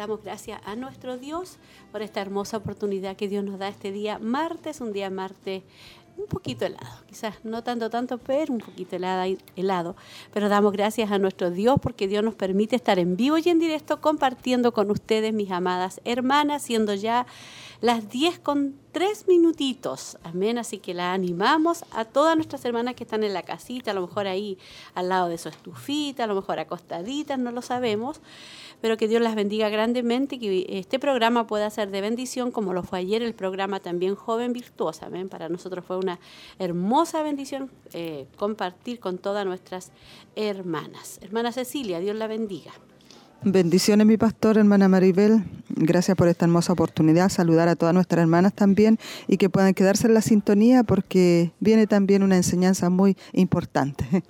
Damos gracias a nuestro Dios por esta hermosa oportunidad que Dios nos da este día martes, un día martes un poquito helado, quizás no tanto, tanto, pero un poquito helado, helado. Pero damos gracias a nuestro Dios porque Dios nos permite estar en vivo y en directo compartiendo con ustedes, mis amadas hermanas, siendo ya las 10 con 3 minutitos. Amén. Así que la animamos a todas nuestras hermanas que están en la casita, a lo mejor ahí al lado de su estufita, a lo mejor acostaditas, no lo sabemos pero que Dios las bendiga grandemente y que este programa pueda ser de bendición, como lo fue ayer el programa también Joven Virtuosa. Para nosotros fue una hermosa bendición eh, compartir con todas nuestras hermanas. Hermana Cecilia, Dios la bendiga. Bendiciones, mi pastor, hermana Maribel. Gracias por esta hermosa oportunidad. Saludar a todas nuestras hermanas también y que puedan quedarse en la sintonía porque viene también una enseñanza muy importante.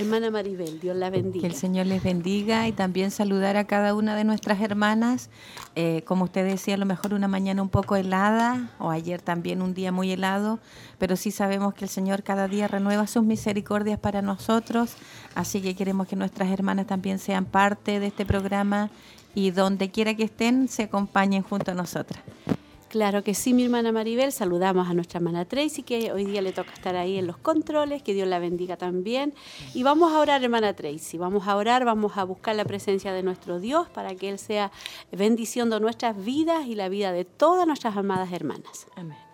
Hermana Maribel, Dios la bendiga. Que el Señor les bendiga y también saludar a cada una de nuestras hermanas. Eh, como usted decía, a lo mejor una mañana un poco helada o ayer también un día muy helado, pero sí sabemos que el Señor cada día renueva sus misericordias para nosotros, así que queremos que nuestras hermanas también sean parte de este programa y donde quiera que estén se acompañen junto a nosotras. Claro que sí, mi hermana Maribel. Saludamos a nuestra hermana Tracy, que hoy día le toca estar ahí en los controles. Que Dios la bendiga también. Y vamos a orar, hermana Tracy. Vamos a orar, vamos a buscar la presencia de nuestro Dios para que Él sea bendición de nuestras vidas y la vida de todas nuestras amadas hermanas. Amén.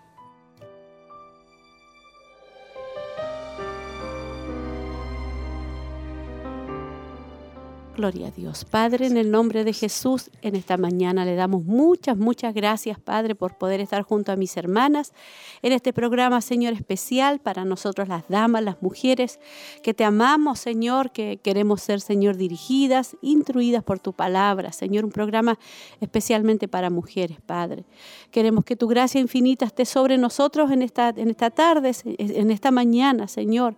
Gloria a Dios. Padre, en el nombre de Jesús, en esta mañana le damos muchas, muchas gracias, Padre, por poder estar junto a mis hermanas en este programa, Señor, especial para nosotros las damas, las mujeres, que te amamos, Señor, que queremos ser, Señor, dirigidas, instruidas por tu palabra, Señor, un programa especialmente para mujeres, Padre. Queremos que tu gracia infinita esté sobre nosotros en esta, en esta tarde, en esta mañana, Señor.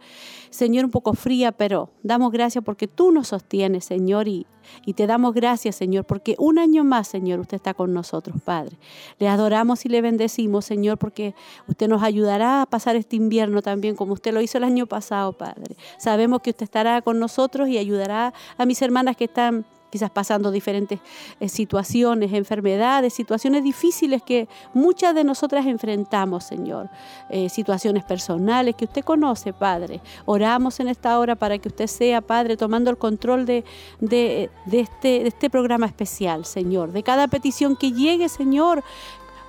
Señor, un poco fría, pero damos gracias porque tú nos sostienes, Señor y, y te damos gracias, Señor, porque un año más, Señor, usted está con nosotros, Padre. Le adoramos y le bendecimos, Señor, porque usted nos ayudará a pasar este invierno también, como usted lo hizo el año pasado, Padre. Sabemos que usted estará con nosotros y ayudará a mis hermanas que están quizás pasando diferentes eh, situaciones, enfermedades, situaciones difíciles que muchas de nosotras enfrentamos, Señor, eh, situaciones personales que usted conoce, Padre. Oramos en esta hora para que usted sea, Padre, tomando el control de, de, este, de este programa especial, Señor, de cada petición que llegue, Señor,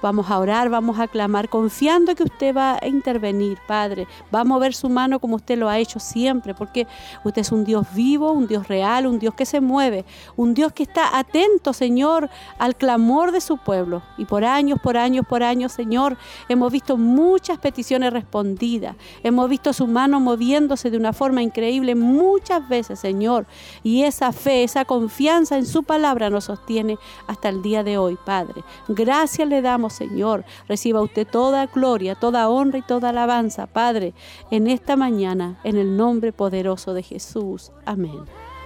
Vamos a orar, vamos a clamar, confiando que usted va a intervenir, Padre. Va a mover su mano como usted lo ha hecho siempre, porque usted es un Dios vivo, un Dios real, un Dios que se mueve, un Dios que está atento, Señor, al clamor de su pueblo. Y por años, por años, por años, Señor, hemos visto muchas peticiones respondidas. Hemos visto su mano moviéndose de una forma increíble muchas veces, Señor. Y esa fe, esa confianza en su palabra nos sostiene hasta el día de hoy, Padre. Gracias le damos Señor. Reciba usted toda gloria, toda honra y toda alabanza, Padre, en esta mañana, en el nombre poderoso de Jesús. Amén.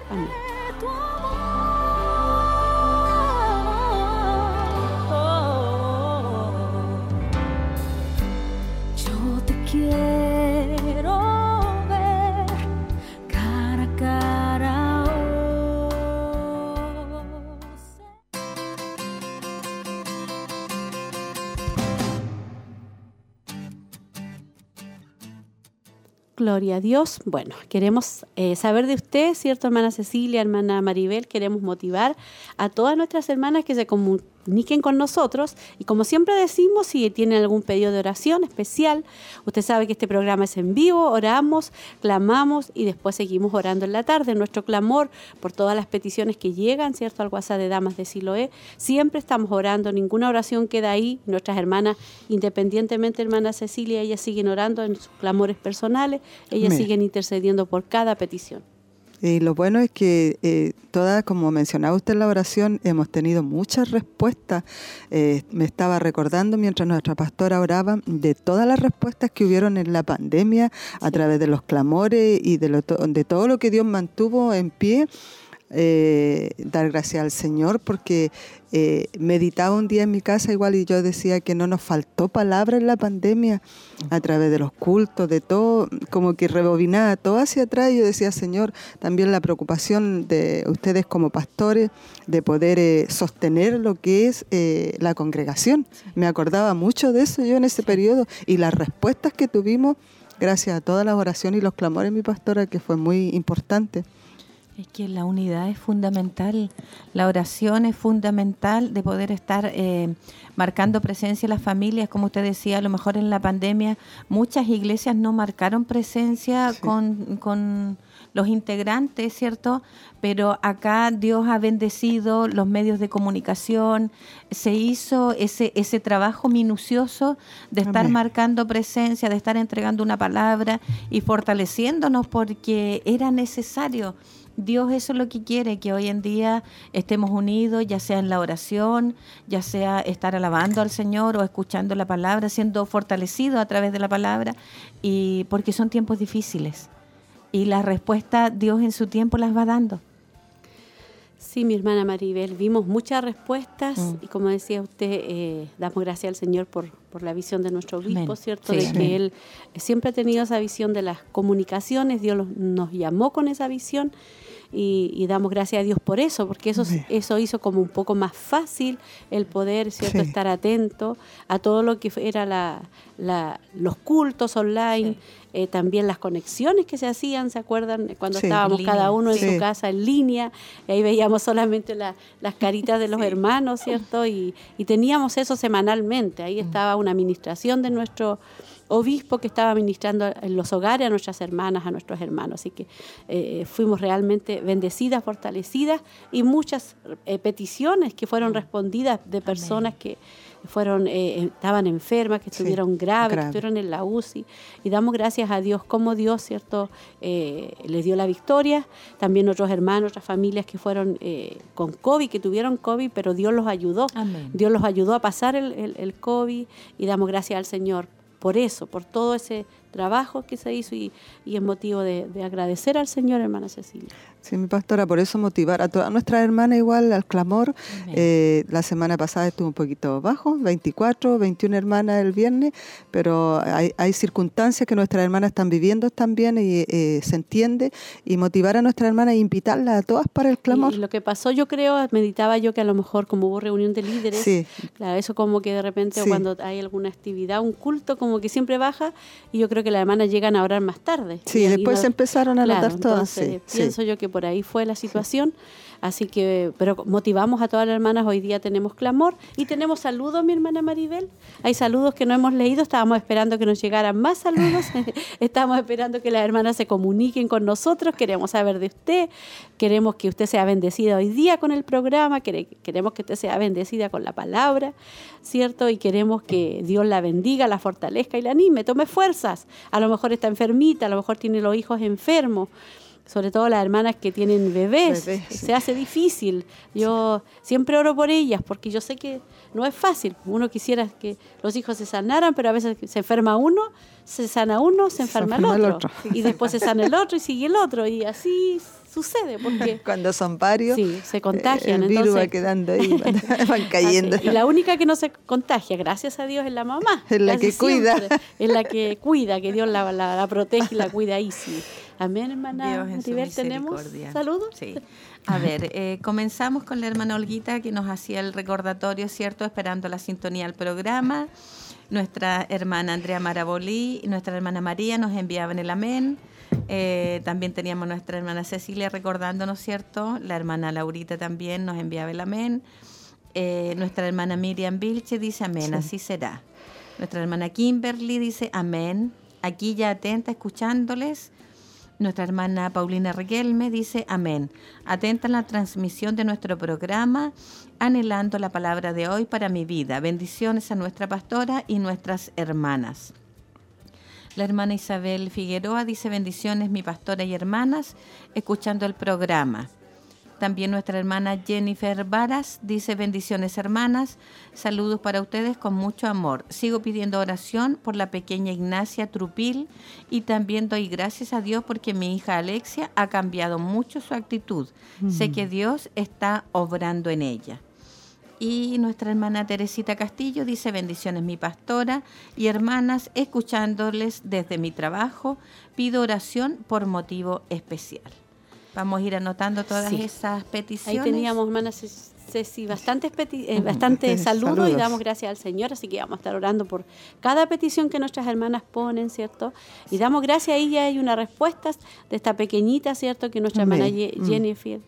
Amén. Gloria a Dios. Bueno, queremos eh, saber de usted, ¿cierto, hermana Cecilia, hermana Maribel? Queremos motivar a todas nuestras hermanas que se comuniquen con nosotros y como siempre decimos, si tienen algún pedido de oración especial, usted sabe que este programa es en vivo, oramos, clamamos y después seguimos orando en la tarde. Nuestro clamor por todas las peticiones que llegan, ¿cierto? Al WhatsApp de Damas de Siloé, siempre estamos orando, ninguna oración queda ahí. Nuestras hermanas, independientemente hermana Cecilia, ellas siguen orando en sus clamores personales, ellas siguen intercediendo por cada petición. Y lo bueno es que eh, todas, como mencionaba usted en la oración, hemos tenido muchas respuestas. Eh, me estaba recordando mientras nuestra pastora oraba de todas las respuestas que hubieron en la pandemia a través de los clamores y de, de todo lo que Dios mantuvo en pie eh, dar gracias al Señor porque eh, meditaba un día en mi casa igual y yo decía que no nos faltó palabra en la pandemia a través de los cultos, de todo, como que rebobinaba todo hacia atrás y yo decía, Señor, también la preocupación de ustedes como pastores de poder eh, sostener lo que es la congregación. Me acordaba mucho de eso yo en ese periodo y las respuestas que tuvimos gracias a toda la oración y los clamores de mi pastora que fue muy importante. Es que la unidad es fundamental, la oración es fundamental de poder estar eh, marcando presencia en las familias, como usted decía, a lo mejor en la pandemia muchas iglesias no marcaron presencia con, con los integrantes, ¿cierto? Pero acá Dios ha bendecido los medios de comunicación, se hizo ese, ese trabajo minucioso de estar marcando presencia, de estar entregando una palabra y fortaleciéndonos porque era necesario. Dios eso es lo que quiere, que hoy en día estemos unidos, ya sea en la oración, ya sea estar alabando al Señor o escuchando la palabra, siendo fortalecidos a través de la palabra, y porque son tiempos difíciles. Y la respuesta Dios en su tiempo las va dando. Sí, mi hermana Maribel, vimos muchas respuestas mm. y como decía usted, eh, damos gracias al Señor por, por la visión de nuestro obispo, ¿cierto? de que él siempre ha tenido esa visión de las comunicaciones, Dios nos llamó con esa visión y, damos gracias a Dios por eso, porque eso, eso hizo como un poco más fácil el poder, ¿cierto?, estar atento a todo lo que era la, los cultos online, eh, también las conexiones que se hacían, ¿se acuerdan? Cuando estábamos cada uno en su casa en línea, y ahí veíamos solamente las caritas de los hermanos, ¿cierto? Y, y teníamos eso semanalmente, ahí mm. estaba una administración de nuestro obispo que estaba ministrando en los hogares a nuestras hermanas, a nuestros hermanos. Así que eh, fuimos realmente bendecidas, fortalecidas y muchas eh, peticiones que fueron respondidas de personas que fueron eh, estaban enfermas, que estuvieron graves, que estuvieron en la UCI. Y damos gracias a Dios, como Dios, ¿cierto?, les dio la victoria. También otros hermanos, otras familias que fueron con COVID, que tuvieron COVID, pero Dios los ayudó. Dios los ayudó a pasar el, el, el COVID y damos gracias al Señor por eso, por todo ese trabajo que se hizo y, y es motivo de, de, agradecer al Señor, hermana Cecilia. Sí, mi pastora, por eso motivar a todas nuestras hermanas igual al clamor. Eh, la semana pasada estuvo un poquito bajo, 24, 21 hermanas el viernes, pero hay, hay circunstancias que nuestras hermanas están viviendo también y eh, se entiende y motivar a nuestras hermanas e invitarlas a todas para el clamor. Y, lo que pasó, yo creo, meditaba yo que a lo mejor como hubo reunión de líderes, sí. claro, eso como que de repente cuando hay alguna actividad, un culto, como que siempre baja y yo creo que las hermanas llegan a orar más tarde. Sí, después se empezaron a notar todas. Sí, pienso yo que por ahí fue la situación. Así que, pero motivamos a todas las hermanas, hoy día tenemos clamor y tenemos saludos, mi hermana Maribel. Hay saludos que no hemos leído, estábamos esperando que nos llegaran más saludos, estamos esperando que las hermanas se comuniquen con nosotros, queremos saber de usted, queremos que usted sea bendecida hoy día con el programa, queremos que usted sea bendecida con la palabra, ¿cierto? Y queremos que Dios la bendiga, la fortalezca y la anime, tome fuerzas. A lo mejor está enfermita, a lo mejor tiene los hijos enfermos sobre todo las hermanas que tienen bebés, se hace difícil. Yo siempre oro por ellas porque yo sé que no es fácil. Uno quisiera que los hijos se sanaran, pero a veces se enferma uno, se sana uno, se enferma, el, otro, Y después se sana el otro y sigue el otro. Y así sucede. porque Cuando son varios, sí, se contagian. El virus va quedando ahí, van cayendo. Y la única que no se contagia, gracias a Dios, es la mamá. Es la que cuida. Es la que cuida, que Dios la, la, protege y la cuida ahí, sí. Amén, hermana Dios ¿Tenemos saludos? Sí. A ver, eh, comenzamos con la hermana Olguita que nos hacía el recordatorio, ¿cierto? Esperando la sintonía al programa. Nuestra hermana Andrea Marabolí y nuestra hermana María nos enviaban el amén. Eh, también teníamos nuestra hermana Cecilia recordándonos, ¿cierto? La hermana Laurita también nos enviaba el amén. Eh, nuestra hermana Miriam Vilche dice amén, así será. Nuestra hermana Kimberly dice amén. Aquí ya atenta, escuchándoles. Nuestra hermana Paulina Reguelme dice amén. Atenta en la transmisión de nuestro programa, anhelando la palabra de hoy para mi vida. Bendiciones a nuestra pastora y nuestras hermanas. La hermana Isabel Figueroa dice bendiciones mi pastora y hermanas, escuchando el programa. También nuestra hermana Jennifer Varas dice bendiciones hermanas, saludos para ustedes con mucho amor. Sigo pidiendo oración por la pequeña Ignacia Trupil y también doy gracias a Dios porque mi hija Alexia ha cambiado mucho su actitud. Sé que Dios está obrando en ella. Y nuestra hermana Teresita Castillo dice bendiciones mi pastora y hermanas, escuchándoles desde mi trabajo, pido oración por motivo especial. Vamos a ir anotando todas Sí. esas peticiones. Ahí teníamos, hermana Ceci, bastantes, peti- eh, saludos, y damos gracias al Señor, así que vamos a estar orando por cada petición que nuestras hermanas ponen, ¿cierto? Y damos gracias, ahí ya hay una respuesta de esta pequeñita, ¿cierto? Que nuestra Amén. hermana Ye- Mm. Jennifer,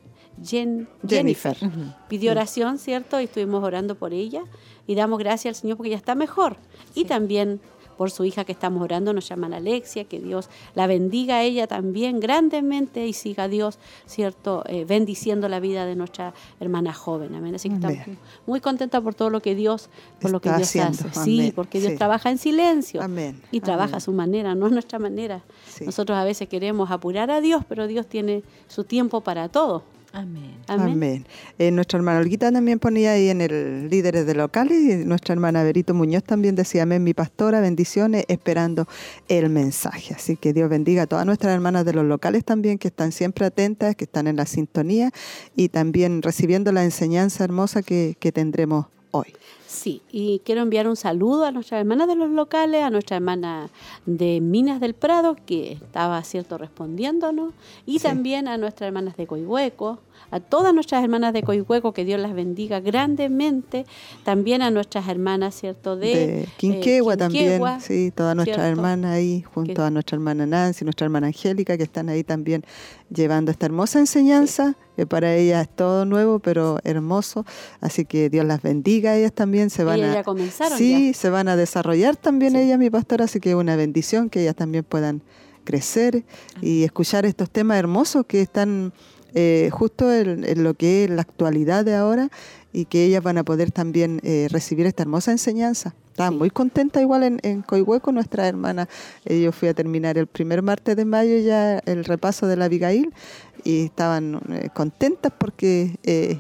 Jen- Jennifer. Jennifer pidió oración, ¿cierto? Y estuvimos orando por ella y damos gracias al Señor porque ya está mejor. Y también por su hija que estamos orando, nos llaman Alexia, que Dios la bendiga a ella también grandemente y siga Dios, ¿cierto? Eh, bendiciendo la vida de nuestra hermana joven. Amén. Así que Amén. estamos muy contentas por todo lo que Dios, por lo que Dios haciendo. hace. Sí, porque Dios Sí. trabaja en silencio Amén. y trabaja a su manera, no a nuestra manera. Sí. Nosotros a veces queremos apurar a Dios, pero Dios tiene su tiempo para todo. Amén. Amén. Amén. Eh, nuestra hermana Olguita también ponía ahí en el líderes de locales y nuestra hermana Berito Muñoz también decía, amén, mi pastora, bendiciones, esperando el mensaje. Así que Dios bendiga a todas nuestras hermanas de los locales también, que están siempre atentas, que están en la sintonía y también recibiendo la enseñanza hermosa que, que tendremos hoy. Sí, y quiero enviar un saludo a nuestra hermana de los locales, a nuestra hermana de Minas del Prado, que estaba, cierto, respondiéndonos, y Sí. también a nuestras hermanas de Coihueco, a todas nuestras hermanas de Coihueco, que Dios las bendiga grandemente, también a nuestras hermanas, cierto, de, De eh, Quinquegua también, sí, todas nuestras ¿cierto? hermanas ahí, junto Que- a nuestra hermana Nancy, nuestra hermana Angélica, que están ahí también llevando esta hermosa enseñanza, que para ellas es todo nuevo, pero hermoso. Así que Dios las bendiga, ellas también se van Ellas a... ya comenzaron Sí, se van a desarrollar también Sí. ellas, mi pastora, así que es una bendición que ellas también puedan crecer y escuchar estos temas hermosos que están eh, justo en, en lo que es la actualidad de ahora y que ellas van a poder también eh, recibir esta hermosa enseñanza. Estaba muy contenta igual en, en Coihueco, nuestra hermana. Eh, yo fui a terminar el primer martes de mayo ya el repaso de la Abigail y estaban eh, contentas porque eh,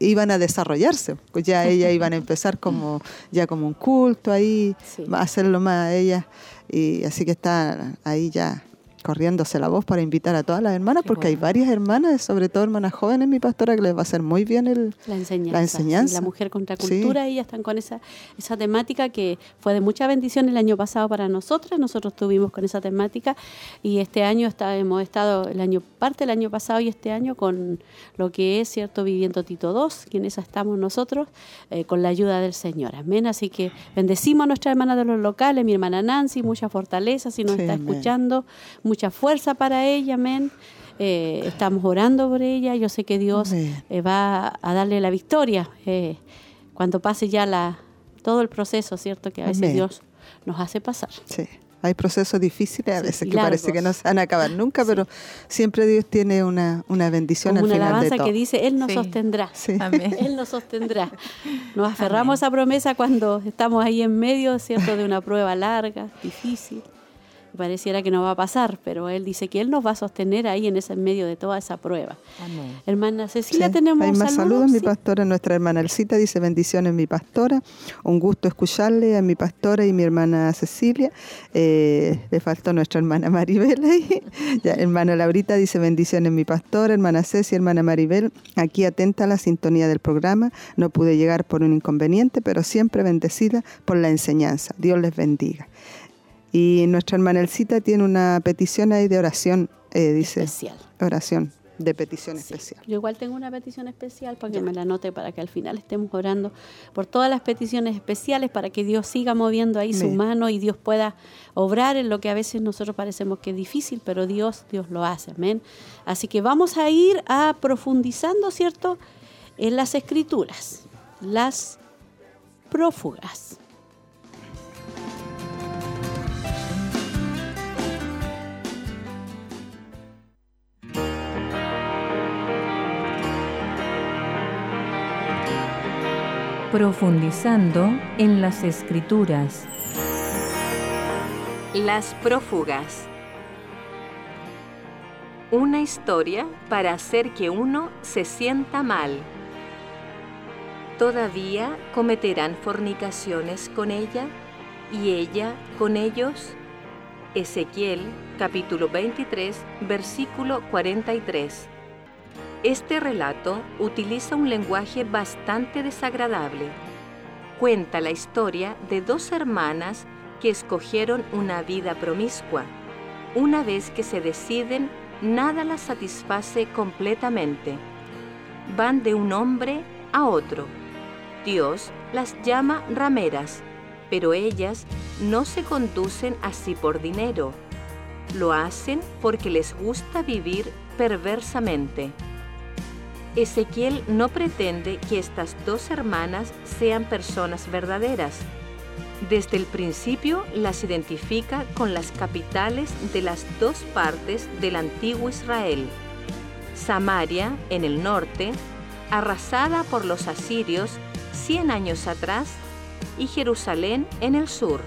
iban a desarrollarse. Pues ya ellas iban a empezar como ya como un culto ahí, Sí. a hacerlo más a ellas. Y así que están ahí ya corriéndose la voz para invitar a todas las hermanas, porque hay varias hermanas, sobre todo hermanas jóvenes, mi pastora, que les va a hacer muy bien el, La enseñanza. La sí, enseñanza. la mujer contra Sí. cultura, ellas están con esa, esa temática que fue de mucha bendición el año pasado para nosotras. Nosotros estuvimos con esa temática y este año está, hemos estado, el año parte del año pasado y este año con lo que es, ¿cierto? Viviendo Tito II, que en esa estamos nosotros, eh, con la ayuda del Señor. Amén. Así que bendecimos a nuestra hermana de los locales, mi hermana Nancy, mucha fortaleza, si nos Sí, está escuchando, mucha fuerza para ella, amén. Eh, estamos orando por ella. Yo sé que Dios Amén. eh, va a darle la victoria eh, cuando pase ya la, todo el proceso, ¿cierto? Que a veces Amén. Dios nos hace pasar. Sí. Hay procesos difíciles a Sí, veces y que parece que no se van a acabar nunca, pero siempre Dios tiene una, una bendición Como al una final de alabanza todo. que dice, Él nos Sí. sostendrá. Sí. Amén. Él nos sostendrá. Nos aferramos a esa promesa cuando estamos ahí en medio, ¿cierto? De una prueba larga, difícil. Pareciera que no va a pasar, pero Él dice que Él nos va a sostener ahí en ese en medio de toda esa prueba. Amén. Hermana Cecilia, Sí, tenemos Hay más saludos. saludos, mi pastora, nuestra hermana Elcita dice bendiciones mi pastora, un gusto escucharle a mi pastora y mi hermana Cecilia, Eh, le faltó nuestra hermana Maribel ahí, Ya, hermana Laurita dice bendiciones mi pastora, hermana Ceci, hermana Maribel, aquí atenta a la sintonía del programa, no pude llegar por un inconveniente, pero siempre bendecida por la enseñanza, Dios les bendiga. Y nuestra hermana Elcita tiene una petición ahí de oración, eh, dice, Especial. oración de petición Sí. especial. Yo igual tengo una petición especial para que me la anote para que al final estemos orando por todas las peticiones especiales para que Dios siga moviendo ahí su mano y Dios pueda obrar en lo que a veces nosotros parecemos que es difícil, pero Dios, Dios lo hace, amén. Así que vamos a ir a profundizando, ¿cierto? En las escrituras. las prófugas. Profundizando en las escrituras. Las prófugas. Una historia para hacer que uno se sienta mal. Todavía cometerán fornicaciones con ella y ella con ellos. Ezequiel capítulo 23 versículo 43. Este relato utiliza un lenguaje bastante desagradable. Cuenta la historia de dos hermanas que escogieron una vida promiscua. Una vez que se deciden, nada las satisface completamente. Van de un hombre a otro. Dios las llama rameras, pero ellas no se conducen así por dinero. Lo hacen porque les gusta vivir perversamente. Ezequiel no pretende que estas dos hermanas sean personas verdaderas. Desde el principio las identifica con las capitales de las dos partes del antiguo Israel. Samaria, en el norte, arrasada por los asirios 100 años atrás, y Jerusalén en el sur.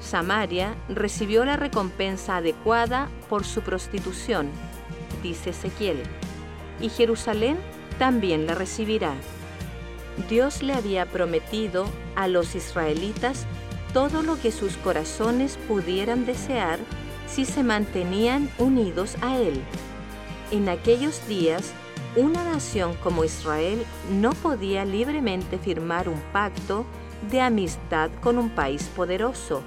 Samaria recibió la recompensa adecuada por su prostitución, dice Ezequiel y Jerusalén también la recibirá. Dios le había prometido a los israelitas todo lo que sus corazones pudieran desear si se mantenían unidos a Él. En aquellos días, una nación como Israel no podía libremente firmar un pacto de amistad con un país poderoso.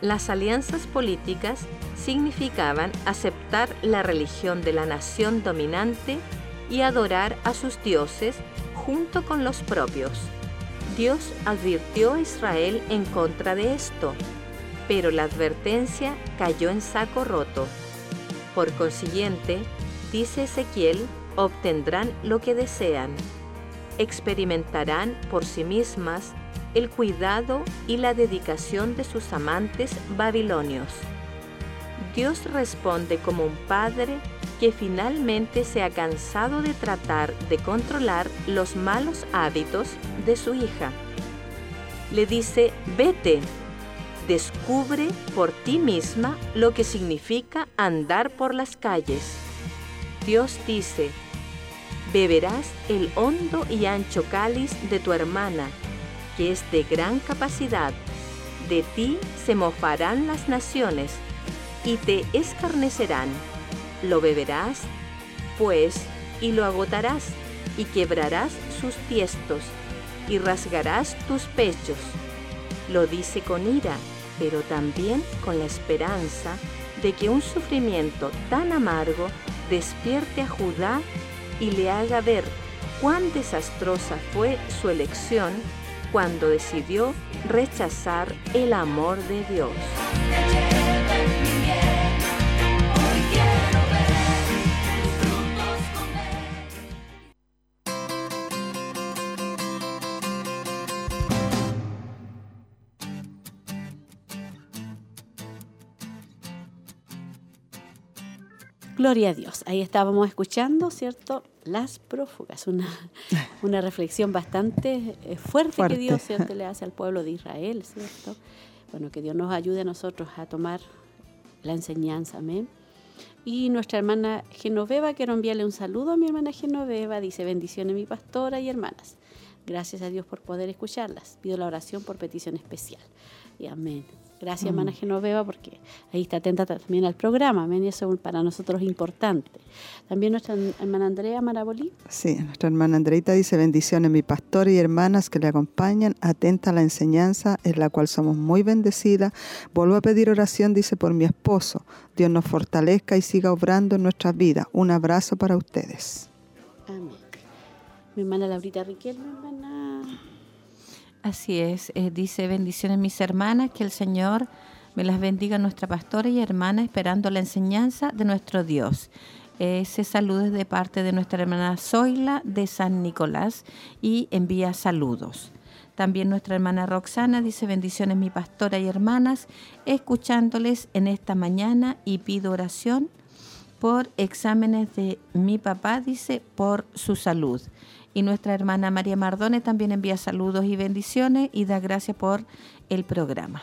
Las alianzas políticas significaban aceptar la religión de la nación dominante y adorar a sus dioses junto con los propios. Dios advirtió a Israel en contra de esto, pero la advertencia cayó en saco roto. Por consiguiente, dice Ezequiel, obtendrán lo que desean. Experimentarán por sí mismas el cuidado y la dedicación de sus amantes babilonios. Dios responde como un padre que finalmente se ha cansado de tratar de controlar los malos hábitos de su hija. Le dice, vete, descubre por ti misma lo que significa andar por las calles. Dios dice, beberás el hondo y ancho cáliz de tu hermana, que es de gran capacidad. De ti se mofarán las naciones y te escarnecerán. Lo beberás, pues, y lo agotarás, y quebrarás sus tiestos, y rasgarás tus pechos. Lo dice con ira, pero también con la esperanza de que un sufrimiento tan amargo despierte a Judá y le haga ver cuán desastrosa fue su elección cuando decidió rechazar el amor de Dios. Gloria a Dios. Ahí estábamos escuchando, ¿cierto? Las prófugas, una, una reflexión bastante eh, fuerte, que Dios ¿cierto? le hace al pueblo de Israel, ¿cierto? Bueno, que Dios nos ayude a nosotros a tomar la enseñanza, amén. Y nuestra hermana Genoveva, quiero enviarle un saludo a mi hermana Genoveva, dice bendiciones mi pastora y hermanas. Gracias a Dios por poder escucharlas. Pido la oración por petición especial. Y amén. Gracias, hermana mm. Genoveva, porque ahí está atenta también al programa. Y eso para nosotros es importante. También nuestra hermana Andrea Marabolí. Sí, nuestra hermana Andreita dice: Bendiciones, mi pastor y hermanas que le acompañan, atenta a la enseñanza en la cual somos muy bendecidas. Vuelvo a pedir oración, dice, por mi esposo. Dios nos fortalezca y siga obrando en nuestras vidas. Un abrazo para ustedes. Amén. Mi hermana Laurita Riquelme, hermana Así es, eh, dice bendiciones mis hermanas, que el Señor me las bendiga nuestra pastora y hermana esperando la enseñanza de nuestro Dios. Ese saludo es de parte de nuestra hermana Zoila de San Nicolás y envía saludos. También nuestra hermana Roxana dice bendiciones mi pastora y hermanas, escuchándoles en esta mañana y pido oración por exámenes de mi papá, dice, por su salud. Y nuestra hermana María Mardone también envía saludos y bendiciones y da gracias por el programa.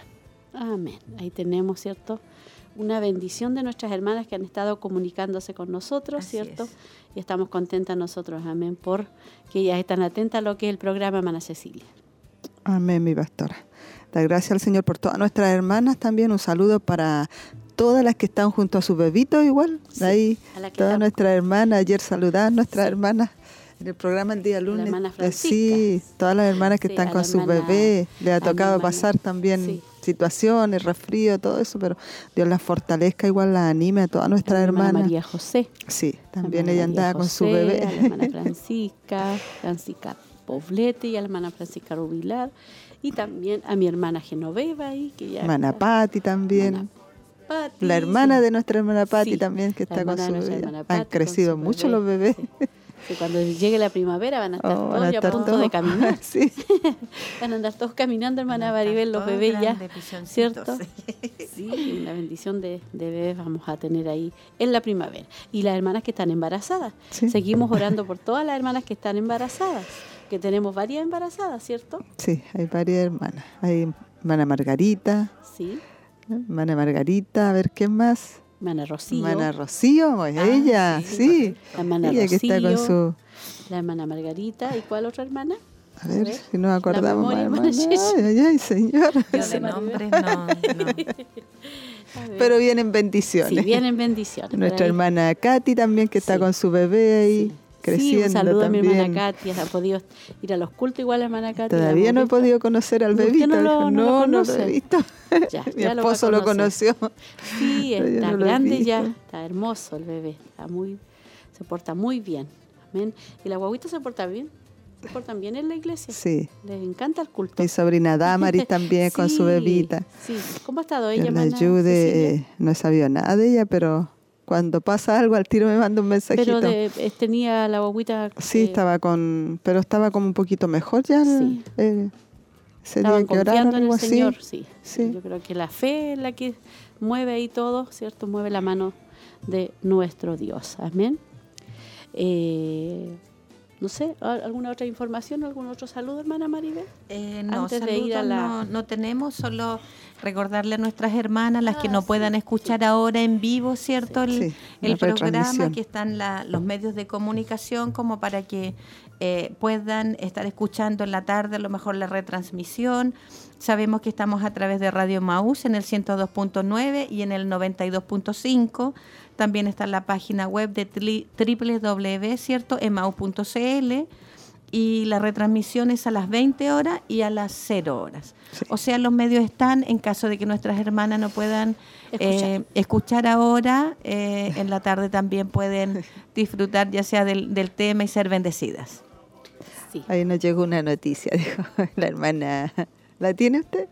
Amén. Ahí tenemos, ¿cierto? Una bendición de nuestras hermanas que han estado comunicándose con nosotros, Así ¿cierto? es. Y estamos contentas nosotros, amén, por que ellas están atentas a lo que es el programa Hermana Cecilia. Amén, mi pastora. Da gracias al Señor por todas nuestras hermanas también. Un saludo para todas las que están junto a sus bebitos igual. Sí, Ahí, a la que todas nuestras hermanas. Ayer saludaban nuestras hermanas en el programa el día lunes. hermana Eh, Francisca. Sí, todas las hermanas que Sí, están con la sus bebés. Les ha la tocado pasar también sí. situaciones, resfrío, todo eso, pero Dios las fortalezca, igual las anime a todas nuestras la hermana hermanas. María José. Sí, la también ella María andaba con su José, bebé. A la hermana Francisca, Francisca Poblete y a la hermana Francisca Rubilar. Y también a mi hermana Genoveva ahí, que ya... Hermana Patti también. Pati, La hermana sí. de nuestra hermana Patti Sí, también que la está con su bebé. Han crecido mucho bebé, los bebés. sí. Que cuando llegue la primavera van a estar Oh, todos a ya a punto todos. de caminar. Sí. Van a andar todos caminando, hermana Maribel, los bebés ya. ¿Cierto? Sí, una bendición de, de bebés vamos a tener ahí en la primavera. Y las hermanas que están embarazadas. Sí. Seguimos orando por todas las hermanas que están embarazadas. Que tenemos varias embarazadas, ¿cierto? Sí, hay varias hermanas. Hay hermana Margarita, Sí. hermana Margarita, a ver qué más. Hermana Rocío. Hermana Rocío, es Ah, ella, sí, sí. La hermana Ella que está con Rocío. su. La hermana Margarita. ¿Y cuál otra hermana? A ver, si nos acordamos memoria, hermana. Ay, ay, ay, señor. Yo de nombres no, no. Pero vienen bendiciones. Sí, vienen bendiciones. Nuestra hermana Katy también, que está Sí. con su bebé ahí, Sí. Creciendo Sí, un saludo también. a mi hermana Katy. Ha podido ir a los cultos igual la hermana Katy. la Todavía no he podido conocer al ¿Usted bebito. no lo- no lo no, lo he visto. Ya, Mi ya lo a esposo lo conocer. conoció. Sí, está lo grande ya, está hermoso el bebé, está muy, se porta muy bien. Amén. Y la guaguita se porta bien, se portan bien en la iglesia. Sí. Les encanta el culto. Mi sobrina Damaris también con su Sí, bebita. Sí, ¿cómo ha estado ella, Dios la ayude. Eh, no he sabido nada de ella, pero cuando pasa algo al tiro me manda un mensajito. Pero de- eh, tenía la guaguita. Sí, eh, estaba con, pero estaba como un poquito mejor ya. Sí. ese Estaban confiando en el así. Señor, sí. Sí. Yo creo que la fe es la que mueve ahí todo, ¿cierto? Mueve la mano de nuestro Dios. Amén. Eh, no sé, ¿al- ¿alguna otra información, algún otro saludo, hermana Maribel? Eh, no, Antes de ir a la- no, no tenemos, solo recordarle a nuestras hermanas, las que Ah, no sí, puedan escuchar ahora en vivo, ¿cierto? El, Sí, el la programa, que están la- los medios de comunicación como para que eh, puedan estar escuchando en la tarde a lo mejor la retransmisión. Sabemos que estamos a través de Radio Maús en el 102.9 y en el 92.5. También está la página web de tri- www, ¿cierto? emau.cl y la retransmisión es a las 20 horas y a las 0 horas. Sí. O sea, los medios están en caso de que nuestras hermanas no puedan Escuchar. eh, escuchar ahora, eh, en la tarde también pueden disfrutar ya sea del, del tema y ser bendecidas. Sí. Ahí nos llegó una noticia, dijo la hermana. ¿La tiene usted?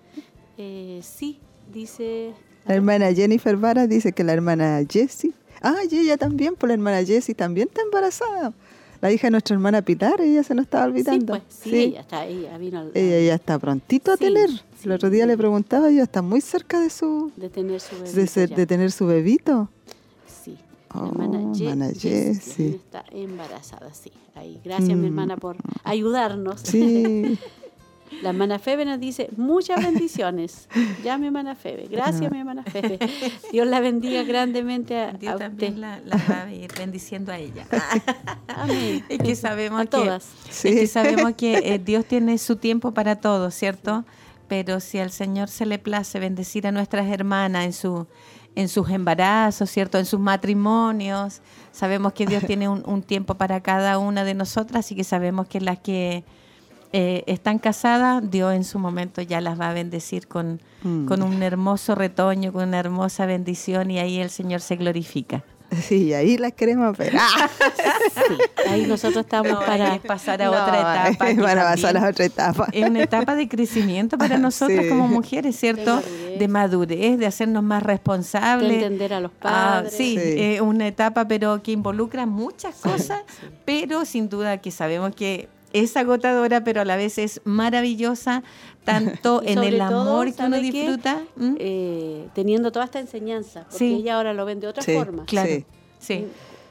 Eh, sí, dice. La hermana Jennifer Vara dice que la hermana Jessie. Ah, y ella también, pues la hermana Jessie también está embarazada. La hija de nuestra hermana Pilar, ella se nos estaba Sí, olvidando. pues, sí, ella está, ella vino al- Ella ya está prontito a Sí, tener. El otro día le preguntaba, ella está muy cerca de su de tener su bebé. de, ser- de tener su bebito. Sí. Oh, la hermana, Ye- hermana Jessie está embarazada, sí. Ahí, gracias, mi Mm. hermana, por ayudarnos. Sí, La hermana Febe nos dice muchas bendiciones. Ya, mi hermana Febe. Gracias, mi hermana Febe. Dios la bendiga grandemente a, a Dios usted. también la, la va a ir bendiciendo a ella. Amén. Es que sabemos A que, todas. Sí. es que sabemos que eh, Dios tiene su tiempo para todo, ¿cierto? Pero si al Señor se le place bendecir a nuestras hermanas en su en sus embarazos, ¿cierto? En sus matrimonios, sabemos que Dios tiene un, un tiempo para cada una de nosotras, así que sabemos que las que eh, están casadas, Dios en su momento ya las va a bendecir con, Mm. con un hermoso retoño, con una hermosa bendición y ahí el Señor se glorifica. Sí, ahí las queremos ver. Ah, Sí, ahí nosotros estamos No, para... pasar a no, otra etapa. que Van a pasar a la otra etapa. Es una etapa de crecimiento para nosotras Sí. como mujeres, ¿cierto? madurez. De madurez, de hacernos más responsables. De entender a los Ah, padres. sí, Sí. es una etapa, pero que involucra muchas cosas, pero sin duda que sabemos que es agotadora, pero a la vez es maravillosa, tanto en el todo, amor que uno disfruta. eh, teniendo toda esta enseñanza, porque Sí. ella ahora lo ven de otra Sí, forma. Claro, Sí. sí.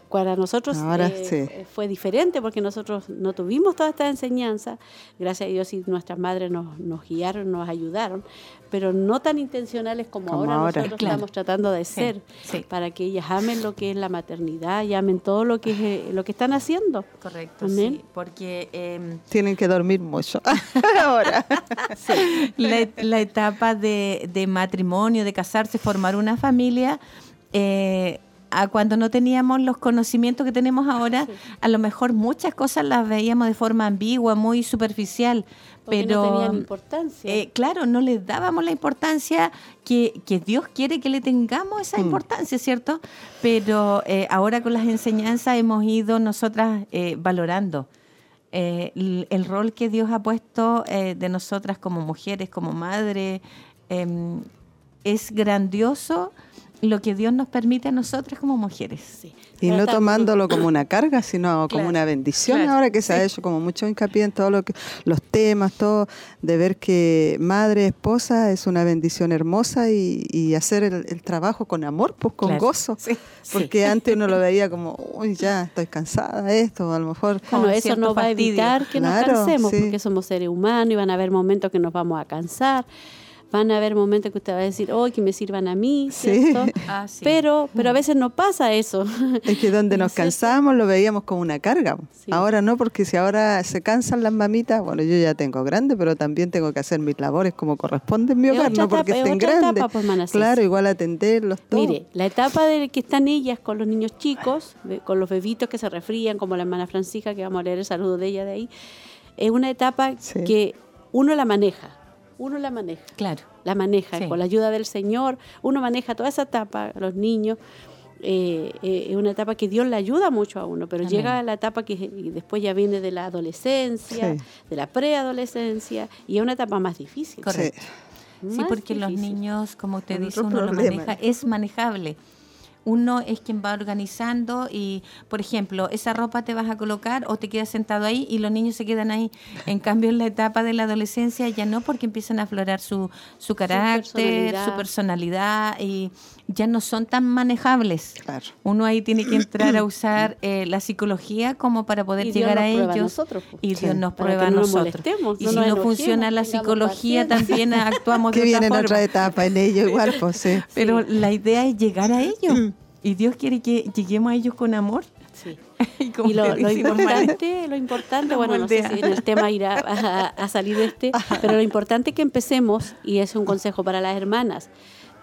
Para nosotros Ahora eh, sí. fue diferente porque nosotros no tuvimos toda esta enseñanza, gracias a Dios y nuestras madres nos, nos guiaron, nos ayudaron, pero no tan intencionales como, Como ahora, ahora. nosotros Claro. estamos tratando de ser, sí. para que ellas amen lo que es la maternidad y amen todo lo que, es, eh, lo que están haciendo. Correcto, Amén. sí, porque em, Tienen que dormir mucho. Ahora. la, la etapa de, de matrimonio, de casarse, formar una familia, eh, a cuando no teníamos los conocimientos que tenemos ahora, a lo mejor muchas cosas las veíamos de forma ambigua, muy superficial, Porque pero no tenían importancia. eh, claro, no les dábamos la importancia que, que Dios quiere que le tengamos esa importancia, ¿cierto? Pero eh, ahora con las enseñanzas hemos ido nosotras eh, valorando eh, el, el rol que Dios ha puesto eh, de nosotras como mujeres, como madres. em, es grandioso lo que Dios nos permite a nosotras como mujeres. Sí. Y no tomándolo como una carga, sino como Claro, una bendición. claro, Ahora que se ha sí. hecho como mucho hincapié en todos lo que, los temas, todo, de ver que madre, esposa es una bendición hermosa y, y hacer el, el trabajo con amor, pues con Claro, gozo. sí, Porque antes uno lo veía como, uy, ya estoy cansada de esto, a lo mejor. Bueno, eso no va a evitar que Claro, nos cansemos, sí. porque somos seres humanos y van a haber momentos que nos vamos a cansar. Van a haber momentos que usted va a decir, oh, que me sirvan a mí, Sí. ¿cierto? Ah, sí. Pero, pero a veces no pasa eso. Es que donde nos cansábamos lo veíamos como una carga. Sí. Ahora no, porque si ahora se cansan las mamitas, bueno, yo ya tengo grande, pero también tengo que hacer mis labores como corresponde en mi hogar, no porque etapa, es estén etapa, grandes. pues, claro, igual atenderlos todos. Mire, la etapa de que están ellas con los niños chicos, con los bebitos que se resfrían, como la hermana Francisca, que vamos a leer el saludo de ella de ahí, es una etapa Sí. que uno la maneja, uno la maneja. Claro. la maneja Sí. con la ayuda del Señor. Uno maneja toda esa etapa, a los niños. eh, eh, es una etapa que Dios le ayuda mucho a uno, pero Amén. llega la etapa que después ya viene de la adolescencia, Sí. de la preadolescencia, y es una etapa más difícil. Correcto. Sí, Más porque los niños, como usted dice, uno lo maneja, es manejable. Uno es quien va organizando y, por ejemplo, esa ropa te vas a colocar o te quedas sentado ahí y los niños se quedan ahí. En cambio, en la etapa de la adolescencia ya no, porque empiezan a aflorar su, su carácter, su personalidad. personalidad. y ya no son tan manejables. Claro. Uno ahí tiene que entrar a usar eh, la psicología como para poder Y llegar a nos prueba a ellos. nosotros, pues. y Sí. Dios nos prueba a no nos nosotros. y no si no enojemos, funciona la psicología, también actuamos Que de otra viene en forma. otra etapa en ello igual, pues sí. Pero la idea es llegar a ellos. Y Dios quiere que lleguemos a ellos con amor. Sí. Y, lo, lo importante, lo importante, Lo bueno, no sé si en el tema irá a, a salir de este, pero lo importante es que empecemos, y es un consejo para las hermanas,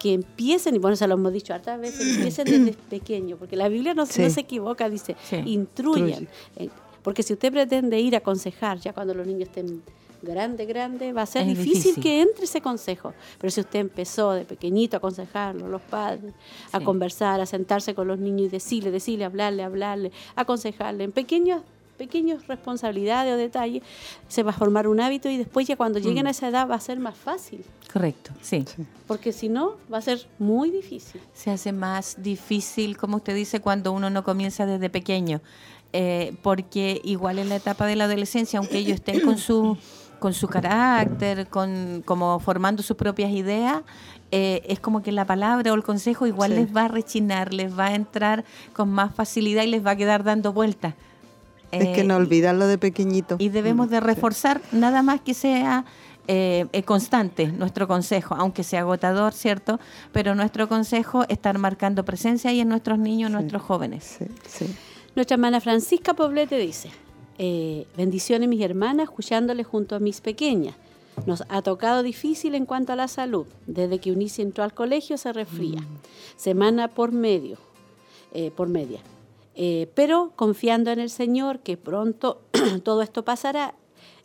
que empiecen, y bueno, se lo hemos dicho hartas veces, empiecen desde pequeño, porque la Biblia no, Sí. no se equivoca, dice, Sí. instruyan. Eh, Porque si usted pretende ir a aconsejar, ya cuando los niños estén grande, grande, va a ser difícil, difícil. que entre ese consejo. Pero si usted empezó de pequeñito a aconsejarlo, los padres, a conversar, a sentarse con los niños y decirle, decirle, hablarle, hablarle, aconsejarle, en pequeños pequeñas responsabilidades o detalles, se va a formar un hábito y después ya cuando Mm. lleguen a esa edad va a ser más fácil, Correcto, sí. porque si no va a ser muy difícil. Se hace más difícil, como usted dice, cuando uno no comienza desde pequeño. Eh, porque igual en la etapa de la adolescencia, aunque ellos estén con su con su carácter, con como formando sus propias ideas, eh, es como que la palabra o el consejo igual Sí. les va a rechinar, les va a entrar con más facilidad y les va a quedar dando vueltas. Es que Eh, no olvidarlo de pequeñito. y debemos de reforzar nada más que sea eh, eh, constante nuestro consejo, aunque sea agotador, ¿cierto? Pero nuestro consejo estar marcando presencia ahí en nuestros niños, nuestros jóvenes. Sí, sí. Nuestra hermana Francisca Poblete dice, eh, bendiciones mis hermanas, escuchándole junto a mis pequeñas. Nos ha tocado difícil en cuanto a la salud. Desde que Unice entró al colegio se resfría. Mm. Semana por medio, eh, por media. Eh, pero confiando en el Señor que pronto todo esto pasará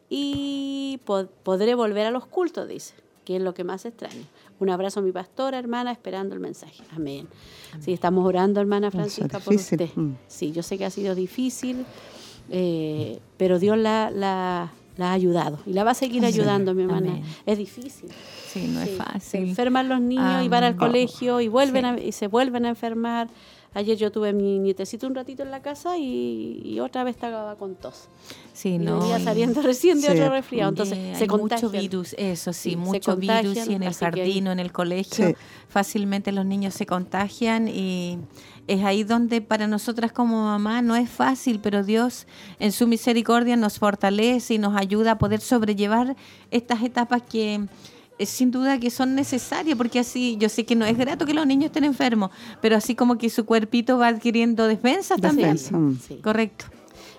y po- podré volver a los cultos, dice, que es lo que más extraño. Un abrazo a mi pastora, hermana, esperando el mensaje. Amén. Sí, estamos orando, hermana Francisca, por usted. Mm. Sí, yo sé que ha sido difícil, eh, pero Dios la, la- la ha ayudado y la va a seguir ayudando, mi hermana. Amén. Es difícil. Sí, no es Sí, Se fácil. enferman los niños y van al colegio y vuelven sí. a- y se vuelven a enfermar. Ayer yo tuve a mi nietecito un ratito en la casa y, y otra vez estaba con tos. Sí, Y no. venía saliendo recién de Sí. otro resfriado. Entonces Eh, se hay mucho virus, eso sí, mucho virus y en el que jardín o en el colegio Sí. fácilmente los niños se contagian y es ahí donde para nosotras como mamá no es fácil, pero Dios en su misericordia nos fortalece y nos ayuda a poder sobrellevar estas etapas que sin duda que son necesarias, porque así yo sé que no es grato que los niños estén enfermos, pero así como que su cuerpito va adquiriendo defensas también. Defensa. Sí. Correcto.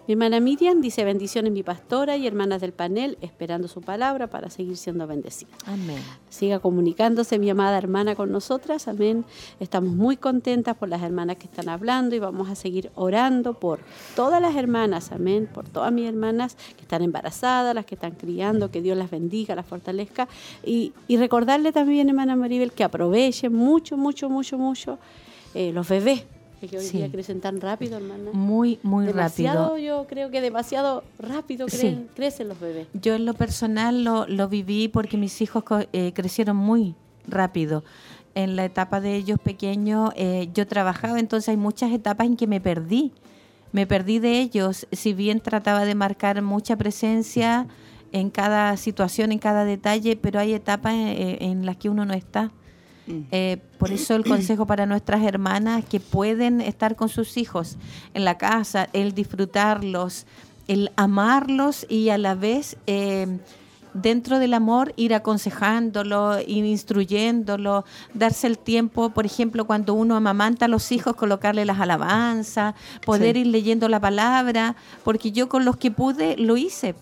Mi hermana Miriam dice bendiciones mi pastora y hermanas del panel, esperando su palabra para seguir siendo bendecida. Amén. Siga comunicándose mi amada hermana con nosotras, amén. Estamos muy contentas por las hermanas que están hablando y vamos a seguir orando por todas las hermanas, amén, por todas mis hermanas que están embarazadas, las que están criando, que Dios las bendiga, las fortalezca y, y recordarle también, hermana Maribel, que aprovechen mucho, mucho, mucho, mucho eh, los bebés, que hoy Sí. día crecen tan rápido, hermana. Muy, muy demasiado, rápido. yo creo que demasiado rápido Sí. crecen, los bebés. Yo en lo personal lo, lo viví porque mis hijos eh, crecieron muy rápido. En la etapa de ellos pequeños eh, yo trabajaba, entonces hay muchas etapas en que me perdí. Me perdí de ellos, si bien trataba de marcar mucha presencia en cada situación, en cada detalle, pero hay etapas eh, en las que uno no está. Eh, por eso el consejo para nuestras hermanas que pueden estar con sus hijos en la casa, el disfrutarlos, el amarlos y a la vez eh, dentro del amor ir aconsejándolo, ir instruyéndolo, darse el tiempo, por ejemplo, cuando uno amamanta a los hijos, colocarle las alabanzas, poder Sí. ir leyendo la palabra, porque yo con los que pude lo hice.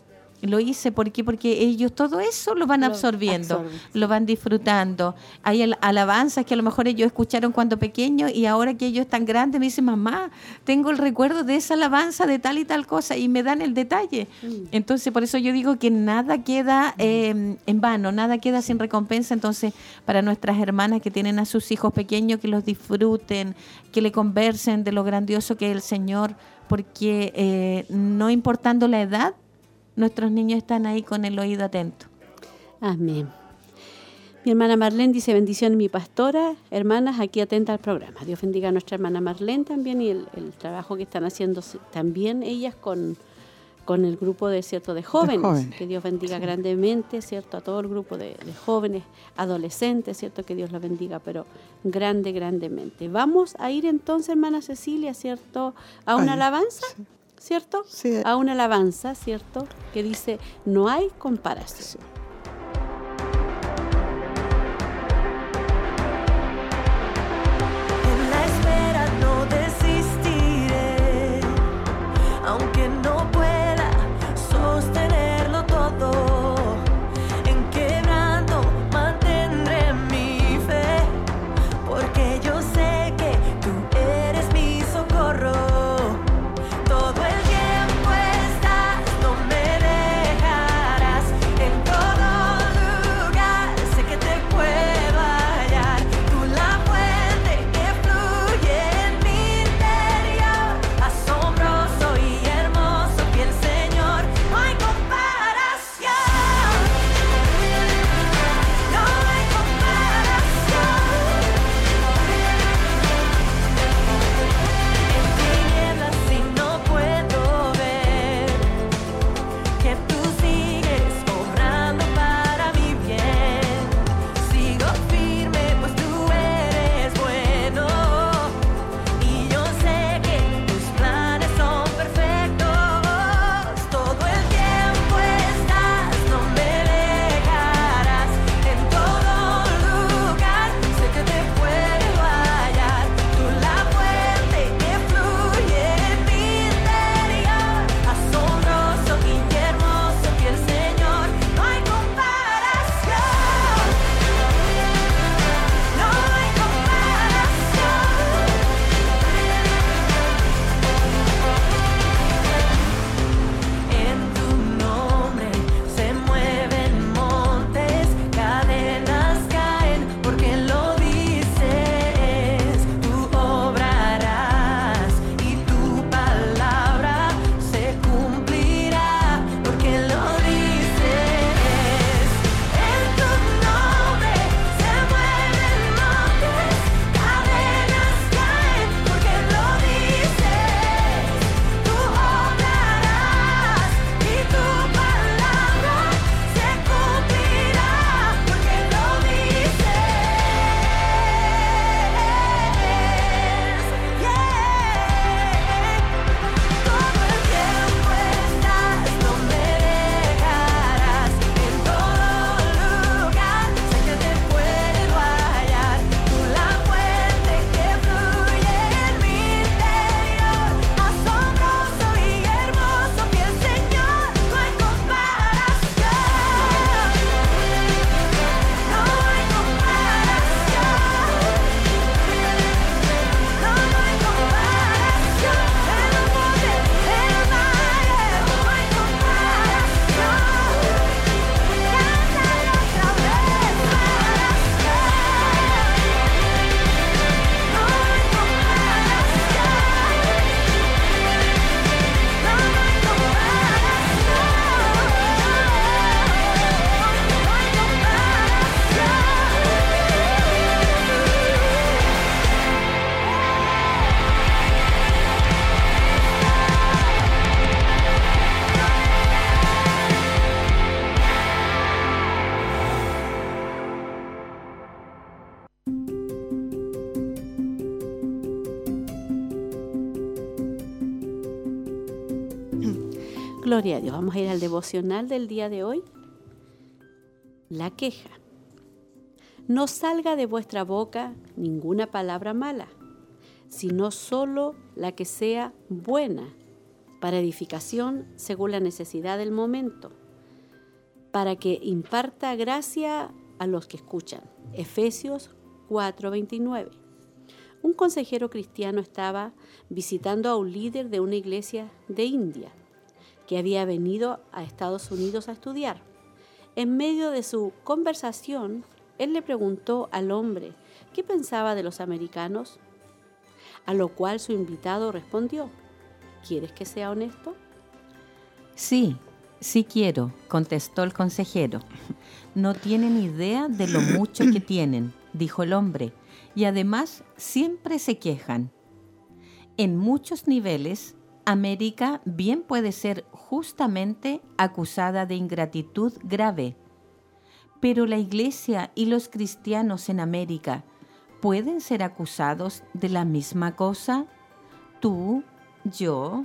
Lo hice ¿por qué? porque ellos todo eso lo van Lo absorbiendo, lo van disfrutando. Hay al- alabanzas que a lo mejor ellos escucharon cuando pequeños y ahora que ellos están grandes me dicen, mamá, tengo el recuerdo de esa alabanza de tal y tal cosa y me dan el detalle. Entonces, por eso yo digo que nada queda eh, en vano, nada queda sin recompensa. Entonces, para nuestras hermanas que tienen a sus hijos pequeños, que los disfruten, que le conversen de lo grandioso que es el Señor, porque eh, no importando la edad, nuestros niños están ahí con el oído atento. Amén. Mi hermana Marlene dice bendiciones mi pastora, hermanas, aquí atenta al programa. Dios bendiga a nuestra hermana Marlene también y el, el trabajo que están haciendo también ellas con, con el grupo de cierto de jóvenes. jóvenes. Que Dios bendiga grandemente, cierto, a todo el grupo de, de jóvenes, adolescentes, cierto, que Dios la bendiga, pero grande, grandemente. Vamos a ir entonces, hermana Cecilia, cierto, a una Ay, alabanza, cierto, Sí. a una alabanza, cierto, que dice no hay comparación. Gloria a Dios. Vamos a ir al devocional del día de hoy. La queja. No salga de vuestra boca ninguna palabra mala, sino solo la que sea buena, para edificación según la necesidad del momento, para que imparta gracia a los que escuchan. Efesios 4:29. Un consejero cristiano estaba visitando a un líder de una iglesia de India que había venido a Estados Unidos a estudiar. En medio de su conversación, él le preguntó al hombre qué pensaba de los americanos, a lo cual su invitado respondió, ¿quieres que sea honesto? Sí, sí quiero, contestó el consejero. No tienen idea de lo mucho que tienen, dijo el hombre, y además siempre se quejan. En muchos niveles, América bien puede ser justamente acusada de ingratitud grave. Pero la Iglesia y los cristianos en América pueden ser acusados de la misma cosa. Tú, yo.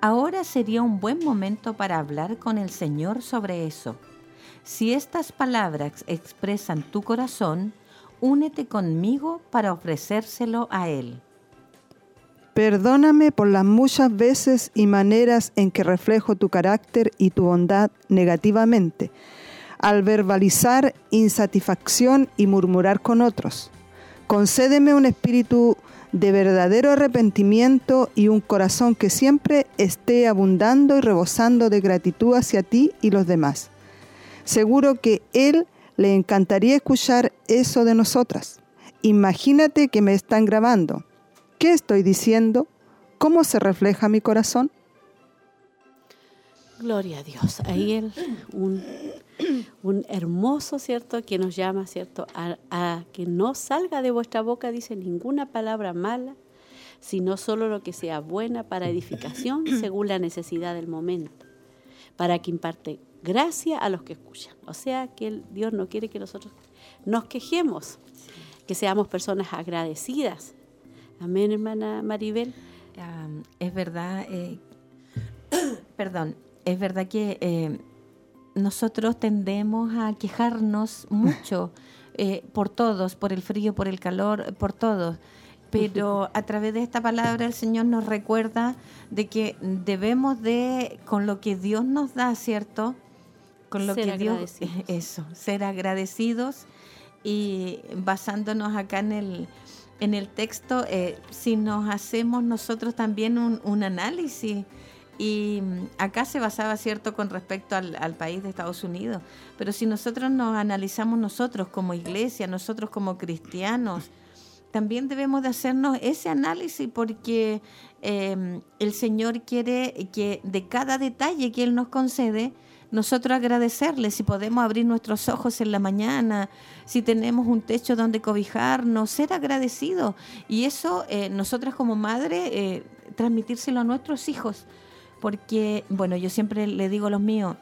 Ahora sería un buen momento para hablar con el Señor sobre eso. Si estas palabras expresan tu corazón, únete conmigo para ofrecérselo a Él. Perdóname por las muchas veces y maneras en que reflejo tu carácter y tu bondad negativamente, al verbalizar insatisfacción y murmurar con otros. Concédeme un espíritu de verdadero arrepentimiento y un corazón que siempre esté abundando y rebosando de gratitud hacia ti y los demás. Seguro que Él le encantaría escuchar eso de nosotras. Imagínate que me están grabando ¿Qué estoy diciendo? ¿Cómo se refleja mi corazón? Gloria a Dios. Ahí un, un hermoso, ¿cierto? Que nos llama, ¿cierto? A, a, que no salga de vuestra boca, dice, ninguna palabra mala, sino solo lo que sea buena para edificación según la necesidad del momento, para que imparte gracia a los que escuchan. O sea, que el, Dios no quiere que nosotros nos quejemos, que seamos personas agradecidas, Amén, hermana Maribel. Um, es verdad, eh, perdón, es verdad que eh, nosotros tendemos a quejarnos mucho eh, por todos, por el frío, por el calor, por todos. Pero a través de esta palabra el Señor nos recuerda de que debemos de, con lo que Dios nos da, ¿cierto? Con lo Ser que Dios, agradecidos. eso, ser agradecidos y basándonos acá en el, en el texto, eh, si nos hacemos nosotros también un, análisis, y mm, acá se basaba, ¿cierto?, con respecto al, al, país de Estados Unidos, pero si nosotros nos analizamos nosotros como iglesia, nosotros como cristianos, también debemos de hacernos ese análisis porque eh, el Señor quiere que de cada detalle que Él nos concede, nosotros agradecerle, si podemos abrir nuestros ojos en la mañana, si tenemos un techo donde cobijarnos, ser agradecidos. Y eso, eh, nosotras como madre, eh, transmitírselo a nuestros hijos. Porque, bueno, yo siempre le digo a los míos,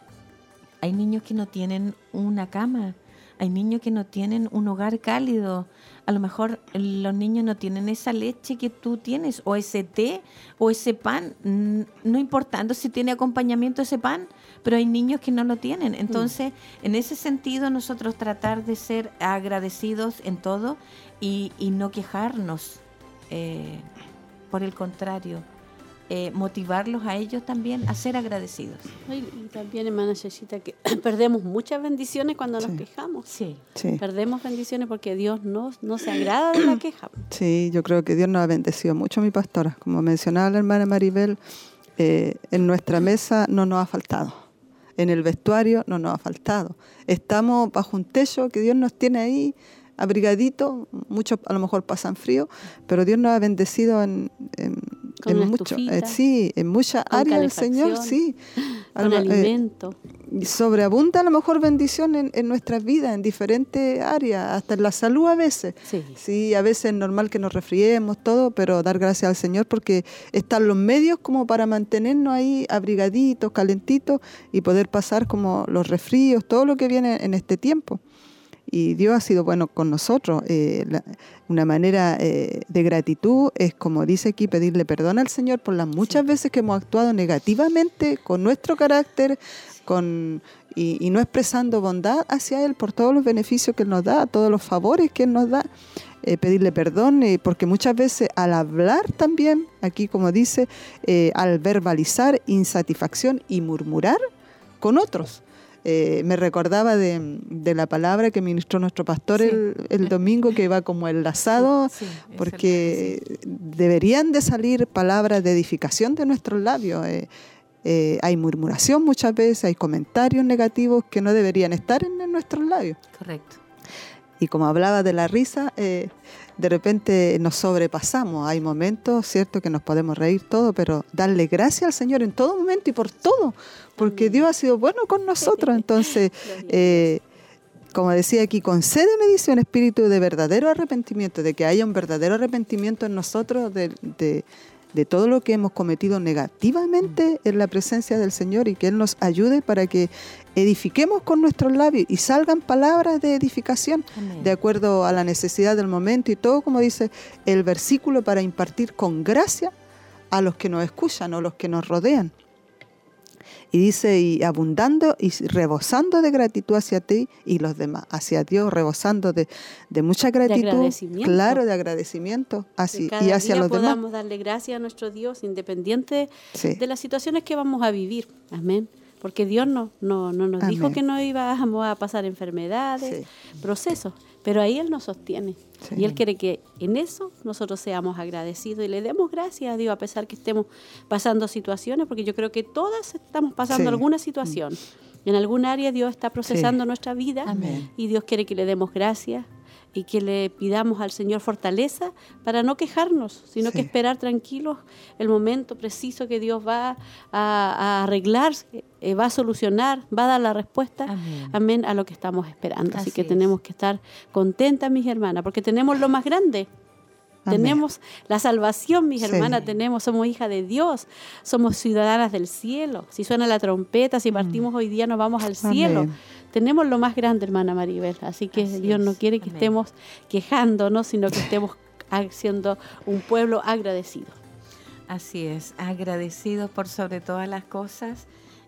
hay niños que no tienen una cama, hay niños que no tienen un hogar cálido, a lo mejor los niños no tienen esa leche que tú tienes, o ese té, o ese pan, no importando si tiene acompañamiento ese pan, pero hay niños que no lo tienen. Entonces, mm. en ese sentido, nosotros tratar de ser agradecidos en todo y, y no quejarnos, eh, por el contrario. Eh, motivarlos a ellos también a ser agradecidos. Y, y también, hermana Cecita, que perdemos muchas bendiciones cuando Sí. nos quejamos. Sí. Sí. Perdemos bendiciones porque Dios no, no se agrada de la queja. Sí, yo creo que Dios nos ha bendecido mucho, mi pastora. Como mencionaba la hermana Maribel, eh, en nuestra mesa no nos ha faltado. En el vestuario no nos ha faltado. Estamos bajo un techo que Dios nos tiene ahí abrigadito. Muchos a lo mejor pasan frío, pero Dios nos ha bendecido en, en, Con en mucho, eh, sí, en muchas áreas Señor, sí. Con Alma- eh, alimento. y sobreabunda a lo mejor bendición en, en nuestras vidas, en diferentes áreas, hasta en la salud a veces. Sí. Sí, a veces es normal que nos resfriemos, todo, pero dar gracias al Señor porque están los medios como para mantenernos ahí abrigaditos, calentitos y poder pasar como los resfríos, todo lo que viene en este tiempo. Y Dios ha sido bueno con nosotros. Eh, la- una manera eh, de gratitud es, como dice aquí, pedirle perdón al Señor por las muchas veces que hemos actuado negativamente con nuestro carácter con, y, y no expresando bondad hacia Él por todos los beneficios que Él nos da, todos los favores que Él nos da. Eh, pedirle perdón, eh, porque muchas veces al hablar también, aquí como dice, eh, al verbalizar insatisfacción y murmurar con otros. Eh, me recordaba de, de la palabra que ministró nuestro pastor Sí. el, el domingo, que va como enlazado, Sí, porque deberían de salir palabras de edificación de nuestros labios. Eh, eh, hay murmuración muchas veces, hay comentarios negativos que no deberían estar en, en nuestros labios. Correcto. Y como hablaba de la risa, eh, de repente nos sobrepasamos. Hay momentos, cierto, que nos podemos reír todo, pero darle gracias al Señor en todo momento y por todo, porque Dios ha sido bueno con nosotros. Entonces, eh, como decía aquí, concédeme, dice un espíritu de verdadero arrepentimiento, de que haya un verdadero arrepentimiento en nosotros de, de- de todo lo que hemos cometido negativamente en la presencia del Señor y que Él nos ayude para que edifiquemos con nuestros labios y salgan palabras de edificación Amén. de acuerdo a la necesidad del momento y todo, como dice el versículo, para impartir con gracia a los que nos escuchan o los que nos rodean. Y dice, y abundando y rebosando de gratitud hacia ti y los demás, hacia Dios, rebosando de, de mucha gratitud, claro, de agradecimiento, así, y hacia día los demás. podamos darle gracias a nuestro Dios, independiente Sí. de las situaciones que vamos a vivir. Amén. Porque Dios no, no, no nos dijo que no íbamos a pasar enfermedades, procesos, pero ahí Él nos sostiene. Sí. Y Él quiere que en eso nosotros seamos agradecidos y le demos gracias a Dios a pesar que estemos pasando situaciones, porque yo creo que todas estamos pasando Sí. alguna situación. En algún área Dios está procesando nuestra vida Amén. y Dios quiere que le demos gracias y que le pidamos al Señor fortaleza para no quejarnos, sino que esperar tranquilos el momento preciso que Dios va a, a arreglar, eh, va a solucionar, va a dar la respuesta, Amén. amén, a lo que estamos esperando. Así, Así que es. tenemos que estar contentas, mis hermanas, porque tenemos lo más grande. Amén. Tenemos la salvación, mis Sí. hermanas, tenemos, somos hijas de Dios, somos ciudadanas del cielo. Si suena la trompeta, si partimos hoy día, nos vamos al cielo. Tenemos lo más grande, hermana Maribel. Así que Así Dios no quiere que Amén. estemos quejándonos, sino que estemos siendo un pueblo agradecido. Así es, agradecidos por sobre todas las cosas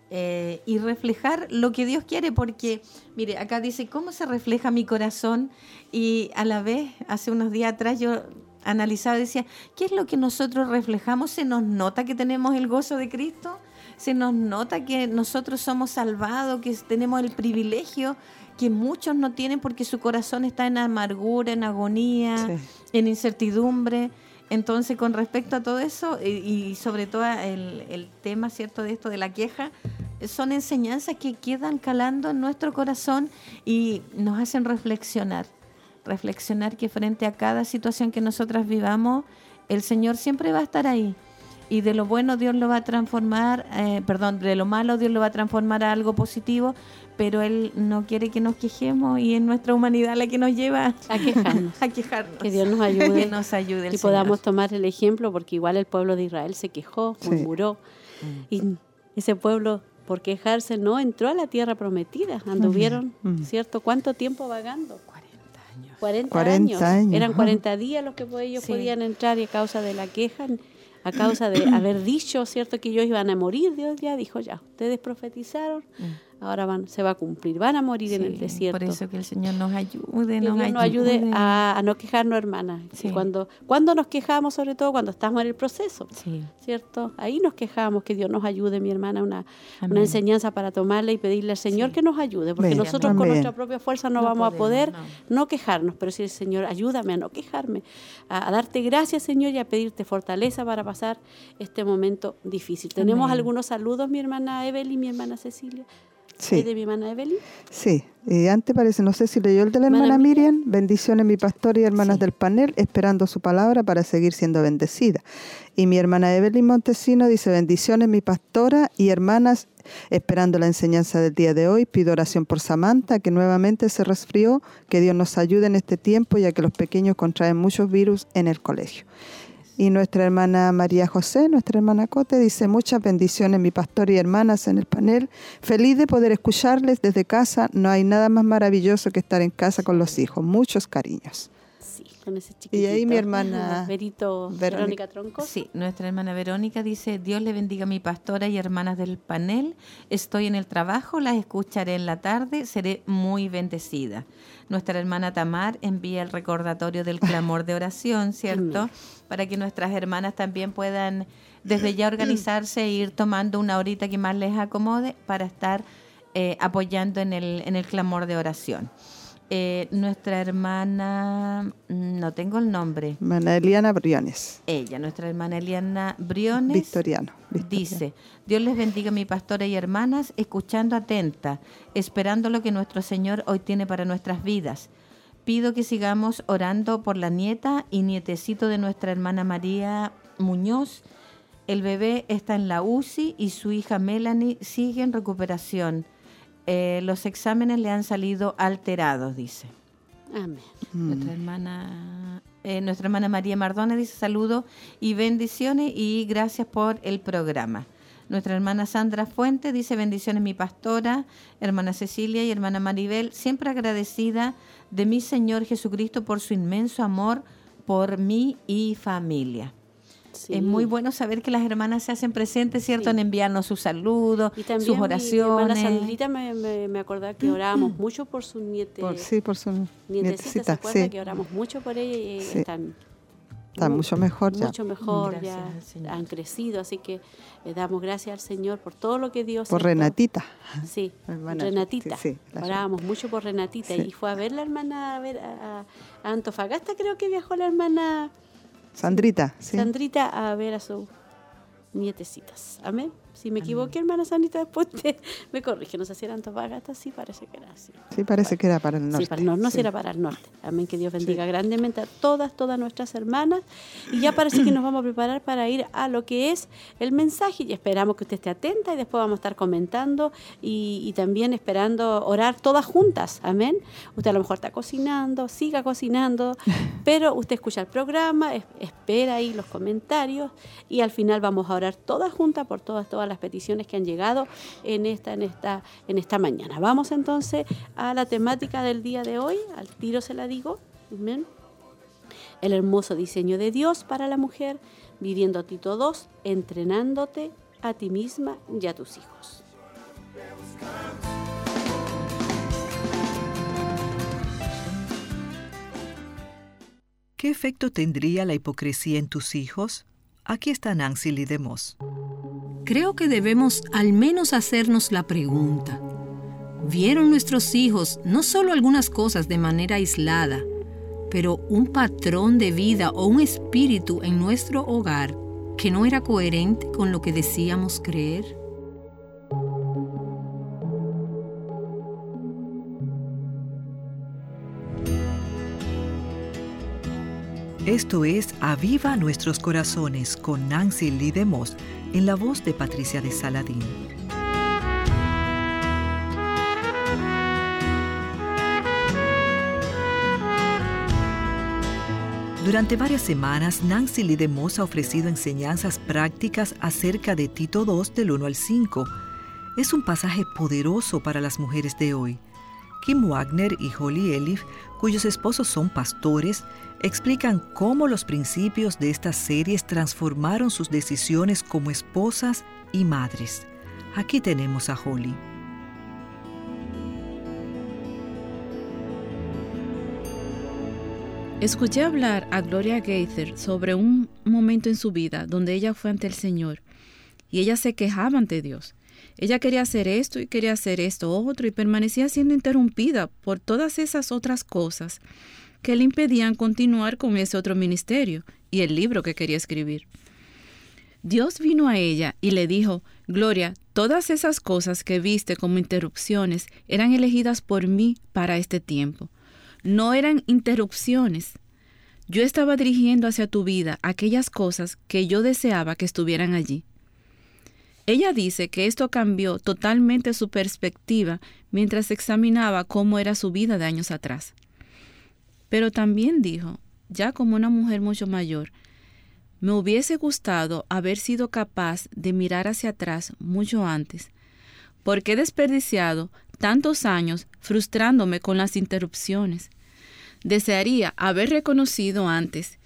eh, y reflejar lo que Dios quiere, porque, mire, acá dice, ¿cómo se refleja mi corazón? Y a la vez, hace unos días atrás yo analizaba y decía, ¿qué es lo que nosotros reflejamos? ¿Se nos nota que tenemos el gozo de Cristo? ¿Se nos nota que nosotros somos salvados, que tenemos el privilegio que muchos no tienen porque su corazón está en amargura, en agonía, Sí. en incertidumbre? Entonces, con respecto a todo eso y, y sobre todo el, el tema, ¿cierto?, de esto de la queja, son enseñanzas que quedan calando en nuestro corazón y nos hacen reflexionar. Reflexionar que frente a cada situación que nosotras vivamos, el Señor siempre va a estar ahí. Y de lo bueno Dios lo va a transformar, eh, perdón, de lo malo Dios lo va a transformar a algo positivo, pero Él no quiere que nos quejemos y es nuestra humanidad la que nos lleva A quejarnos. a quejarnos. Que Dios nos ayude que nos ayude el y podamos Señor. tomar el ejemplo, porque igual el pueblo de Israel se quejó, Sí. murmuró, y ese pueblo, por quejarse, no entró a la tierra prometida. Anduvieron. ¿cierto? ¿Cuánto tiempo vagando? 40 años. 40, 40 años. años, Eran ajá. 40 días los que ellos Sí. podían entrar y a causa de la queja, a causa de haber dicho, ¿cierto? Que ellos iban a morir, Dios ya dijo, ya, ustedes profetizaron, ahora van, se va a cumplir, van a morir en el desierto. Por eso que el Señor nos ayude, Que nos Dios nos ayude ayude. a, a no quejarnos, hermanas. Sí. Y cuando, cuando nos quejamos, sobre todo cuando estamos en el proceso, Sí, ¿cierto? Ahí nos quejamos, que Dios nos ayude, mi hermana, una, enseñanza para tomarla y pedirle al Señor Sí. que nos ayude, porque nosotros con nuestra propia fuerza no, No vamos a poder no. no. quejarnos, pero sí, Señor, ayúdame a no quejarme, a, a darte gracias, Señor, y a pedirte fortaleza para pasar este momento difícil. Tenemos Amén. algunos saludos, mi hermana Evelyn, mi hermana Cecilia. Sí. ¿Es de mi hermana Evelyn? Sí, y antes parece, no sé si leyó el de la hermana Hermana Miriam, bendiciones mi pastor y hermanas Sí. del panel, esperando su palabra para seguir siendo bendecida. Y mi hermana Evelyn Montesino dice, bendiciones mi pastora y hermanas, esperando la enseñanza del día de hoy, pido oración por Samantha, que nuevamente se resfrió, que Dios nos ayude en este tiempo, ya que los pequeños contraen muchos virus en el colegio. Y nuestra hermana María José, nuestra hermana Cote, dice muchas bendiciones, mi pastor y hermanas en el panel. Feliz de poder escucharles desde casa. No hay nada más maravilloso que estar en casa con los hijos. Muchos cariños. Sí, con ese Y ahí mi hermana Verito, Verónica. Verónica Tronco. Sí, nuestra hermana Verónica dice, Dios le bendiga a mi pastora y hermanas del panel. Estoy en el trabajo, las escucharé en la tarde, seré muy bendecida. Nuestra hermana Tamar envía el recordatorio del clamor de oración, ¿cierto? Para que nuestras hermanas también puedan desde ya organizarse e ir tomando una horita que más les acomode para estar eh, apoyando en el, en el clamor de oración. Eh, nuestra hermana, mm, no tengo el nombre, Hermana Eliana Briones, ella, nuestra hermana Eliana Briones, Victoriano. Victoriano. dice, Dios les bendiga mi pastora y hermanas, escuchando atenta, esperando lo que nuestro Señor hoy tiene para nuestras vidas. Pido que sigamos orando por la nieta y nietecito de nuestra hermana María Muñoz. El bebé está en la UCI y su hija Melanie sigue en recuperación. Eh, los exámenes le han salido alterados, dice. Amén. Nuestra hermana, eh, nuestra hermana María Mardona dice saludos y bendiciones y gracias por el programa. Nuestra hermana Sandra Fuente dice bendiciones mi pastora, hermana Cecilia y hermana Maribel, siempre agradecida de mi Señor Jesucristo por su inmenso amor por mí y familia. Sí. Es muy bueno saber que las hermanas se hacen presentes, ¿cierto? Sí. En enviarnos sus saludos, Y también sus mi- oraciones. Mi, hermana Sandrita me, me, me acordaba que orábamos mucho por su niete, Por, sí, por su nietecita, ¿se nietecita. acuerda? Sí, Que oramos mucho por ella y Sí. están está mu- mucho mejor ya. Mucho mejor, Gracias ya han crecido, así que le damos gracias al Señor por todo lo que Dios Por. Renatita. Sí, Hermana, Renatita. sí, sí, Orábamos mucho por Renatita Sí. y fue a ver la hermana a, ver a Antofagasta, creo que viajó la hermana Sandrita, sí. Sandrita a ver a sus nietecitas. Amén. Si me equivoqué, hermana Sandrita, después te- me corrige. No sé si era Antofagasta, sí, parece que era así. Sí, parece que era para el norte. Sí, para el norte, no sí. si era para el norte. Amén, que Dios bendiga grandemente a todas, todas nuestras hermanas. Y ya parece que nos vamos a preparar para ir a lo que es el mensaje y esperamos que usted esté atenta y después vamos a estar comentando y, y también esperando orar todas juntas. Amén. Usted a lo mejor está cocinando, siga cocinando, pero usted escucha el programa, es- espera ahí los comentarios y al final vamos a orar todas juntas por todas, todas las peticiones que han llegado en esta, en esta, en esta mañana. Vamos entonces a la temática del día de hoy, al tiro se la digo. El hermoso diseño de Dios para la mujer, viviendo Tito 2, entrenándote a ti misma y a tus hijos. ¿Qué efecto tendría la hipocresía en tus hijos? Aquí está Nancy Lee de Moss. Creo que debemos al menos hacernos la pregunta. ¿Vieron nuestros hijos no solo algunas cosas de manera aislada, pero un patrón de vida o un espíritu en nuestro hogar que no era coherente con lo que decíamos creer? Esto es Aviva Nuestros Corazones con Nancy Lee de Moss en la voz de Patricia de Saladín. Durante varias semanas, Nancy Lee de Moss ha ofrecido enseñanzas prácticas acerca de Tito 2 del 1 al 5. Es un pasaje poderoso para las mujeres de hoy. Kim Wagner y Holly Elif, cuyos esposos son pastores, explican cómo los principios de estas series transformaron sus decisiones como esposas y madres. Aquí tenemos a Holly. Escuché hablar a Gloria Gaither sobre un momento en su vida donde ella fue ante el Señor y ella se quejaba ante Dios. Ella quería hacer esto y quería hacer esto otro y permanecía siendo interrumpida por todas esas otras cosas que le impedían continuar con ese otro ministerio y el libro que quería escribir. Dios vino a ella y le dijo, Gloria, todas esas cosas que viste como interrupciones eran elegidas por mí para este tiempo. No eran interrupciones. Yo estaba dirigiendo hacia tu vida aquellas cosas que yo deseaba que estuvieran allí. Ella dice que esto cambió totalmente su perspectiva mientras examinaba cómo era su vida de años atrás. Pero también dijo, ya como una mujer mucho mayor, Me hubiese gustado haber sido capaz de mirar hacia atrás mucho antes, porque he desperdiciado tantos años frustrándome con las interrupciones. Desearía haber reconocido antes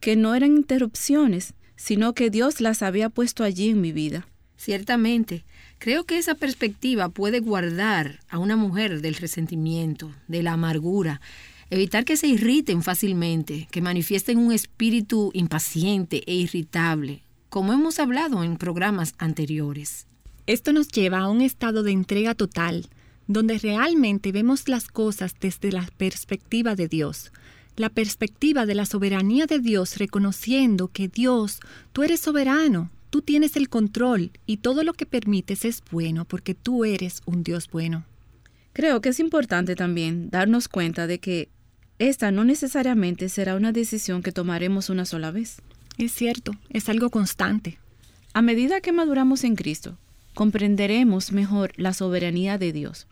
que no eran interrupciones, sino que Dios las había puesto allí en mi vida. Ciertamente, creo que esa perspectiva puede guardar a una mujer del resentimiento, de la amargura, evitar que se irriten fácilmente, que manifiesten un espíritu impaciente e irritable, como hemos hablado en programas anteriores. Esto nos lleva a un estado de entrega total, donde realmente vemos las cosas desde la perspectiva de Dios, la perspectiva de la soberanía de Dios, reconociendo que Dios, tú eres soberano, tú tienes el control y todo lo que permites es bueno porque tú eres un Dios bueno. Creo que es importante también darnos cuenta de que esta no necesariamente será una decisión que tomaremos una sola vez. Es cierto, es algo constante. A medida que maduramos en Cristo, comprenderemos mejor la soberanía de Dios.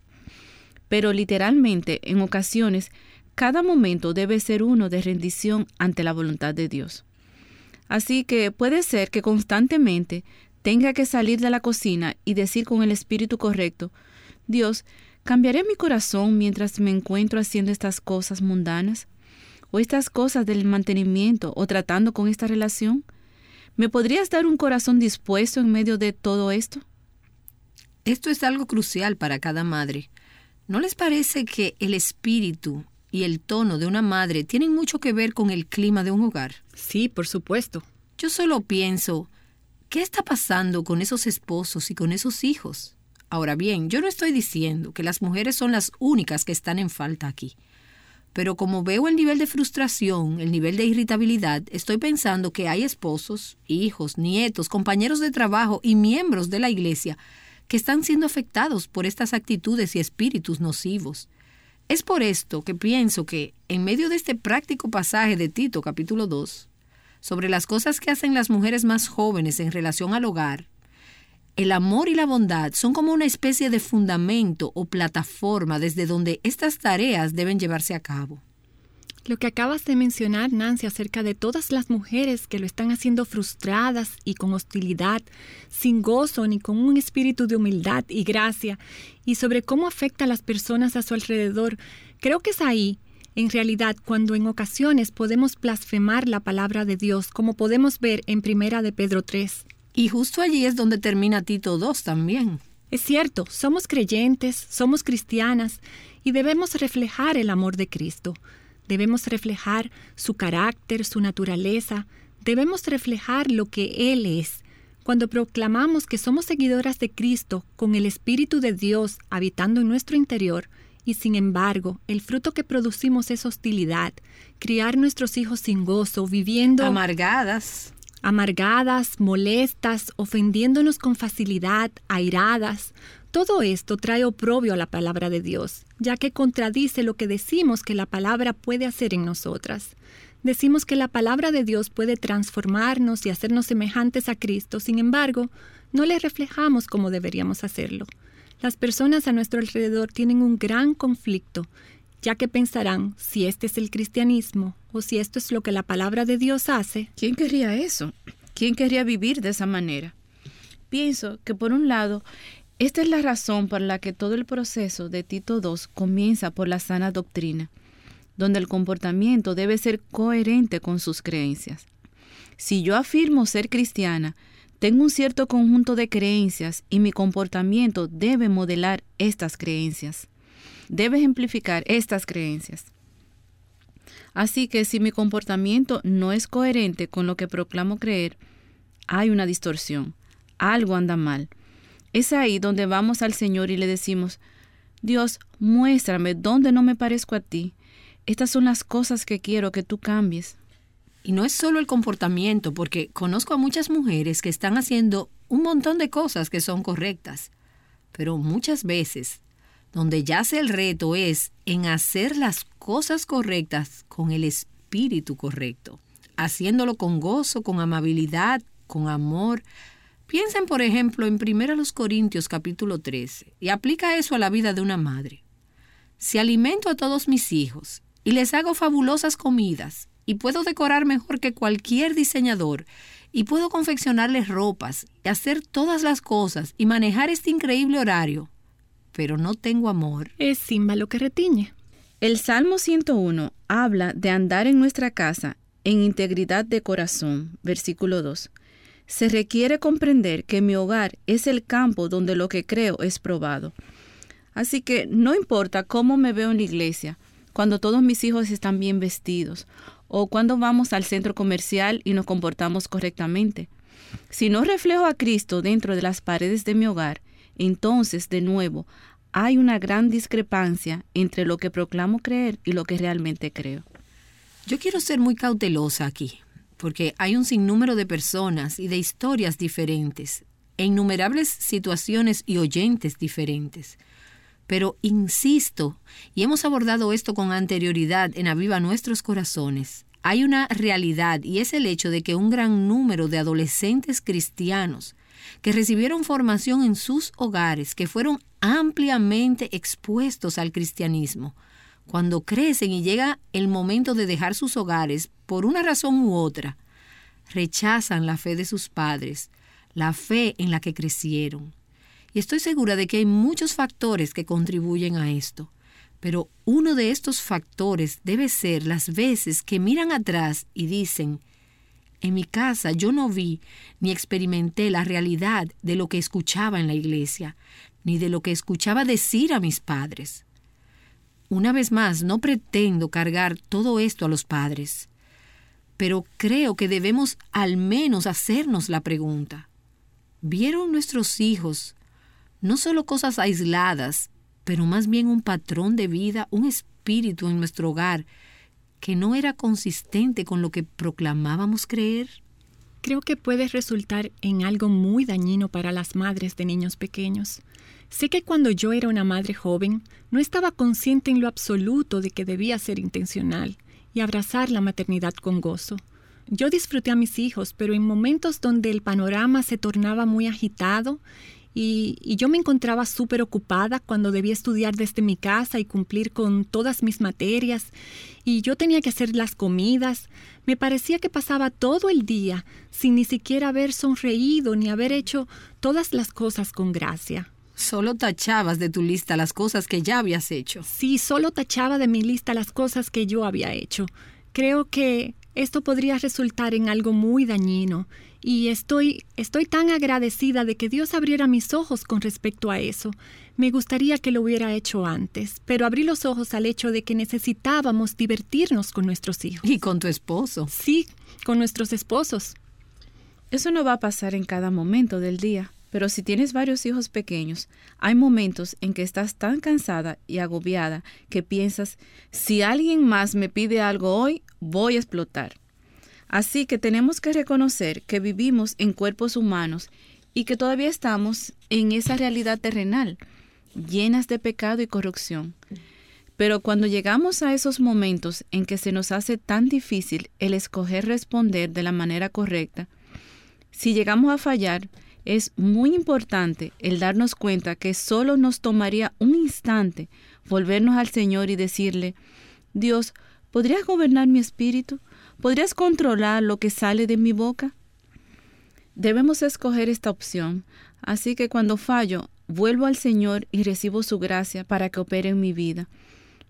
Pero literalmente, en ocasiones, cada momento debe ser uno de rendición ante la voluntad de Dios. Así que puede ser que constantemente tenga que salir de la cocina y decir con el espíritu correcto, Dios, ¿cambiaré mi corazón mientras me encuentro haciendo estas cosas mundanas? ¿O estas cosas del mantenimiento o tratando con esta relación? ¿Me podrías dar un corazón dispuesto en medio de todo esto? Esto es algo crucial para cada madre. ¿No les parece que el espíritu y el tono de una madre tienen mucho que ver con el clima de un hogar? Sí, por supuesto. Yo solo pienso, ¿qué está pasando con esos esposos y con esos hijos? Ahora bien, yo no estoy diciendo que las mujeres son las únicas que están en falta aquí. Pero como veo el nivel de frustración, el nivel de irritabilidad, estoy pensando que hay esposos, hijos, nietos, compañeros de trabajo y miembros de la iglesia que están siendo afectados por estas actitudes y espíritus nocivos. Es por esto que pienso que, en medio de este práctico pasaje de Tito capítulo 2, sobre las cosas que hacen las mujeres más jóvenes en relación al hogar, el amor y la bondad son como una especie de fundamento o plataforma desde donde estas tareas deben llevarse a cabo. Lo que acabas de mencionar, Nancy, acerca de todas las mujeres que lo están haciendo frustradas y con hostilidad, sin gozo ni con un espíritu de humildad y gracia, y sobre cómo afecta a las personas a su alrededor, creo que es ahí, en realidad, cuando en ocasiones podemos blasfemar la palabra de Dios, como podemos ver en Primera de Pedro 3. Y justo allí es donde termina Tito 2 también. Es cierto, somos creyentes, somos cristianas, y debemos reflejar el amor de Cristo. Debemos reflejar su carácter, su naturaleza, debemos reflejar lo que Él es. Cuando proclamamos que somos seguidoras de Cristo con el Espíritu de Dios habitando en nuestro interior, y sin embargo el fruto que producimos es hostilidad, criar nuestros hijos sin gozo, viviendo amargadas, amargadas, molestas, ofendiéndonos con facilidad, airadas, todo esto trae oprobio a la palabra de Dios, ya que contradice lo que decimos que la palabra puede hacer en nosotras. Decimos que la palabra de Dios puede transformarnos y hacernos semejantes a Cristo, sin embargo, no le reflejamos como deberíamos hacerlo. Las personas a nuestro alrededor tienen un gran conflicto, ya que pensarán si este es el cristianismo o si esto es lo que la palabra de Dios hace. ¿Quién querría eso? ¿Quién querría vivir de esa manera? Pienso que por un lado esta es la razón por la que todo el proceso de Tito II comienza por la sana doctrina, donde el comportamiento debe ser coherente con sus creencias. Si yo afirmo ser cristiana, tengo un cierto conjunto de creencias y mi comportamiento debe modelar estas creencias. Debe ejemplificar estas creencias. Así que si mi comportamiento no es coherente con lo que proclamo creer, hay una distorsión, algo anda mal es ahí donde vamos al Señor y le decimos, Dios, muéstrame dónde no me parezco a ti. Estas son las cosas que quiero que tú cambies. Y no es solo el comportamiento, porque conozco a muchas mujeres que están haciendo un montón de cosas que son correctas, pero muchas veces donde yace el reto es en hacer las cosas correctas con el espíritu correcto, haciéndolo con gozo, con amabilidad, con amor, Piensen, por ejemplo, en 1 Corintios capítulo 13 y aplica eso a la vida de una madre. Si alimento a todos mis hijos y les hago fabulosas comidas y puedo decorar mejor que cualquier diseñador y puedo confeccionarles ropas y hacer todas las cosas y manejar este increíble horario, pero no tengo amor. Es Simba lo que retiñe. El Salmo 101 habla de andar en nuestra casa en integridad de corazón, versículo 2. Se requiere comprender que mi hogar es el campo donde lo que creo es probado. Así que no importa cómo me veo en la iglesia, cuando todos mis hijos están bien vestidos, o cuando vamos al centro comercial y nos comportamos correctamente. Si no reflejo a Cristo dentro de las paredes de mi hogar, entonces, de nuevo, hay una gran discrepancia entre lo que proclamo creer y lo que realmente creo. Yo quiero ser muy cautelosa aquí, porque hay un sinnúmero de personas y de historias diferentes, e innumerables situaciones y oyentes diferentes. Pero insisto, y hemos abordado esto con anterioridad en Aviva Nuestros Corazones, hay una realidad y es el hecho de que un gran número de adolescentes cristianos que recibieron formación en sus hogares, que fueron ampliamente expuestos al cristianismo, cuando crecen y llega el momento de dejar sus hogares por una razón u otra, rechazan la fe de sus padres, la fe en la que crecieron. Y estoy segura de que hay muchos factores que contribuyen a esto. Pero uno de estos factores debe ser las veces que miran atrás y dicen, en mi casa yo no vi ni experimenté la realidad de lo que escuchaba en la iglesia, ni de lo que escuchaba decir a mis padres. Una vez más, no pretendo cargar todo esto a los padres, pero creo que debemos al menos hacernos la pregunta. ¿Vieron nuestros hijos no solo cosas aisladas, pero más bien un patrón de vida, un espíritu en nuestro hogar que no era consistente con lo que proclamábamos creer? Creo que puede resultar en algo muy dañino para las madres de niños pequeños. Sé que cuando yo era una madre joven, no estaba consciente en lo absoluto de que debía ser intencional y abrazar la maternidad con gozo. Yo disfruté a mis hijos, pero en momentos donde el panorama se tornaba muy agitado y, yo me encontraba súper ocupada cuando debía estudiar desde mi casa y cumplir con todas mis materias, y yo tenía que hacer las comidas. Me parecía que pasaba todo el día sin ni siquiera haber sonreído ni haber hecho todas las cosas con gracia. Solo tachabas de tu lista las cosas que ya habías hecho. Sí, solo tachaba de mi lista las cosas que yo había hecho. Creo que esto podría resultar en algo muy dañino y estoy, estoy tan agradecida de que Dios abriera mis ojos con respecto a eso. Me gustaría que lo hubiera hecho antes, pero abrí los ojos al hecho de que necesitábamos divertirnos con nuestros hijos. Y con tu esposo. Sí, con nuestros esposos. Eso no va a pasar en cada momento del día, pero si tienes varios hijos pequeños, hay momentos en que estás tan cansada y agobiada que piensas, si alguien más me pide algo hoy, voy a explotar. Así que tenemos que reconocer que vivimos en cuerpos humanos y que todavía estamos en esa realidad terrenal, llenas de pecado y corrupción. Pero cuando llegamos a esos momentos en que se nos hace tan difícil el escoger responder de la manera correcta, si llegamos a fallar, es muy importante el darnos cuenta que solo nos tomaría un instante volvernos al Señor y decirle, Dios, ¿podrías gobernar mi espíritu? ¿Podrías controlar lo que sale de mi boca? Debemos escoger esta opción, así que cuando fallo, vuelvo al Señor y recibo su gracia para que opere en mi vida,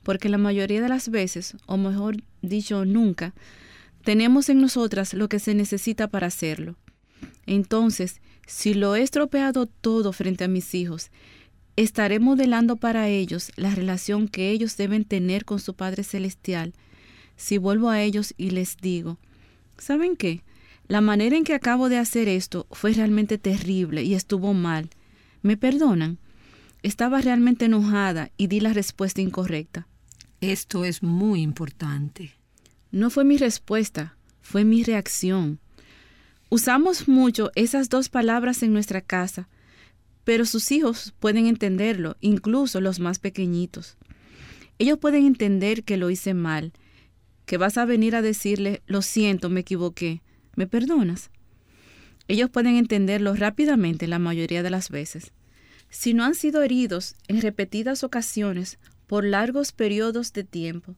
porque la mayoría de las veces, o mejor dicho, nunca, tenemos en nosotras lo que se necesita para hacerlo. Entonces, si lo he estropeado todo frente a mis hijos, estaré modelando para ellos la relación que ellos deben tener con su Padre Celestial, si vuelvo a ellos y les digo, ¿saben qué? La manera en que acabo de hacer esto fue realmente terrible y estuvo mal. ¿Me perdonan? Estaba realmente enojada y di la respuesta incorrecta. Esto es muy importante. No fue mi respuesta, fue mi reacción. Usamos mucho esas dos palabras en nuestra casa, pero sus hijos pueden entenderlo, incluso los más pequeñitos. Ellos pueden entender que lo hice mal que vas a venir a decirle, lo siento, me equivoqué, ¿me perdonas? Ellos pueden entenderlo rápidamente la mayoría de las veces. Si no han sido heridos en repetidas ocasiones por largos periodos de tiempo,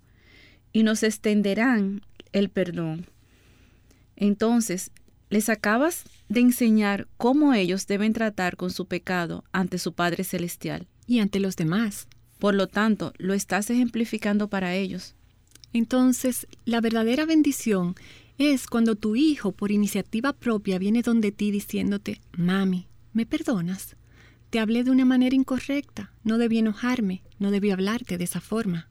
y nos extenderán el perdón. Entonces, les acabas de enseñar cómo ellos deben tratar con su pecado ante su Padre Celestial. Y ante los demás. Por lo tanto, lo estás ejemplificando para ellos. Entonces, la verdadera bendición es cuando tu hijo, por iniciativa propia, viene donde ti diciéndote, Mami, ¿me perdonas? Te hablé de una manera incorrecta, no debí enojarme, no debí hablarte de esa forma.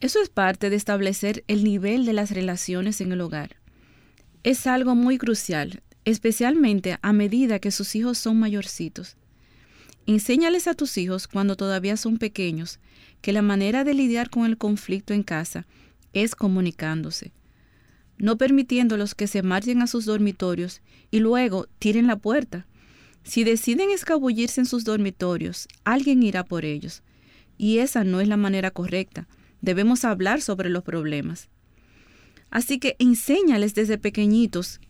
Eso es parte de establecer el nivel de las relaciones en el hogar. Es algo muy crucial, especialmente a medida que sus hijos son mayorcitos. Enséñales a tus hijos cuando todavía son pequeños que la manera de lidiar con el conflicto en casa es comunicándose, no permitiéndolos que se marchen a sus dormitorios y luego tiren la puerta. Si deciden escabullirse en sus dormitorios, alguien irá por ellos. Y esa no es la manera correcta. Debemos hablar sobre los problemas. Así que enséñales desde pequeñitos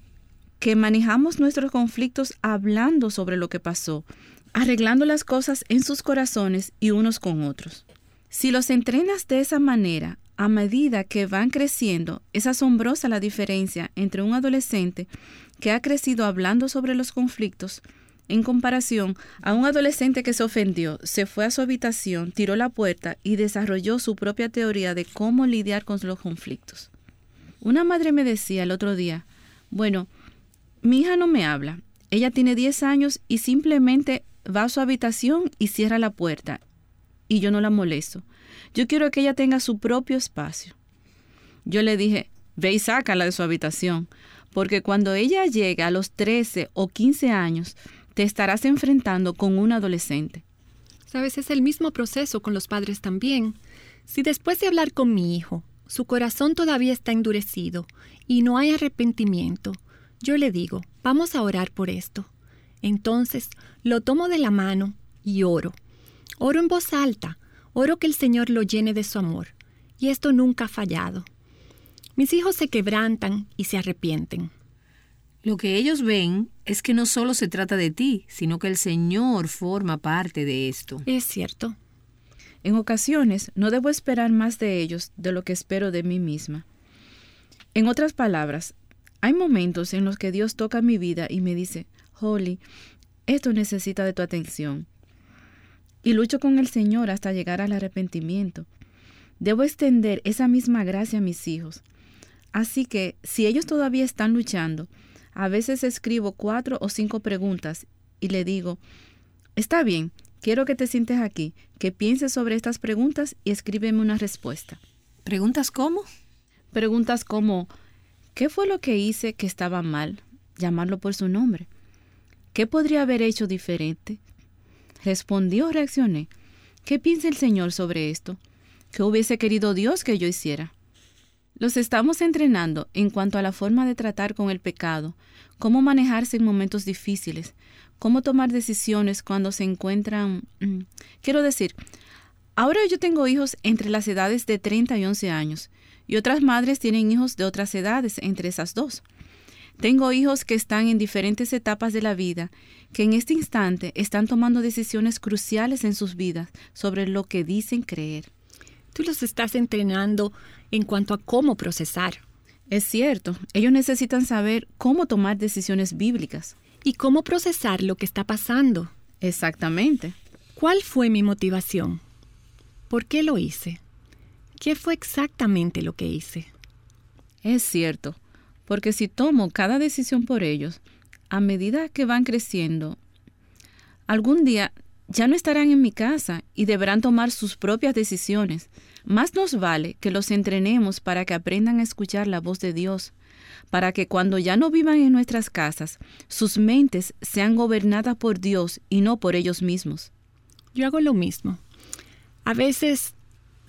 que manejamos nuestros conflictos hablando sobre lo que pasó, arreglando las cosas en sus corazones y unos con otros. Si los entrenas de esa manera, a medida que van creciendo, es asombrosa la diferencia entre un adolescente que ha crecido hablando sobre los conflictos en comparación a un adolescente que se ofendió, se fue a su habitación, tiró la puerta y desarrolló su propia teoría de cómo lidiar con los conflictos. Una madre me decía el otro día, bueno, mi hija no me habla, ella tiene 10 años y simplemente va a su habitación y cierra la puerta y yo no la molesto. Yo quiero que ella tenga su propio espacio. Yo le dije, ve y sácala de su habitación, porque cuando ella llegue a los 13 o 15 años, te estarás enfrentando con un adolescente. Sabes, es el mismo proceso con los padres también. Si después de hablar con mi hijo, su corazón todavía está endurecido y no hay arrepentimiento, yo le digo, vamos a orar por esto. Entonces lo tomo de la mano y oro. Oro en voz alta, oro que el Señor lo llene de su amor, y esto nunca ha fallado. Mis hijos se quebrantan y se arrepienten. Lo que ellos ven es que no solo se trata de ti, sino que el Señor forma parte de esto. Es cierto. En ocasiones no debo esperar más de ellos de lo que espero de mí misma. En otras palabras, hay momentos en los que Dios toca mi vida y me dice, Holly, esto necesita de tu atención y lucho con el Señor hasta llegar al arrepentimiento. Debo extender esa misma gracia a mis hijos. Así que, si ellos todavía están luchando, a veces escribo cuatro o cinco preguntas y le digo, está bien, quiero que te sientes aquí, que pienses sobre estas preguntas y escríbeme una respuesta. ¿Preguntas cómo? Preguntas como, ¿qué fue lo que hice que estaba mal? Llamarlo por su nombre. ¿Qué podría haber hecho diferente? Respondí o reaccioné. ¿Qué piensa el Señor sobre esto? ¿Qué hubiese querido Dios que yo hiciera? Los estamos entrenando en cuanto a la forma de tratar con el pecado, cómo manejarse en momentos difíciles, cómo tomar decisiones cuando se encuentran... Mm, quiero decir, ahora yo tengo hijos entre las edades de 30 y 11 años, y otras madres tienen hijos de otras edades entre esas dos. Tengo hijos que están en diferentes etapas de la vida, que en este instante están tomando decisiones cruciales en sus vidas sobre lo que dicen creer. Tú los estás entrenando en cuanto a cómo procesar. Es cierto, ellos necesitan saber cómo tomar decisiones bíblicas. Y cómo procesar lo que está pasando. Exactamente. ¿Cuál fue mi motivación? ¿Por qué lo hice? ¿Qué fue exactamente lo que hice? Es cierto porque si tomo cada decisión por ellos, a medida que van creciendo, algún día ya no estarán en mi casa y deberán tomar sus propias decisiones. Más nos vale que los entrenemos para que aprendan a escuchar la voz de Dios, para que cuando ya no vivan en nuestras casas, sus mentes sean gobernadas por Dios y no por ellos mismos. Yo hago lo mismo. A veces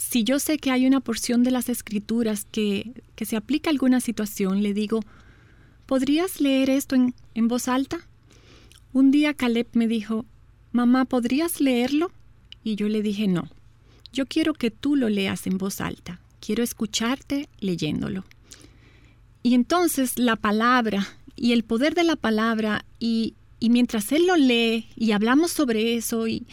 si yo sé que hay una porción de las escrituras que, que se aplica a alguna situación, le digo, ¿podrías leer esto en, en voz alta? Un día Caleb me dijo, Mamá, ¿podrías leerlo? Y yo le dije, no, yo quiero que tú lo leas en voz alta, quiero escucharte leyéndolo. Y entonces la palabra y el poder de la palabra y, y mientras él lo lee y hablamos sobre eso y,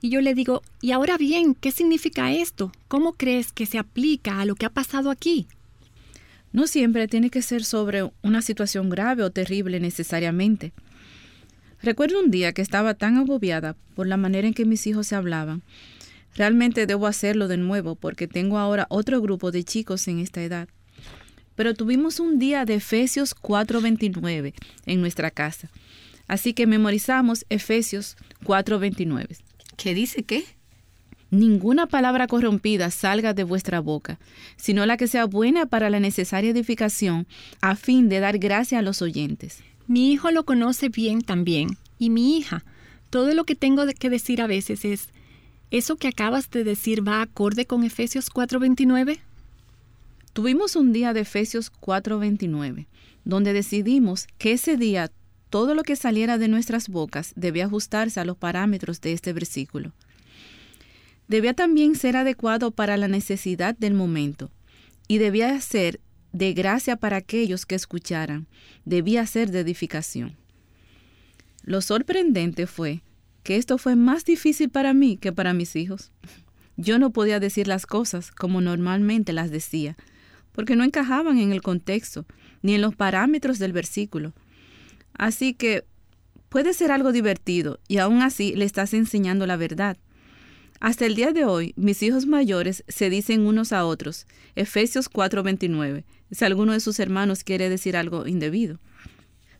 y yo le digo, y ahora bien, ¿qué significa esto? ¿Cómo crees que se aplica a lo que ha pasado aquí? No siempre tiene que ser sobre una situación grave o terrible necesariamente. Recuerdo un día que estaba tan agobiada por la manera en que mis hijos se hablaban. Realmente debo hacerlo de nuevo porque tengo ahora otro grupo de chicos en esta edad. Pero tuvimos un día de Efesios 4:29 en nuestra casa. Así que memorizamos Efesios 4:29. ¿Qué dice qué? Ninguna palabra corrompida salga de vuestra boca, sino la que sea buena para la necesaria edificación, a fin de dar gracia a los oyentes. Mi hijo lo conoce bien también, y mi hija. Todo lo que tengo que decir a veces es, ¿eso que acabas de decir va acorde con Efesios 4:29? Tuvimos un día de Efesios 4:29, donde decidimos que ese día todo lo que saliera de nuestras bocas debía ajustarse a los parámetros de este versículo. Debía también ser adecuado para la necesidad del momento y debía ser de gracia para aquellos que escucharan, debía ser de edificación. Lo sorprendente fue que esto fue más difícil para mí que para mis hijos. Yo no podía decir las cosas como normalmente las decía, porque no encajaban en el contexto ni en los parámetros del versículo. Así que puede ser algo divertido y aún así le estás enseñando la verdad. Hasta el día de hoy, mis hijos mayores se dicen unos a otros, Efesios 4:29, si alguno de sus hermanos quiere decir algo indebido.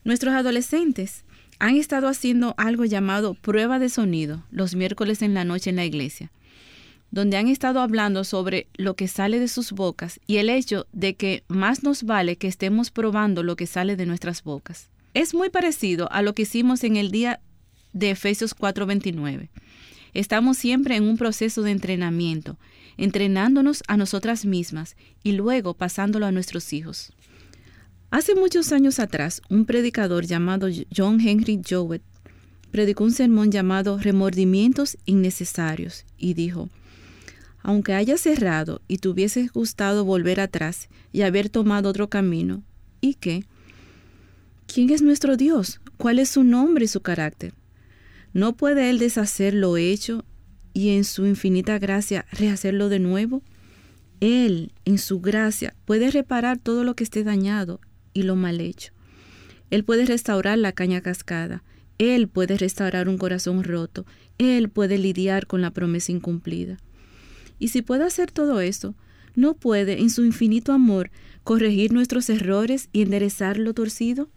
Nuestros adolescentes han estado haciendo algo llamado prueba de sonido los miércoles en la noche en la iglesia, donde han estado hablando sobre lo que sale de sus bocas y el hecho de que más nos vale que estemos probando lo que sale de nuestras bocas. Es muy parecido a lo que hicimos en el día de Efesios 4:29. Estamos siempre en un proceso de entrenamiento, entrenándonos a nosotras mismas y luego pasándolo a nuestros hijos. Hace muchos años atrás, un predicador llamado John Henry Jowett predicó un sermón llamado Remordimientos Innecesarios y dijo, aunque hayas cerrado y te hubiese gustado volver atrás y haber tomado otro camino, ¿y qué? ¿Quién es nuestro Dios? ¿Cuál es su nombre y su carácter? ¿No puede Él deshacer lo hecho y en su infinita gracia rehacerlo de nuevo? Él, en su gracia, puede reparar todo lo que esté dañado y lo mal hecho. Él puede restaurar la caña cascada. Él puede restaurar un corazón roto. Él puede lidiar con la promesa incumplida. Y si puede hacer todo eso, ¿no puede, en su infinito amor, corregir nuestros errores y enderezar lo torcido?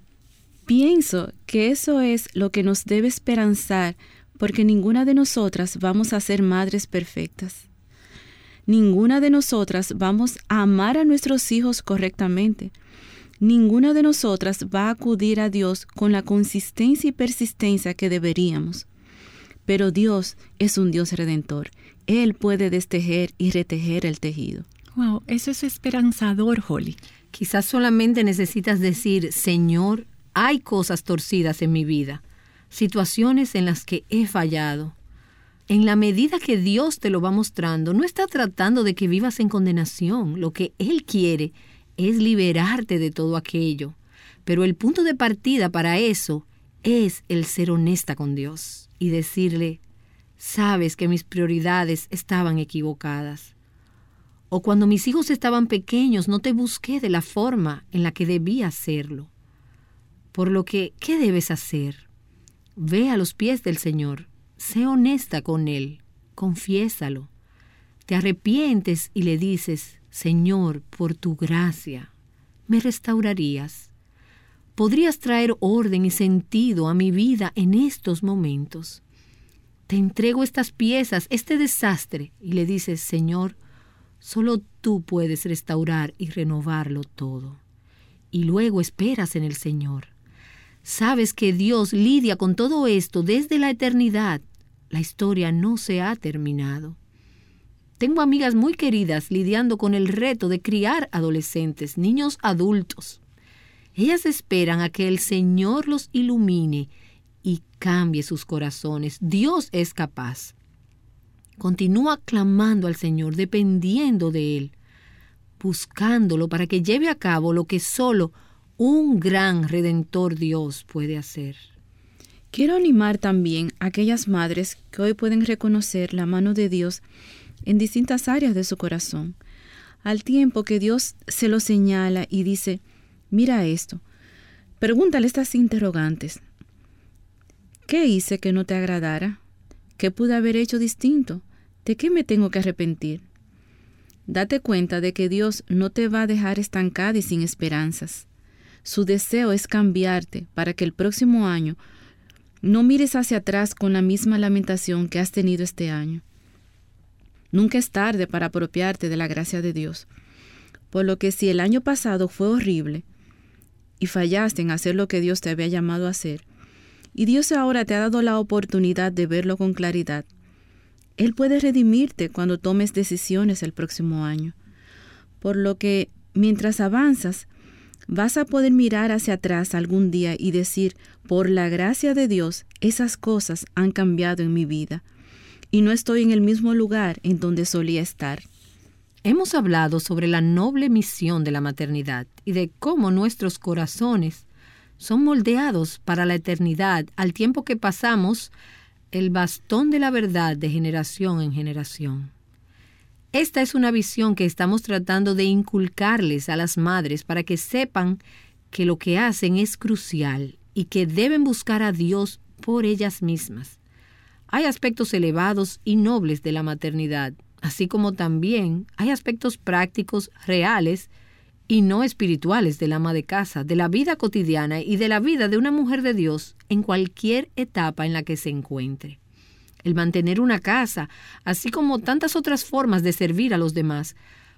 Pienso que eso es lo que nos debe esperanzar, porque ninguna de nosotras vamos a ser madres perfectas. Ninguna de nosotras vamos a amar a nuestros hijos correctamente. Ninguna de nosotras va a acudir a Dios con la consistencia y persistencia que deberíamos. Pero Dios es un Dios redentor. Él puede destejer y retejer el tejido. Wow, eso es esperanzador, Holly. Quizás solamente necesitas decir, Señor, hay cosas torcidas en mi vida, situaciones en las que he fallado. En la medida que Dios te lo va mostrando, no está tratando de que vivas en condenación. Lo que Él quiere es liberarte de todo aquello. Pero el punto de partida para eso es el ser honesta con Dios y decirle, sabes que mis prioridades estaban equivocadas. O cuando mis hijos estaban pequeños no te busqué de la forma en la que debía hacerlo. Por lo que, ¿qué debes hacer? Ve a los pies del Señor, sé honesta con Él, confiésalo. Te arrepientes y le dices, Señor, por tu gracia, me restaurarías. Podrías traer orden y sentido a mi vida en estos momentos. Te entrego estas piezas, este desastre, y le dices, Señor, solo tú puedes restaurar y renovarlo todo. Y luego esperas en el Señor. Sabes que Dios lidia con todo esto desde la eternidad. La historia no se ha terminado. Tengo amigas muy queridas lidiando con el reto de criar adolescentes, niños adultos. Ellas esperan a que el Señor los ilumine y cambie sus corazones. Dios es capaz. Continúa clamando al Señor, dependiendo de Él, buscándolo para que lleve a cabo lo que solo un gran redentor Dios puede hacer. Quiero animar también a aquellas madres que hoy pueden reconocer la mano de Dios en distintas áreas de su corazón. Al tiempo que Dios se lo señala y dice, mira esto, pregúntale estas interrogantes. ¿Qué hice que no te agradara? ¿Qué pude haber hecho distinto? ¿De qué me tengo que arrepentir? Date cuenta de que Dios no te va a dejar estancada y sin esperanzas. Su deseo es cambiarte para que el próximo año no mires hacia atrás con la misma lamentación que has tenido este año. Nunca es tarde para apropiarte de la gracia de Dios. Por lo que si el año pasado fue horrible y fallaste en hacer lo que Dios te había llamado a hacer, y Dios ahora te ha dado la oportunidad de verlo con claridad, Él puede redimirte cuando tomes decisiones el próximo año. Por lo que mientras avanzas, vas a poder mirar hacia atrás algún día y decir, por la gracia de Dios, esas cosas han cambiado en mi vida y no estoy en el mismo lugar en donde solía estar. Hemos hablado sobre la noble misión de la maternidad y de cómo nuestros corazones son moldeados para la eternidad al tiempo que pasamos el bastón de la verdad de generación en generación. Esta es una visión que estamos tratando de inculcarles a las madres para que sepan que lo que hacen es crucial y que deben buscar a Dios por ellas mismas. Hay aspectos elevados y nobles de la maternidad, así como también hay aspectos prácticos, reales y no espirituales del ama de casa, de la vida cotidiana y de la vida de una mujer de Dios en cualquier etapa en la que se encuentre. El mantener una casa, así como tantas otras formas de servir a los demás,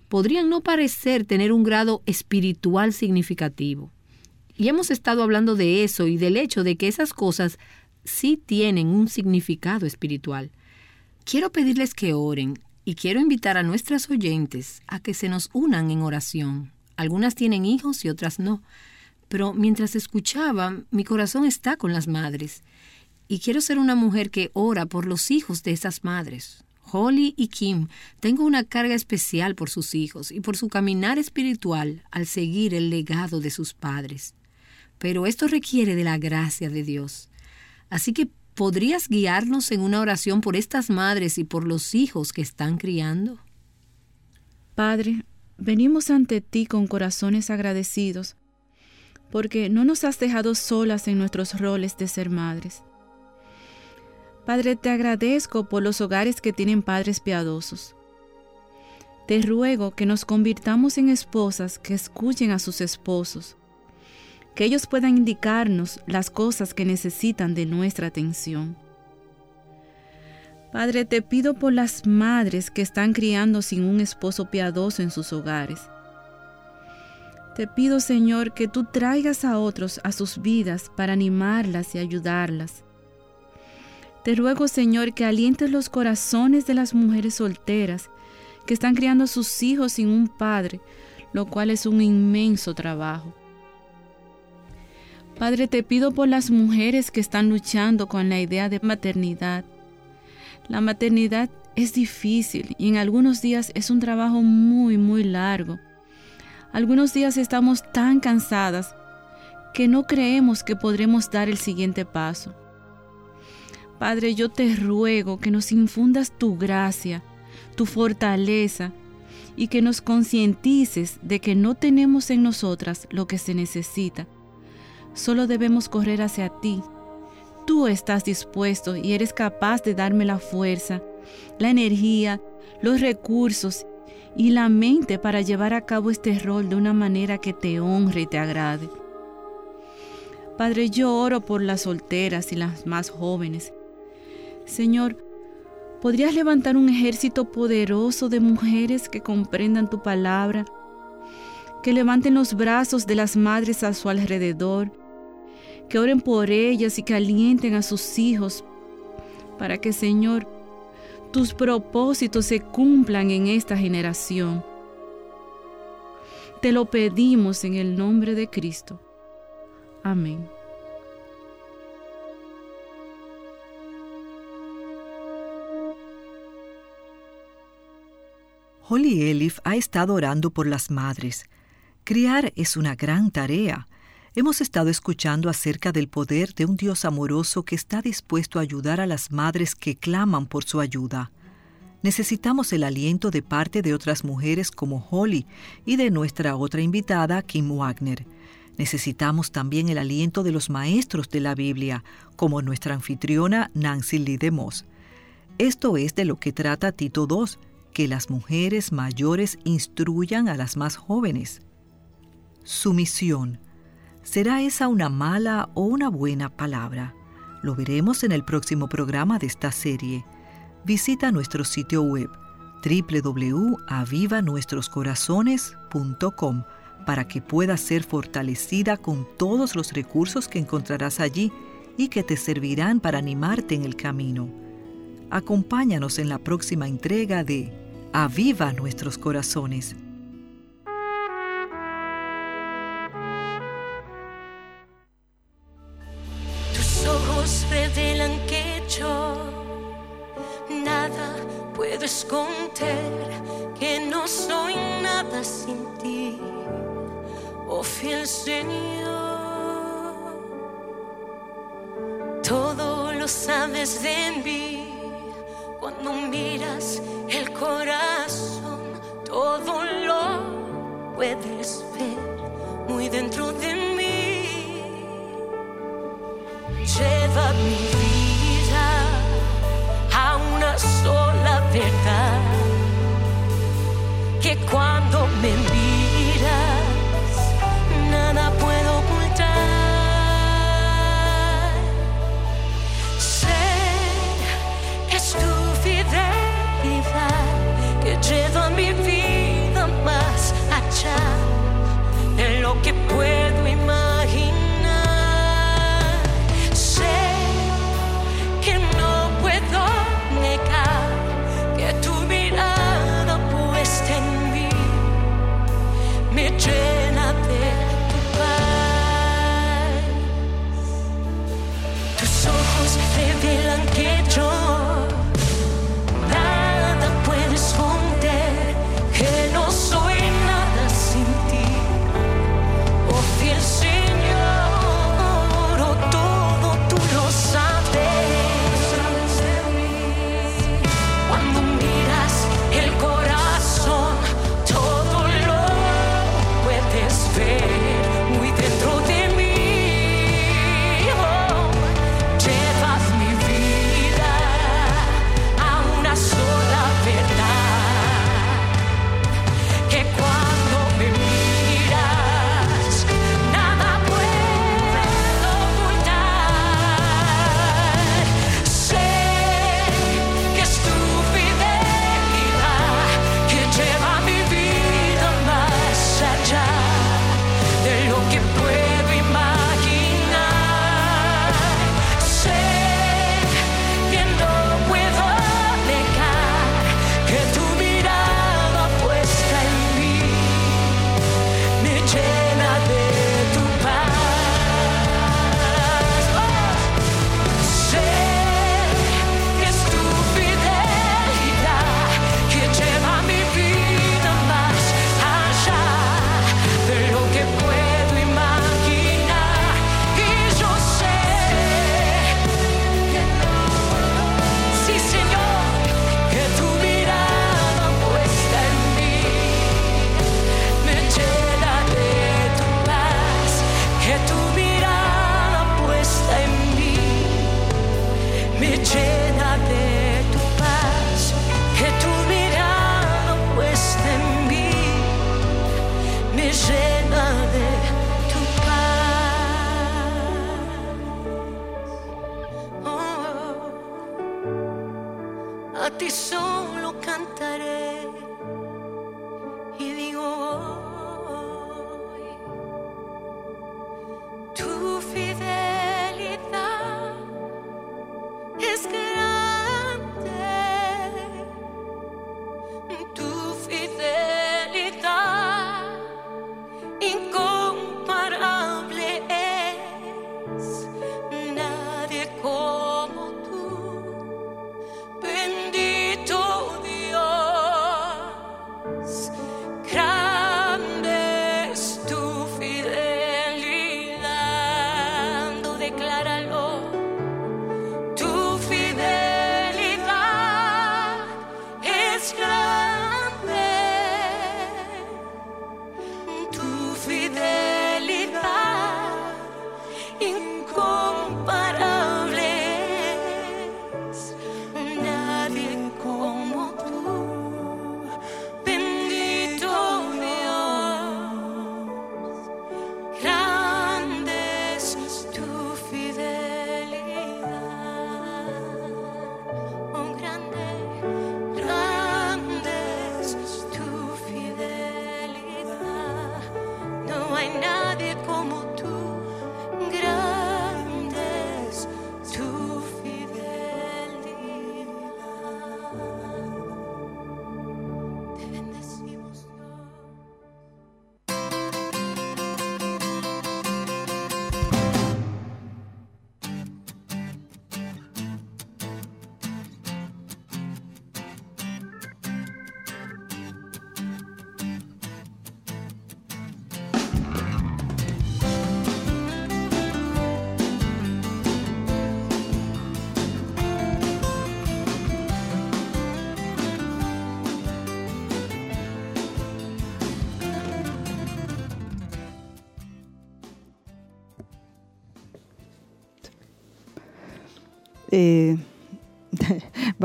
podrían no parecer tener un grado espiritual significativo. Y hemos estado hablando de eso y del hecho de que esas cosas sí tienen un significado espiritual. Quiero pedirles que oren y quiero invitar a nuestras oyentes a que se nos unan en oración. Algunas tienen hijos y otras no. Pero mientras escuchaba, mi corazón está con las madres. Y quiero ser una mujer que ora por los hijos de esas madres. Holly y Kim, tengo una carga especial por sus hijos y por su caminar espiritual al seguir el legado de sus padres. Pero esto requiere de la gracia de Dios. Así que, ¿podrías guiarnos en una oración por estas madres y por los hijos que están criando? Padre, Venimos ante ti con corazones agradecidos, porque no nos has dejado solas en nuestros roles de ser madres. Padre, te agradezco por los hogares que tienen padres piadosos. Te ruego que nos convirtamos en esposas que escuchen a sus esposos, que ellos puedan indicarnos las cosas que necesitan de nuestra atención. Padre, te pido por las madres que están criando sin un esposo piadoso en sus hogares. Te pido, Señor, que tú traigas a otros a sus vidas para animarlas y ayudarlas. Te ruego, Señor, que alientes los corazones de las mujeres solteras que están criando sus hijos sin un padre, lo cual es un inmenso trabajo. Padre, te pido por las mujeres que están luchando con la idea de maternidad. La maternidad es difícil y en algunos días es un trabajo muy, muy largo. Algunos días estamos tan cansadas que no creemos que podremos dar el siguiente paso. Padre, yo te ruego que nos infundas tu gracia, tu fortaleza y que nos concientices de que no tenemos en nosotras lo que se necesita. Solo debemos correr hacia ti tú estás dispuesto y eres capaz de darme la fuerza, la energía, los recursos y la mente para llevar a cabo este rol de una manera que te honre y te agrade. Padre, yo oro por las solteras y las más jóvenes. Señor, ¿podrías levantar un ejército poderoso de mujeres que comprendan tu palabra, que levanten los brazos de las madres a su alrededor, que oren por ellas y que alienten a sus hijos para que, Señor, tus propósitos se cumplan en esta generación. Te lo pedimos en el nombre de Cristo. Amén. Holly Elif ha estado orando por las madres. Criar es una gran tarea Hemos estado escuchando acerca del poder de un Dios amoroso que está dispuesto a ayudar a las madres que claman por su ayuda. Necesitamos el aliento de parte de otras mujeres como Holly y de nuestra otra invitada, Kim Wagner. Necesitamos también el aliento de los maestros de la Biblia, como nuestra anfitriona Nancy Lee DeMoss. Esto es de lo que trata Tito II, que las mujeres mayores instruyan a las más jóvenes. Sumisión. ¿Será esa una mala o una buena palabra? Lo veremos en el próximo programa de esta serie. Visita nuestro sitio web www.avivanuestroscorazones.com para que puedas ser fortalecida con todos los recursos que encontrarás allí y que te servirán para animarte en el camino. Acompáñanos en la próxima entrega de Aviva nuestros corazones. Tus ojos revelan que yo nada puedo esconder, que no soy nada sin ti, oh fiel Señor. Todo lo sabes de mí cuando miras el corazón, todo lo puedes ver muy dentro de mí. Lleva mi vida a una sola verdad. Que cuando me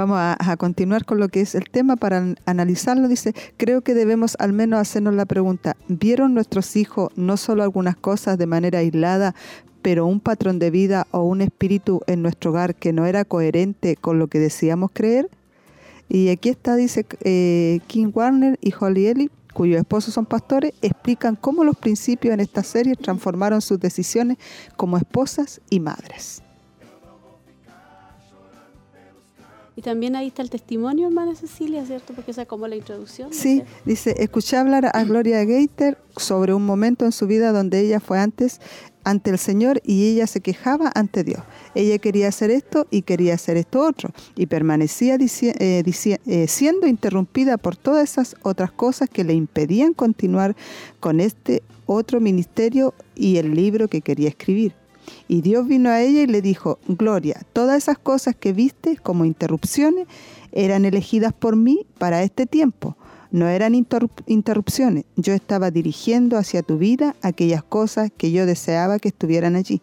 vamos a, continuar con lo que es el tema para analizarlo. Dice, creo que debemos al menos hacernos la pregunta, ¿vieron nuestros hijos no solo algunas cosas de manera aislada, pero un patrón de vida o un espíritu en nuestro hogar que no era coherente con lo que decíamos creer? Y aquí está, dice eh, King Warner y Holly Ellie, cuyos esposos son pastores, explican cómo los principios en esta serie transformaron sus decisiones como esposas y madres. Y también ahí está el testimonio, hermana Cecilia, ¿cierto? Porque esa es como la introducción. Sí, dice, escuché hablar a Gloria Gaiter sobre un momento en su vida donde ella fue antes ante el Señor y ella se quejaba ante Dios. Ella quería hacer esto y quería hacer esto otro y permanecía eh, eh, siendo interrumpida por todas esas otras cosas que le impedían continuar con este otro ministerio y el libro que quería escribir. Y Dios vino a ella y le dijo, Gloria, todas esas cosas que viste como interrupciones eran elegidas por mí para este tiempo no eran interrupciones, yo estaba dirigiendo hacia tu vida aquellas cosas que yo deseaba que estuvieran allí.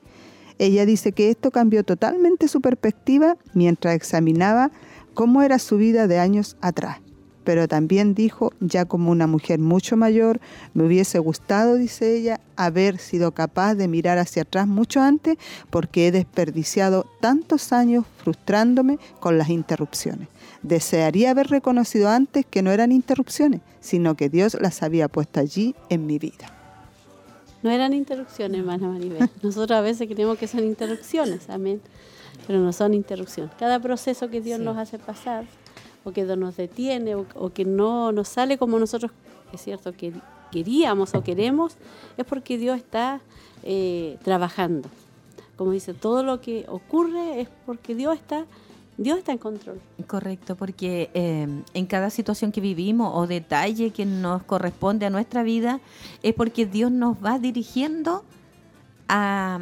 Ella dice que esto cambió totalmente su perspectiva mientras examinaba cómo era su vida de años atrás. Pero también dijo, ya como una mujer mucho mayor, me hubiese gustado, dice ella, haber sido capaz de mirar hacia atrás mucho antes porque he desperdiciado tantos años frustrándome con las interrupciones. Desearía haber reconocido antes que no eran interrupciones, sino que Dios las había puesto allí en mi vida. No eran interrupciones, hermana Maribel. Nosotros a veces creemos que son interrupciones, amén. Pero no son interrupciones. Cada proceso que Dios nos hace pasar, o que nos detiene, o, que no nos sale como nosotros, es cierto, que queríamos o queremos, es porque Dios está eh, trabajando. Como dice, todo lo que ocurre es porque Dios está Dios está en control. Correcto, porque em, en cada situación que vivimos o detalle que nos corresponde a nuestra vida es porque Dios nos va dirigiendo a,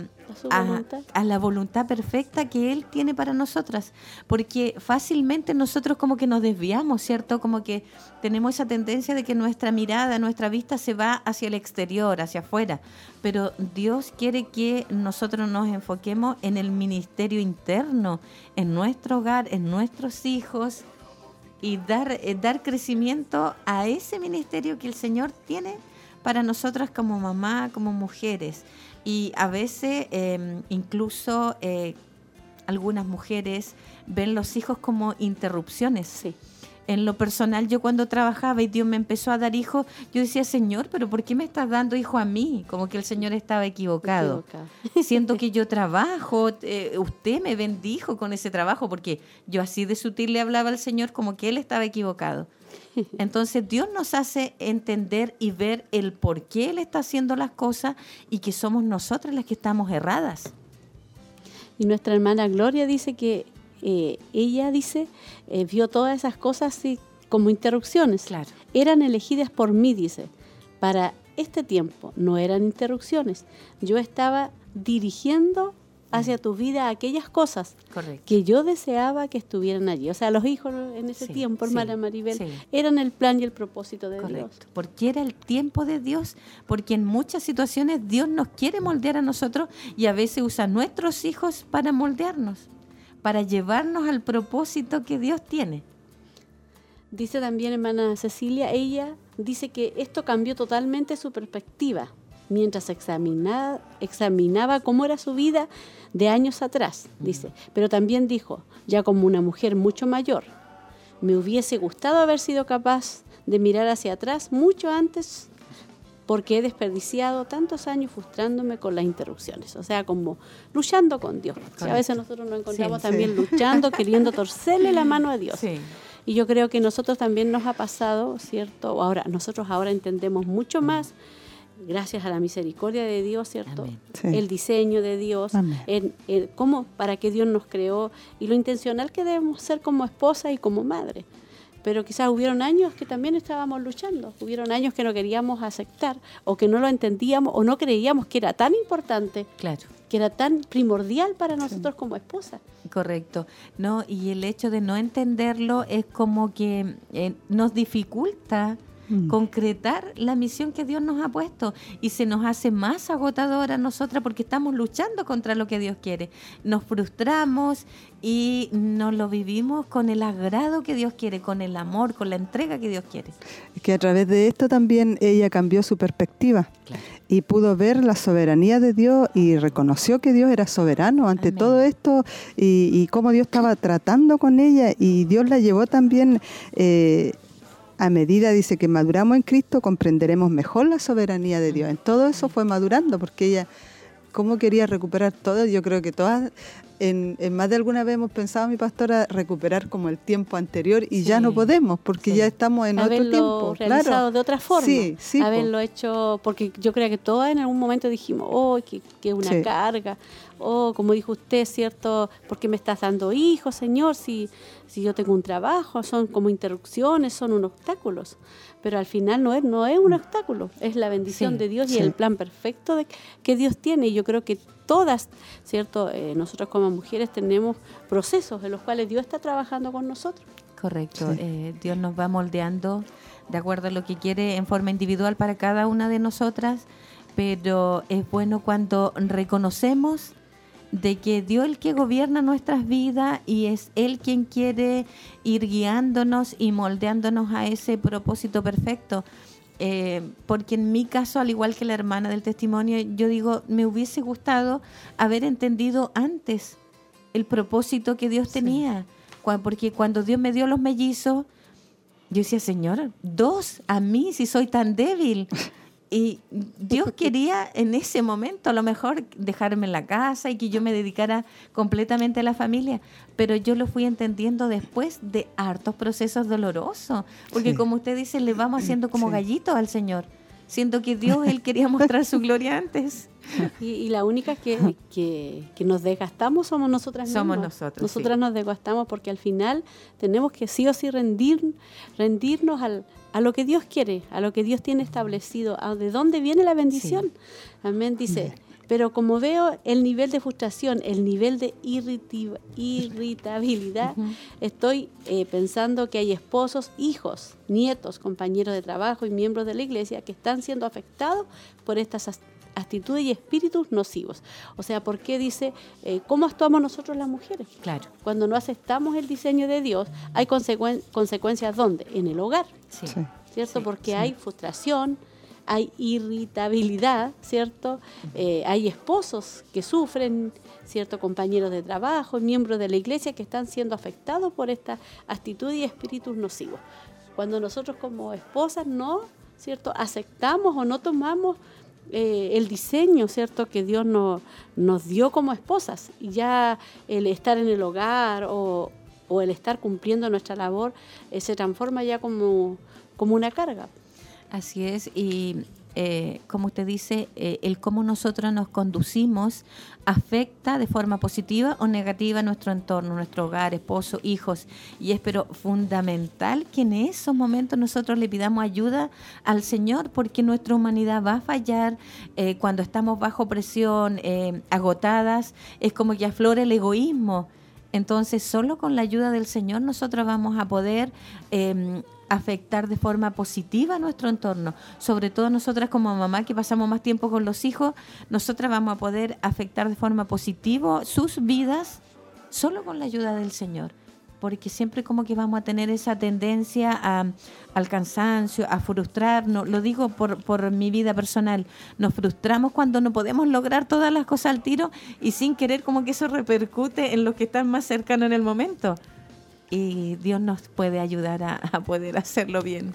a, la voluntad perfecta que Él tiene para nosotras. Porque fácilmente nosotros como que nos desviamos, ¿cierto? Como que tenemos esa tendencia de que nuestra mirada, nuestra vista se va hacia el exterior, hacia afuera. Pero Dios quiere que nosotros nos enfoquemos en el ministerio interno, en nuestro hogar, en nuestros hijos y dar, eh, dar crecimiento a ese ministerio que el Señor tiene para nosotras como mamá, como mujeres. Y a veces em, incluso eh, algunas mujeres ven los hijos como interrupciones. Sí. En lo personal, yo cuando trabajaba y Dios me empezó a dar hijos, yo decía, Señor, pero ¿por qué me estás dando hijo a mí? Como que el Señor estaba equivocado. Siento que yo trabajo, eh, usted me bendijo con ese trabajo, porque yo así de sutil le hablaba al Señor como que Él estaba equivocado. Entonces Dios nos hace entender y ver el por qué Él está haciendo las cosas y que somos nosotras las que estamos erradas. Y nuestra hermana Gloria dice que eh, ella dice, eh, vio todas esas cosas así como interrupciones. Claro. Eran elegidas por mí, dice, para este tiempo, no eran interrupciones. Yo estaba dirigiendo hacia tu vida aquellas cosas que yo deseaba que estuvieran allí. O sea, los hijos en ese tiempo, hermana Maribel, eran el plan y el propósito de Dios. Porque era el tiempo de Dios, porque en muchas situaciones Dios nos quiere moldear a nosotros y a veces usa nuestros hijos para moldearnos, para llevarnos al propósito que Dios tiene. Dice también hermana Cecilia, ella dice que esto cambió totalmente su perspectiva mientras examinaba, examinaba cómo era su vida de años atrás, dice. Pero también dijo, ya como una mujer mucho mayor, me hubiese gustado haber sido capaz de mirar hacia atrás mucho antes porque he desperdiciado tantos años frustrándome con las interrupciones, o sea, como luchando con Dios. a veces nosotros nos encontramos también luchando, queriendo torcerle la mano a Dios. Y yo creo que nosotros también nos ha pasado, ¿cierto? Ahora, nosotros ahora entendemos mucho más gracias a la misericordia de Dios, ¿cierto? El diseño de Dios, el, cómo, para que Dios nos creó y lo intencional que debemos ser como esposa y como madre. Pero quizás hubieron años que también estábamos luchando, hubieron años que no queríamos aceptar o que no lo entendíamos o no creíamos que era tan importante, claro. que era tan primordial para nosotros como esposa. Correcto. No, y el hecho de no entenderlo es como que eh, nos dificulta mm. concretar la misión que Dios nos ha puesto y se nos hace más agotadora a nosotras porque estamos luchando contra lo que Dios quiere. Nos frustramos y nos lo vivimos con el agrado que Dios quiere, con el amor, con la entrega que Dios quiere. Que a través de esto también ella cambió su perspectiva y pudo ver la soberanía de Dios y reconoció que Dios era soberano ante todo esto y, y, cómo Dios estaba tratando con ella y Dios la llevó también eh, a medida, dice, que maduramos en Cristo, comprenderemos mejor la soberanía de Dios. En todo eso fue madurando, porque ella, ¿cómo quería recuperar todo? Yo creo que todas, en, más de alguna vez hemos pensado, mi pastora, recuperar como el tiempo anterior y ya no podemos, porque ya estamos en otro tiempo. realizado de otra forma. Sí, sí. Haberlo hecho, porque yo creo que todas en algún momento dijimos, oh, que, que una carga oh, como dijo usted, ¿cierto? ¿Por qué me estás dando hijos, Señor? Si, si yo tengo un trabajo, son como interrupciones, son unos obstáculos. Pero al final no es, no es un obstáculo, es la bendición de Dios y el plan perfecto de, que Dios tiene. Y yo creo que todas, ¿cierto? Eh, nosotros como mujeres tenemos procesos en los cuales Dios está trabajando con nosotros. Correcto, eh, Dios nos va moldeando de acuerdo a lo que quiere en forma individual para cada una de nosotras, pero es bueno cuando reconocemos de que Dios el que gobierna nuestras vidas y es Él quien quiere ir guiándonos y moldeándonos a ese propósito perfecto. Eh, porque en mi caso, al igual que la hermana del testimonio, yo digo, me hubiese gustado haber entendido antes el propósito que Dios tenía. porque cuando Dios me dio los mellizos, yo decía, Señor, dos a mí si soy tan débil. Y Dios quería en ese momento a lo mejor dejarme en la casa y que yo me dedicara completamente a la familia, pero yo lo fui entendiendo después de hartos procesos dolorosos, porque como usted dice, le vamos haciendo como gallitos al Señor. Siento que Dios, Él quería mostrar su gloria antes. Y, la única que, que, nos desgastamos somos nosotras mismas. Somos nosotros. Nosotras nos desgastamos porque al final tenemos que sí o sí rendir, rendirnos al, a lo que Dios quiere, a lo que Dios tiene establecido, a de dónde viene la bendición. Amén. Dice, pero como veo el nivel de frustración, el nivel de irritabilidad, estoy eh, pensando que hay esposos, hijos, nietos, compañeros de trabajo y miembros de la iglesia que están siendo afectados por estas actitudes y espíritus nocivos. O sea, ¿por qué dice eh, cómo actuamos nosotros las mujeres? Claro. Cuando no aceptamos el diseño de Dios, hay consecuencias ¿dónde? En el hogar. Sí. ¿Cierto? Porque hay frustración, hay irritabilidad, ¿cierto? Eh, hay esposos que sufren, ¿cierto? Compañeros de trabajo, miembros de la iglesia que están siendo afectados por esta actitud y espíritus nocivos. Cuando nosotros como esposas no, ¿cierto? Aceptamos o no tomamos eh, el diseño, ¿cierto?, que Dios no, nos dio como esposas. Y ya el estar en el hogar o, el estar cumpliendo nuestra labor eh, se transforma ya como, como una carga. Así es, y eh, como usted dice, eh, el cómo nosotros nos conducimos afecta de forma positiva o negativa nuestro entorno, nuestro hogar, esposo, hijos. Y es pero fundamental que en esos momentos nosotros le pidamos ayuda al Señor porque nuestra humanidad va a fallar eh, cuando estamos bajo presión, agotadas, es como que aflora el egoísmo. Entonces, solo con la ayuda del Señor nosotros vamos a poder em, afectar de forma positiva nuestro entorno. Sobre todo nosotras como mamá que pasamos más tiempo con los hijos, nosotras vamos a poder afectar de forma positiva sus vidas solo con la ayuda del Señor. Porque siempre como que vamos a tener esa tendencia a, al cansancio, a frustrarnos. Lo digo por, por mi vida personal. Nos frustramos cuando no podemos lograr todas las cosas al tiro y sin querer como que eso repercute en los que están más cercanos en el momento y Dios nos puede ayudar a, poder hacerlo bien.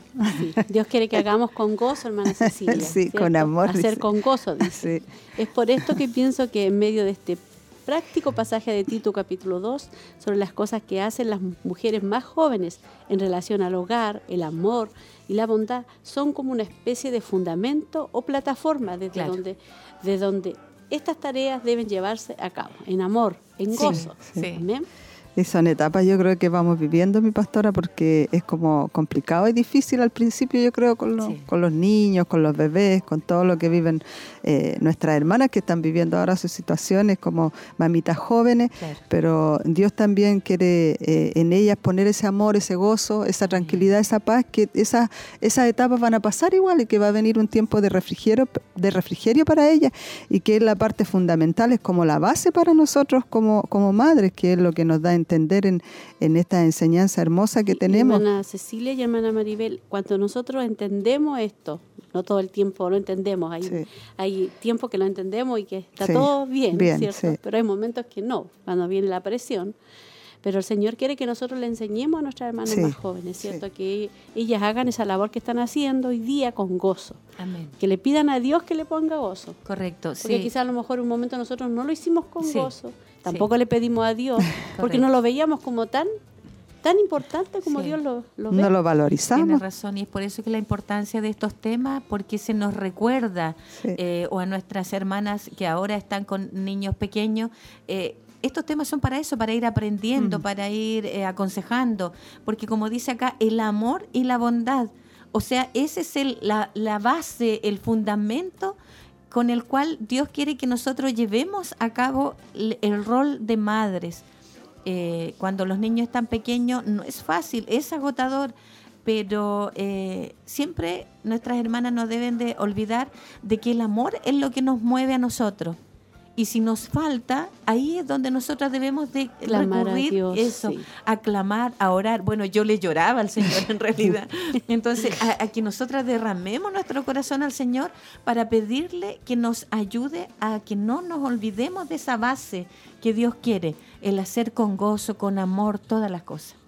Dios quiere que hagamos con gozo, hermana Cecilia. Sí, con amor. Hacer con gozo, dice. Es por esto que pienso que en medio de este práctico pasaje de Tito capítulo 2 sobre las cosas que hacen las mujeres más jóvenes en relación al hogar, el amor y la bondad, son como una especie de fundamento o plataforma desde donde, de donde estas tareas deben llevarse a cabo, en amor, en gozo. Sí, Y son etapas yo creo que vamos viviendo, mi pastora, porque es como complicado y difícil al principio, yo creo, con los, con los niños, con los bebés, con todo lo que viven eh, nuestras hermanas que están viviendo ahora sus situaciones como mamitas jóvenes, pero Dios también quiere eh, en ellas poner ese amor, ese gozo, esa tranquilidad, esa paz, que esas, esas etapas van a pasar igual y que va a venir un tiempo de refrigerio, de refrigerio para ellas y que es la parte fundamental, es como la base para nosotros como, como madres, que es lo que nos da entender en, en esta enseñanza hermosa que tenemos. Hermana Cecilia y hermana Maribel, cuando nosotros entendemos esto, no todo el tiempo lo entendemos, hay, hay tiempo que lo entendemos y que está todo bien, ¿cierto? Pero hay momentos que no, cuando viene la presión. Pero el Señor quiere que nosotros le enseñemos a nuestras hermanas más jóvenes, ¿cierto? Que ellas hagan esa labor que están haciendo hoy día con gozo. Amén. Que le pidan a Dios que le ponga gozo. Correcto, Porque quizás a lo mejor un momento nosotros no lo hicimos con gozo Tampoco le pedimos a Dios, porque no lo veíamos como tan tan importante como Dios lo, ve. No lo valorizamos. Tiene razón, y es por eso que la importancia de estos temas, porque se nos recuerda, eh, o a nuestras hermanas que ahora están con niños pequeños, eh, estos temas son para eso, para ir aprendiendo, para ir eh, aconsejando, porque como dice acá, el amor y la bondad, o sea, ese es el, la, la base, el fundamento con el cual Dios quiere que nosotros llevemos a cabo el, rol de madres. Eh, cuando los niños están pequeños no es fácil, es agotador, pero eh, siempre nuestras hermanas no deben de olvidar de que el amor es lo que nos mueve a nosotros. Y si nos falta, ahí es donde nosotras debemos de recurrir a eso, a clamar, a orar. Bueno, yo le lloraba al Señor en realidad. Entonces, a, que nosotras derramemos nuestro corazón al Señor para pedirle que nos ayude a que no nos olvidemos de esa base que Dios quiere, el hacer con gozo, con amor, todas las cosas.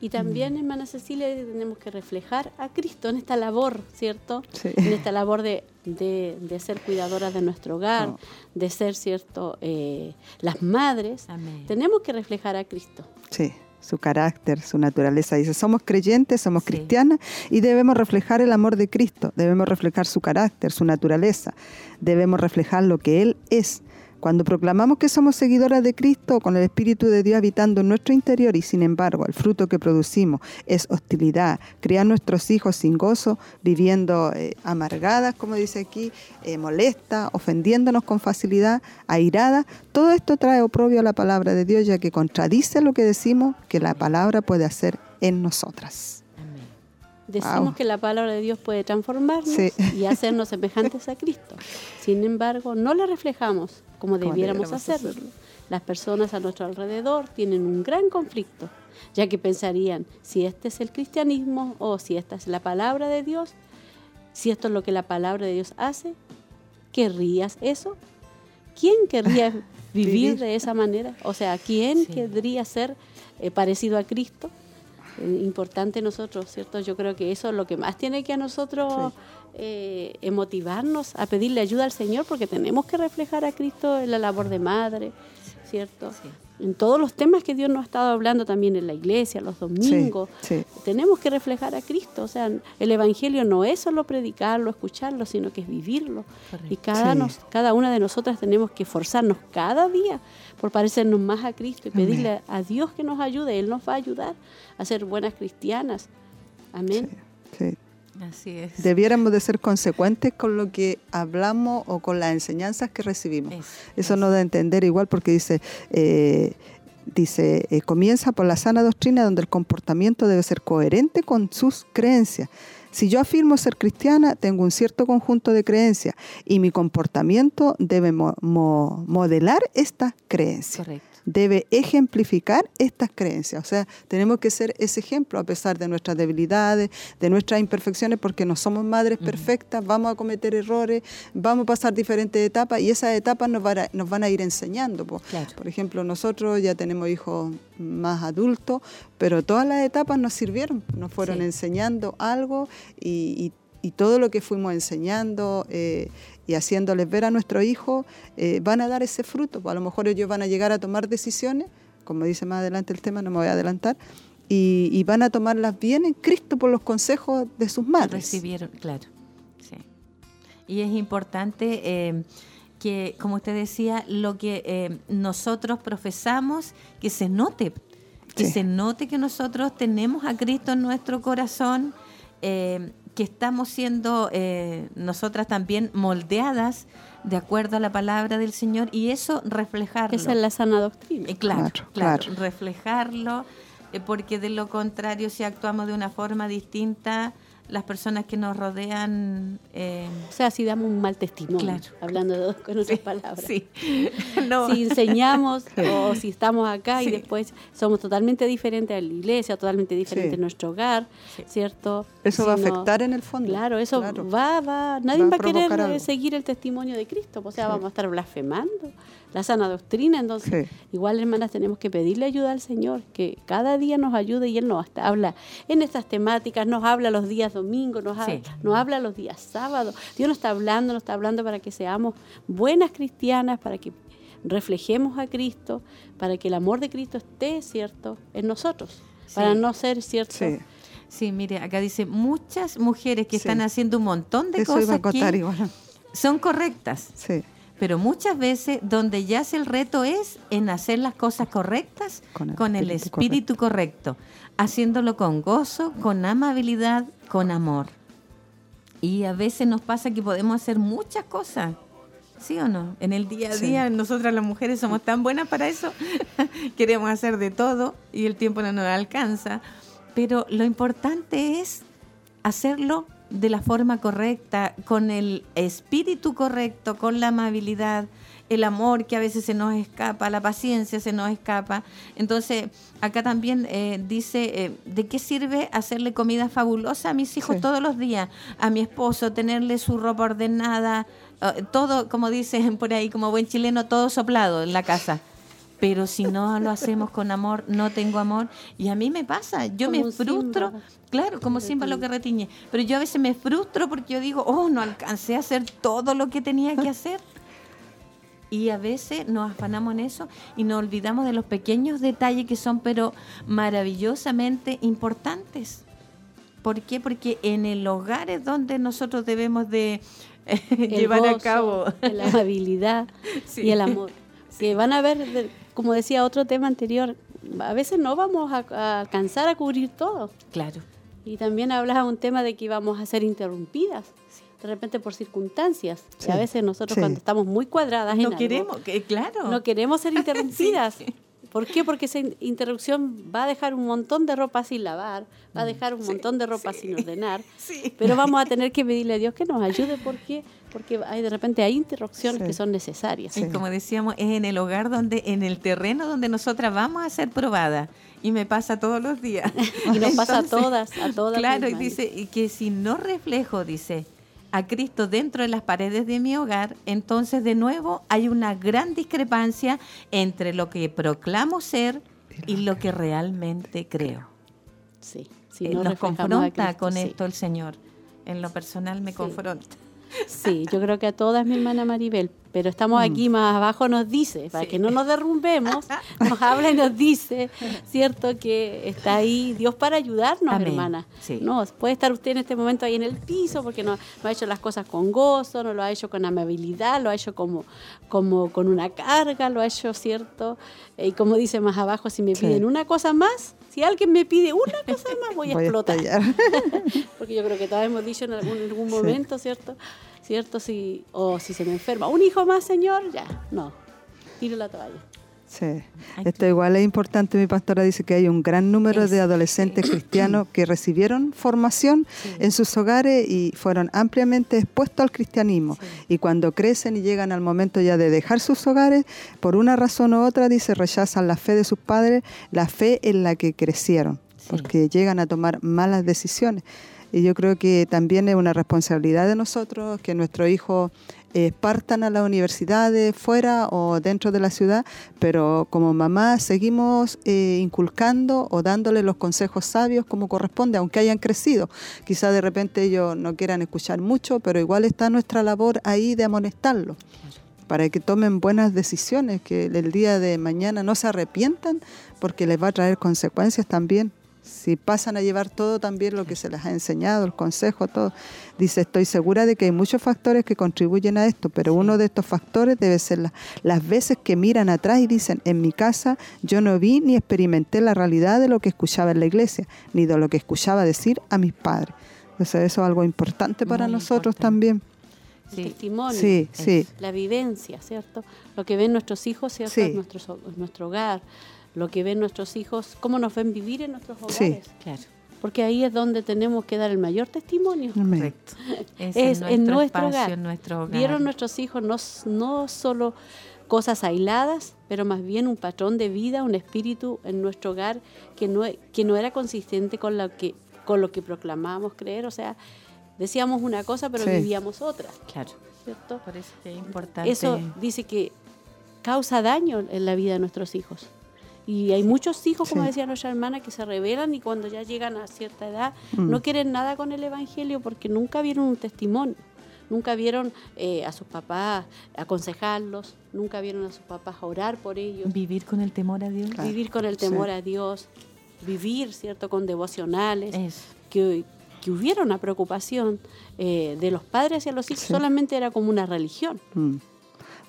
Y también, mm. hermana Cecilia, tenemos que reflejar a Cristo en esta labor, ¿cierto? En esta labor de, de, ser cuidadoras de nuestro hogar, de ser, ¿cierto?, eh, las madres. Tenemos que reflejar a Cristo. Sí su carácter, su naturaleza. Dice, somos creyentes, somos cristianas y debemos reflejar el amor de Cristo, debemos reflejar su carácter, su naturaleza, debemos reflejar lo que Él es. Cuando proclamamos que somos seguidoras de Cristo con el Espíritu de Dios habitando en nuestro interior y sin embargo el fruto que producimos es hostilidad, criar nuestros hijos sin gozo, viviendo eh, amargadas, como dice aquí, eh, molesta, ofendiéndonos con facilidad, airada, todo esto trae oprobio a la palabra de Dios ya que contradice lo que decimos que la palabra puede hacer en nosotras. Decimos que la palabra de Dios puede transformarnos y hacernos semejantes a Cristo. Sin embargo, no le reflejamos como debiéramos hacerlo. Las personas a nuestro alrededor tienen un gran conflicto, ya que pensarían, si este es el cristianismo o si esta es la palabra de Dios, si esto es lo que la palabra de Dios hace, ¿querrías eso? ¿Quién querría vivir de esa manera? O sea, ¿quién querría ser eh, parecido a Cristo? Importante nosotros, ¿cierto? Yo creo que eso es lo que más tiene que a nosotros eh, motivarnos a pedirle ayuda al Señor, porque tenemos que reflejar a Cristo en la labor de madre, ¿cierto? En todos los temas que Dios nos ha estado hablando también en la iglesia, los domingos, tenemos que reflejar a Cristo. O sea, el Evangelio no es solo predicarlo, escucharlo, sino que es vivirlo. Y cada, nos, cada una de nosotras tenemos que esforzarnos cada día por parecernos más a Cristo y pedirle a Dios que nos ayude. Él nos va a ayudar a ser buenas cristianas. Amén. Sí, Así es. Debiéramos de ser consecuentes con lo que hablamos o con las enseñanzas que recibimos. Eso nos da a entender igual porque dice, eh, dice eh, comienza por la sana doctrina donde el comportamiento debe ser coherente con sus creencias. Si yo afirmo ser cristiana, tengo un cierto conjunto de creencias y mi comportamiento debe modelar esta creencia. Correcto debe ejemplificar estas creencias. O sea, tenemos que ser ese ejemplo a pesar de nuestras debilidades, de nuestras imperfecciones, porque no somos madres perfectas, vamos a cometer errores, vamos a pasar diferentes etapas y esas etapas nos van a, nos van a ir enseñando. Por ejemplo, nosotros ya tenemos hijos más adultos, pero todas las etapas nos sirvieron, nos fueron enseñando algo y, todo lo que fuimos enseñando eh, y haciéndoles ver a nuestro hijo, eh, van a dar ese fruto. Pues a lo mejor ellos van a llegar a tomar decisiones, como dice más adelante el tema, no me voy a adelantar, y, van a tomarlas bien en Cristo por los consejos de sus madres. Recibieron, claro. Sí. Y es importante, eh, que, como usted decía, lo que eh, nosotros profesamos, que se note, que Sí. se note que nosotros tenemos a Cristo en nuestro corazón, eh, que estamos siendo eh, nosotras también moldeadas de acuerdo a la palabra del Señor y eso reflejarlo. Esa es la sana doctrina. Eh, claro, Claro, claro, claro. reflejarlo, eh, porque de lo contrario, si actuamos de una forma distinta, las personas que nos rodean... eh, O sea, si damos un mal testimonio, Claro. hablando de- con otras palabras. sí, no, Si enseñamos o si estamos acá y después somos totalmente diferentes a la iglesia, totalmente diferentes Sí. en nuestro hogar, Sí. ¿cierto? Eso Si va a no- afectar en el fondo. Claro, eso Claro. va, va, nadie Va a va a querer algo. seguir el testimonio de Cristo, o sea, vamos a estar blasfemando la sana doctrina, entonces Sí. igual hermanas tenemos que pedirle ayuda al Señor, que cada día nos ayude y Él nos hasta habla en estas temáticas, nos habla los días domingos, nos, ha- Sí. nos habla los días sábados, Dios nos está hablando, nos está hablando para que seamos buenas cristianas, para que reflejemos a Cristo, para que el amor de Cristo esté, ¿cierto?, en nosotros, para no ser, ¿cierto?, Sí, Sí, mire, acá dice, muchas mujeres que Sí. están haciendo un montón de eso iba a cosas contar que igual. son correctas, Sí, pero muchas veces donde yace el reto es en hacer las cosas correctas Con el con el espíritu espíritu correcto, haciéndolo con gozo, con amabilidad, con amor. Y a veces nos pasa que podemos hacer muchas cosas. ¿Sí o no? En el día a Sí. día, nosotras las mujeres somos tan buenas para eso. Queremos hacer de todo y el tiempo no nos alcanza. Pero lo importante es hacerlo de la forma correcta, con el espíritu correcto, con la amabilidad, el amor que a veces se nos escapa, la paciencia se nos escapa. Entonces, acá también eh, dice, eh, ¿de qué sirve hacerle comida fabulosa a mis hijos Sí. todos los días? A mi esposo, tenerle su ropa ordenada, eh, todo, como dicen por ahí, como buen chileno, todo soplado en la casa. Pero si no lo hacemos con amor, no tengo amor. Y a mí me pasa, yo Como me frustro. Claro, como Simba lo que retiñe. Pero yo a veces me frustro porque yo digo, oh, no alcancé a hacer todo lo que tenía que hacer. Y a veces nos afanamos en eso y nos olvidamos de los pequeños detalles que son, pero maravillosamente importantes. ¿Por qué? Porque en el hogar es donde nosotros debemos de eh, llevar a cabo. la amabilidad Sí. y el amor. Que van a ver, de- como decía otro tema anterior, a veces no vamos a, a alcanzar a cubrir todo. Claro. Y también hablaba un tema de que íbamos a ser interrumpidas, de repente por circunstancias. Y a veces nosotros sí. cuando estamos muy cuadradas en No algo, queremos, que, claro. no queremos ser interrumpidas. ¿Por qué? Porque esa in- interrupción va a dejar un montón de ropa sin lavar, va a dejar un montón de ropa sin ordenar, Sí. pero vamos a tener que pedirle a Dios que nos ayude. ¿Por qué? Porque hay, de repente hay interrupciones Sí. que son necesarias. Y como decíamos, es en el hogar donde, en el terreno donde nosotras vamos a ser probadas. Y me pasa todos los días. Y nos pasa a todas, a todas. Claro, y dice y que si no reflejo, dice, a Cristo dentro de las paredes de mi hogar, entonces de nuevo hay una gran discrepancia entre lo que proclamo ser y lo que realmente creo. Sí, si Eh, no Nos confronta Cristo, con sí. esto el Señor. En lo personal me Sí. confronta. Sí, yo creo que a todas, mi hermana Maribel. Pero estamos aquí más abajo, nos dice, para Mm. Sí. que no nos derrumbemos, nos habla y nos dice, ¿cierto? Que está ahí Dios para ayudarnos, Amén. hermana. Sí. No, puede estar usted en este momento ahí en el piso porque no, no ha hecho las cosas con gozo, no lo ha hecho con amabilidad, lo ha hecho como, como con una carga, lo ha hecho, ¿cierto? Eh, Y como dice más abajo, si me Sí. piden una cosa más, si alguien me pide una cosa más, voy a Voy explotar. Porque yo creo que todos hemos dicho en algún, en algún momento, ¿cierto? ¿Cierto? Si, o si se me enferma, un hijo más, señor, ya, no, tiro la toalla. Sí. Esto igual es importante, mi pastora dice que hay un gran número de adolescentes cristianos que recibieron formación en sus hogares y fueron ampliamente expuestos al cristianismo. Y cuando crecen y llegan al momento ya de dejar sus hogares, por una razón u otra, dice, rechazan la fe de sus padres, la fe en la que crecieron, porque llegan a tomar malas decisiones. Y yo creo que también es una responsabilidad de nosotros que nuestros hijos eh, partan a las universidades fuera o dentro de la ciudad, pero como mamá seguimos eh, inculcando o dándole los consejos sabios como corresponde, aunque hayan crecido. Quizá de repente ellos no quieran escuchar mucho, pero igual está nuestra labor ahí de amonestarlos para que tomen buenas decisiones, que el día de mañana no se arrepientan porque les va a traer consecuencias también Si pasan a llevar todo también lo que se les ha enseñado, el consejo, todo. Dice, estoy segura de que hay muchos factores que contribuyen a esto, pero uno de estos factores debe ser las veces que miran atrás y dicen, en mi casa yo no vi ni experimenté la realidad de lo que escuchaba en la iglesia, ni de lo que escuchaba decir a mis padres. Entonces eso es algo importante para nosotros también. El testimonio, Sí, sí. la vivencia, ¿cierto? Lo que ven nuestros hijos, ¿cierto? Nuestro hogar, lo que ven nuestros hijos, cómo nos ven vivir en nuestros Sí. hogares. Claro. Porque ahí es donde tenemos que dar el mayor testimonio. Correcto. Es, Es en nuestro espacio, hogar. en nuestro hogar. Vieron nuestros hijos no, no solo cosas aisladas, pero más bien un patrón de vida, un espíritu en nuestro hogar que no, e- que no era consistente con lo que, con lo que proclamábamos creer. O sea, decíamos una cosa, pero Sí. vivíamos otra, Claro. ¿cierto? Por eso es importante. Eso dice que causa daño en la vida de nuestros hijos. Y hay muchos hijos, como Sí. decía nuestra hermana, que se rebelan y cuando ya llegan a cierta edad Mm. no quieren nada con el Evangelio porque nunca vieron un testimonio, nunca vieron eh, a sus papás aconsejarlos, nunca vieron a sus papás orar por ellos, Vivir con el temor a Dios. vivir con el Sí. temor a Dios, vivir, ¿cierto?, con devocionales, Eso. que, que hubiera una preocupación eh, de los padres hacia los hijos, Sí. solamente era como una religión. Mm.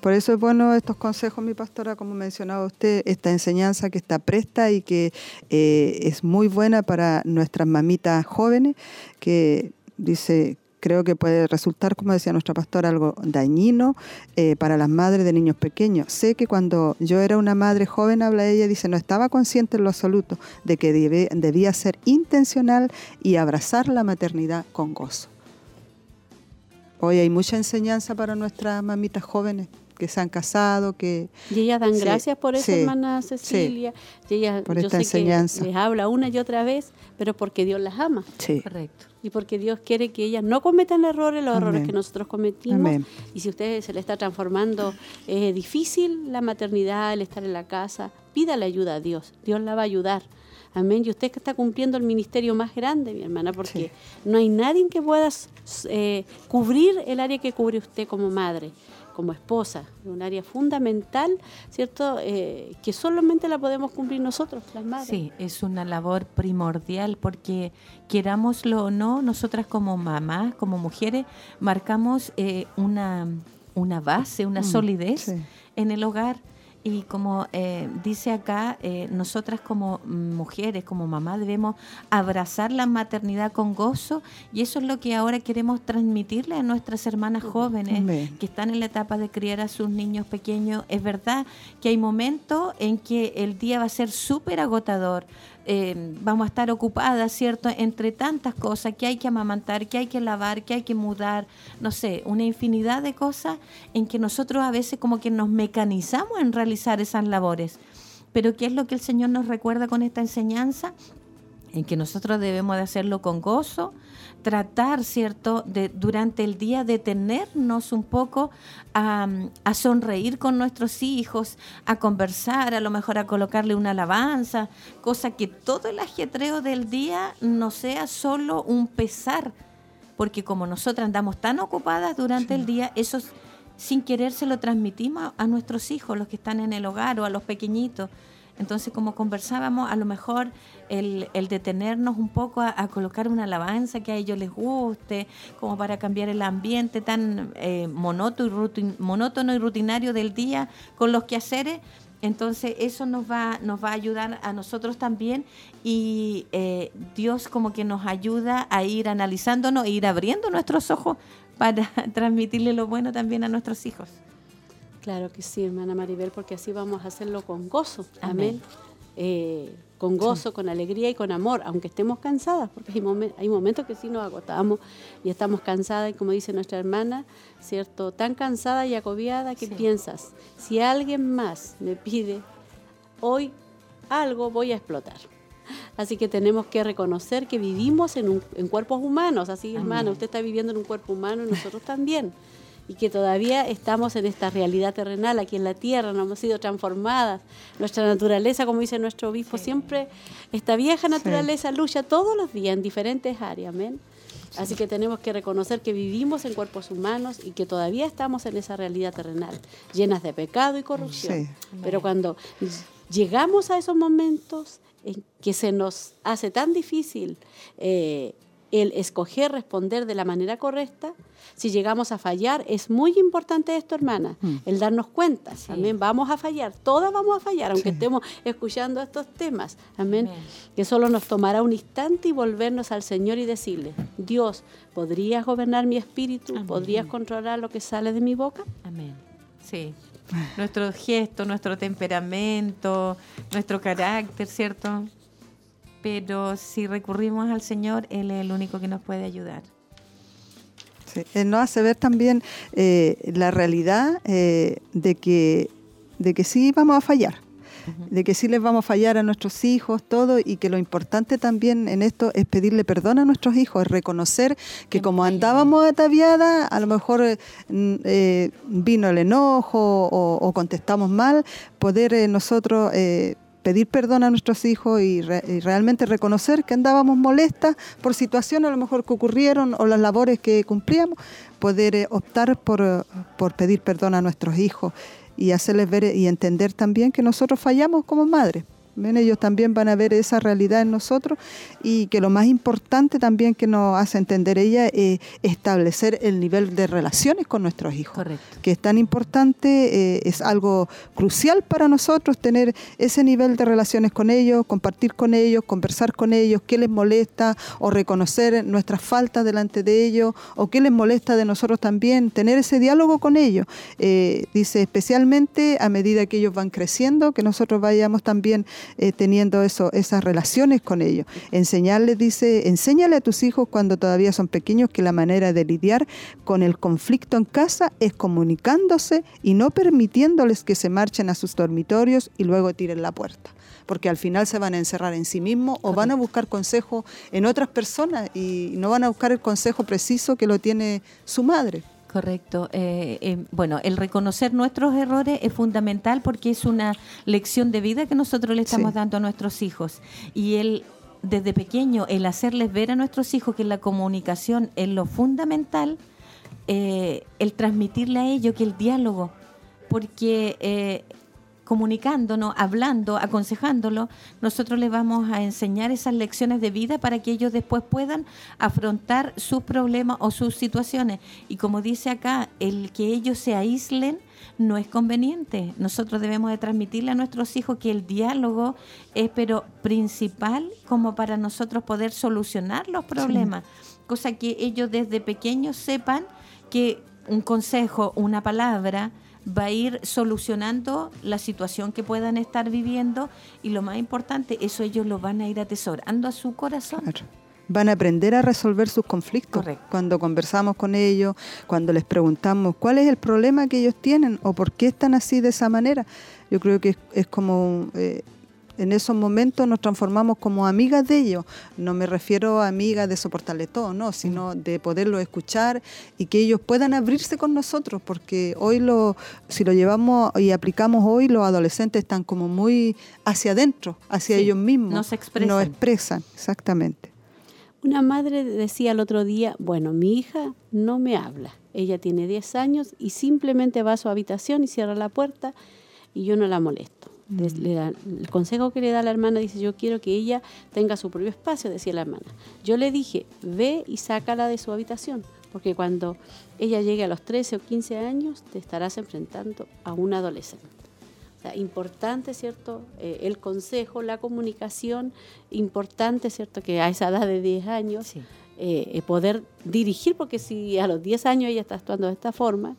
Por eso es bueno estos consejos, mi pastora, como mencionaba usted, esta enseñanza que está presta y que eh, es muy buena para nuestras mamitas jóvenes, que dice, creo que puede resultar, como decía nuestra pastora, algo dañino eh, para las madres de niños pequeños. Sé que cuando yo era una madre joven, habla ella, dice, no estaba consciente en lo absoluto de que debía ser intencional y abrazar la maternidad con gozo. Hoy hay mucha enseñanza para nuestras mamitas jóvenes que se han casado, que Y ellas dan Sí, gracias por eso, sí, hermana Cecilia. Y ella, por yo esta sé enseñanza. que les habla una y otra vez, pero porque Dios las ama. sí, Correcto. Y porque Dios quiere que ellas no cometan errores, los errores que nosotros cometimos. Amén. Y si a usted se le está transformando eh, difícil la maternidad, el estar en la casa, pídale ayuda a Dios. Dios la va a ayudar. Amén. Y usted que está cumpliendo el ministerio más grande, mi hermana, porque no hay nadie que pueda eh, cubrir el área que cubre usted como madre, como esposa, un área fundamental, ¿cierto? Eh, que solamente la podemos cumplir nosotros, las madres. Sí, es una labor primordial porque querámoslo o no, nosotras como mamás, como mujeres, marcamos eh, una, una base, una Mm, solidez sí. en el hogar. Y como eh, dice acá, eh, nosotras como mujeres, como mamá, debemos abrazar la maternidad con gozo y eso es lo que ahora queremos transmitirle a nuestras hermanas jóvenes Amén. que están en la etapa de criar a sus niños pequeños. Es verdad que hay momentos en que el día va a ser súper agotador. Eh, vamos a estar ocupadas, ¿cierto? Entre tantas cosas que hay que amamantar, que hay que lavar, que hay que mudar, no sé, una infinidad de cosas en que nosotros a veces como que nos mecanizamos en realizar esas labores. Pero ¿qué es lo que el Señor nos recuerda con esta enseñanza? en que nosotros debemos de hacerlo con gozo, tratar, ¿cierto?, de durante el día detenernos un poco a, a sonreír con nuestros hijos, a conversar, a lo mejor a colocarle una alabanza, cosa que todo el ajetreo del día no sea solo un pesar, porque como nosotras andamos tan ocupadas durante el día, eso es- sin querer se lo transmitimos a, a nuestros hijos, los que están en el hogar o a los pequeñitos. Entonces, como conversábamos, a lo mejor el, el detenernos un poco a, colocar una alabanza que a ellos les guste, como para cambiar el ambiente tan eh, monótono, y rutin- monótono y rutinario del día con los quehaceres. Entonces, eso nos va, nos va a ayudar a nosotros también y eh, Dios como que nos ayuda a ir analizándonos e ir abriendo nuestros ojos para transmitirle lo bueno también a nuestros hijos. Claro que sí, hermana Maribel, porque así vamos a hacerlo con gozo. Amén. Amén. Eh, con gozo, con alegría y con amor, aunque estemos cansadas, porque hay, momen- hay momentos que sí nos agotamos y estamos cansadas, y como dice nuestra hermana, ¿cierto? Tan cansada y agobiada que Sí. piensas, si alguien más me pide hoy algo, voy a explotar. Así que tenemos que reconocer que vivimos en, un- en cuerpos humanos. Así, hermana, usted está viviendo en un cuerpo humano y nosotros también. Y que todavía estamos en esta realidad terrenal, aquí en la tierra, no hemos sido transformadas. Nuestra naturaleza, como dice nuestro obispo, siempre, esta vieja naturaleza lucha todos los días en diferentes áreas. Amén. Así que tenemos que reconocer que vivimos en cuerpos humanos y que todavía estamos en esa realidad terrenal, llenas de pecado y corrupción. Pero cuando llegamos a esos momentos en que se nos hace tan difícil eh, el escoger responder de la manera correcta, si llegamos a fallar, es muy importante esto, hermana, Mm. el darnos cuenta. También vamos a fallar, todas vamos a fallar, aunque Sí. estemos escuchando estos temas. Amén. Amén. Que solo nos tomará un instante y volvernos al Señor y decirle, Dios, ¿podrías gobernar mi espíritu? Amén. ¿Podrías controlar lo que sale de mi boca? Amén. Sí. Nuestro gesto, nuestro temperamento, nuestro carácter, ¿cierto? Pero si recurrimos al Señor, Él es el único que nos puede ayudar. Sí, Él nos hace ver también eh, la realidad eh, de, que, de que sí vamos a fallar, de que sí les vamos a fallar a nuestros hijos, todo, y que lo importante también en esto es pedirle perdón a nuestros hijos, es reconocer que Que como andábamos ataviadas, a lo mejor eh, eh, vino el enojo o, o contestamos mal, poder eh, nosotros... eh, pedir perdón a nuestros hijos y, re- y realmente reconocer que andábamos molestas por situaciones a lo mejor que ocurrieron o las labores que cumplíamos, poder eh, optar por, eh, por pedir perdón a nuestros hijos y hacerles ver y entender también que nosotros fallamos como madres. Ellos también van a ver esa realidad en nosotros y que lo más importante también que nos hace entender ella es establecer el nivel de relaciones con nuestros hijos Correcto. que es tan importante, eh, es algo crucial para nosotros tener ese nivel de relaciones con ellos, compartir con ellos, conversar con ellos, qué les molesta o reconocer nuestras faltas delante de ellos o qué les molesta de nosotros también, tener ese diálogo con ellos. Eh, dice especialmente a medida que ellos van creciendo, que nosotros vayamos también eh, teniendo eso, esas relaciones con ellos. Enseñarles, dice, enséñale a tus hijos cuando todavía son pequeños que la manera de lidiar con el conflicto en casa es comunicándose y no permitiéndoles que se marchen a sus dormitorios y luego tiren la puerta. Porque al final se van a encerrar en sí mismos o van a buscar consejo en otras personas y no van a buscar el consejo preciso que lo tiene su madre. Correcto. Eh, eh, bueno, el reconocer nuestros errores es fundamental porque es una lección de vida que nosotros le estamos Sí. dando a nuestros hijos. Y el desde pequeño, el hacerles ver a nuestros hijos que la comunicación es lo fundamental, eh, el transmitirle a ellos que el diálogo, porque eh, comunicándonos, hablando, aconsejándolo, nosotros les vamos a enseñar esas lecciones de vida para que ellos después puedan afrontar sus problemas o sus situaciones. Y como dice acá, el que ellos se aíslen no es conveniente. Nosotros debemos de transmitirle a nuestros hijos que el diálogo es pero principal como para nosotros poder solucionar los problemas. Cosa que ellos desde pequeños sepan que un consejo, una palabra, va a ir solucionando la situación que puedan estar viviendo y lo más importante, eso ellos lo van a ir atesorando a su corazón. Claro. Van a aprender a resolver sus conflictos. Correcto. Cuando conversamos con ellos, cuando les preguntamos cuál es el problema que ellos tienen o por qué están así de esa manera. Yo creo que es, es como eh, en esos momentos nos transformamos como amigas de ellos. No me refiero a amigas de soportarle todo, no, sino de poderlo escuchar y que ellos puedan abrirse con nosotros, porque hoy lo, si lo llevamos y aplicamos hoy, los adolescentes están como muy hacia adentro, hacia Sí, ellos mismos. no se expresan. No expresan, exactamente. Una madre decía el otro día, bueno, mi hija no me habla. Ella tiene 10 años y simplemente va a su habitación y cierra la puerta y yo no la molesto. Le da- el consejo que le da la hermana dice, yo quiero que ella tenga su propio espacio, decía la hermana. Yo le dije, ve y sácala de su habitación, porque cuando ella llegue a los 13 o 15 años, te estarás enfrentando a un adolescente. O sea, importante, ¿cierto? Eh, el consejo, la comunicación, importante, ¿cierto? Que a esa edad de 10 años Sí. eh, eh, poder dirigir, porque si a los 10 años ella está actuando de esta forma,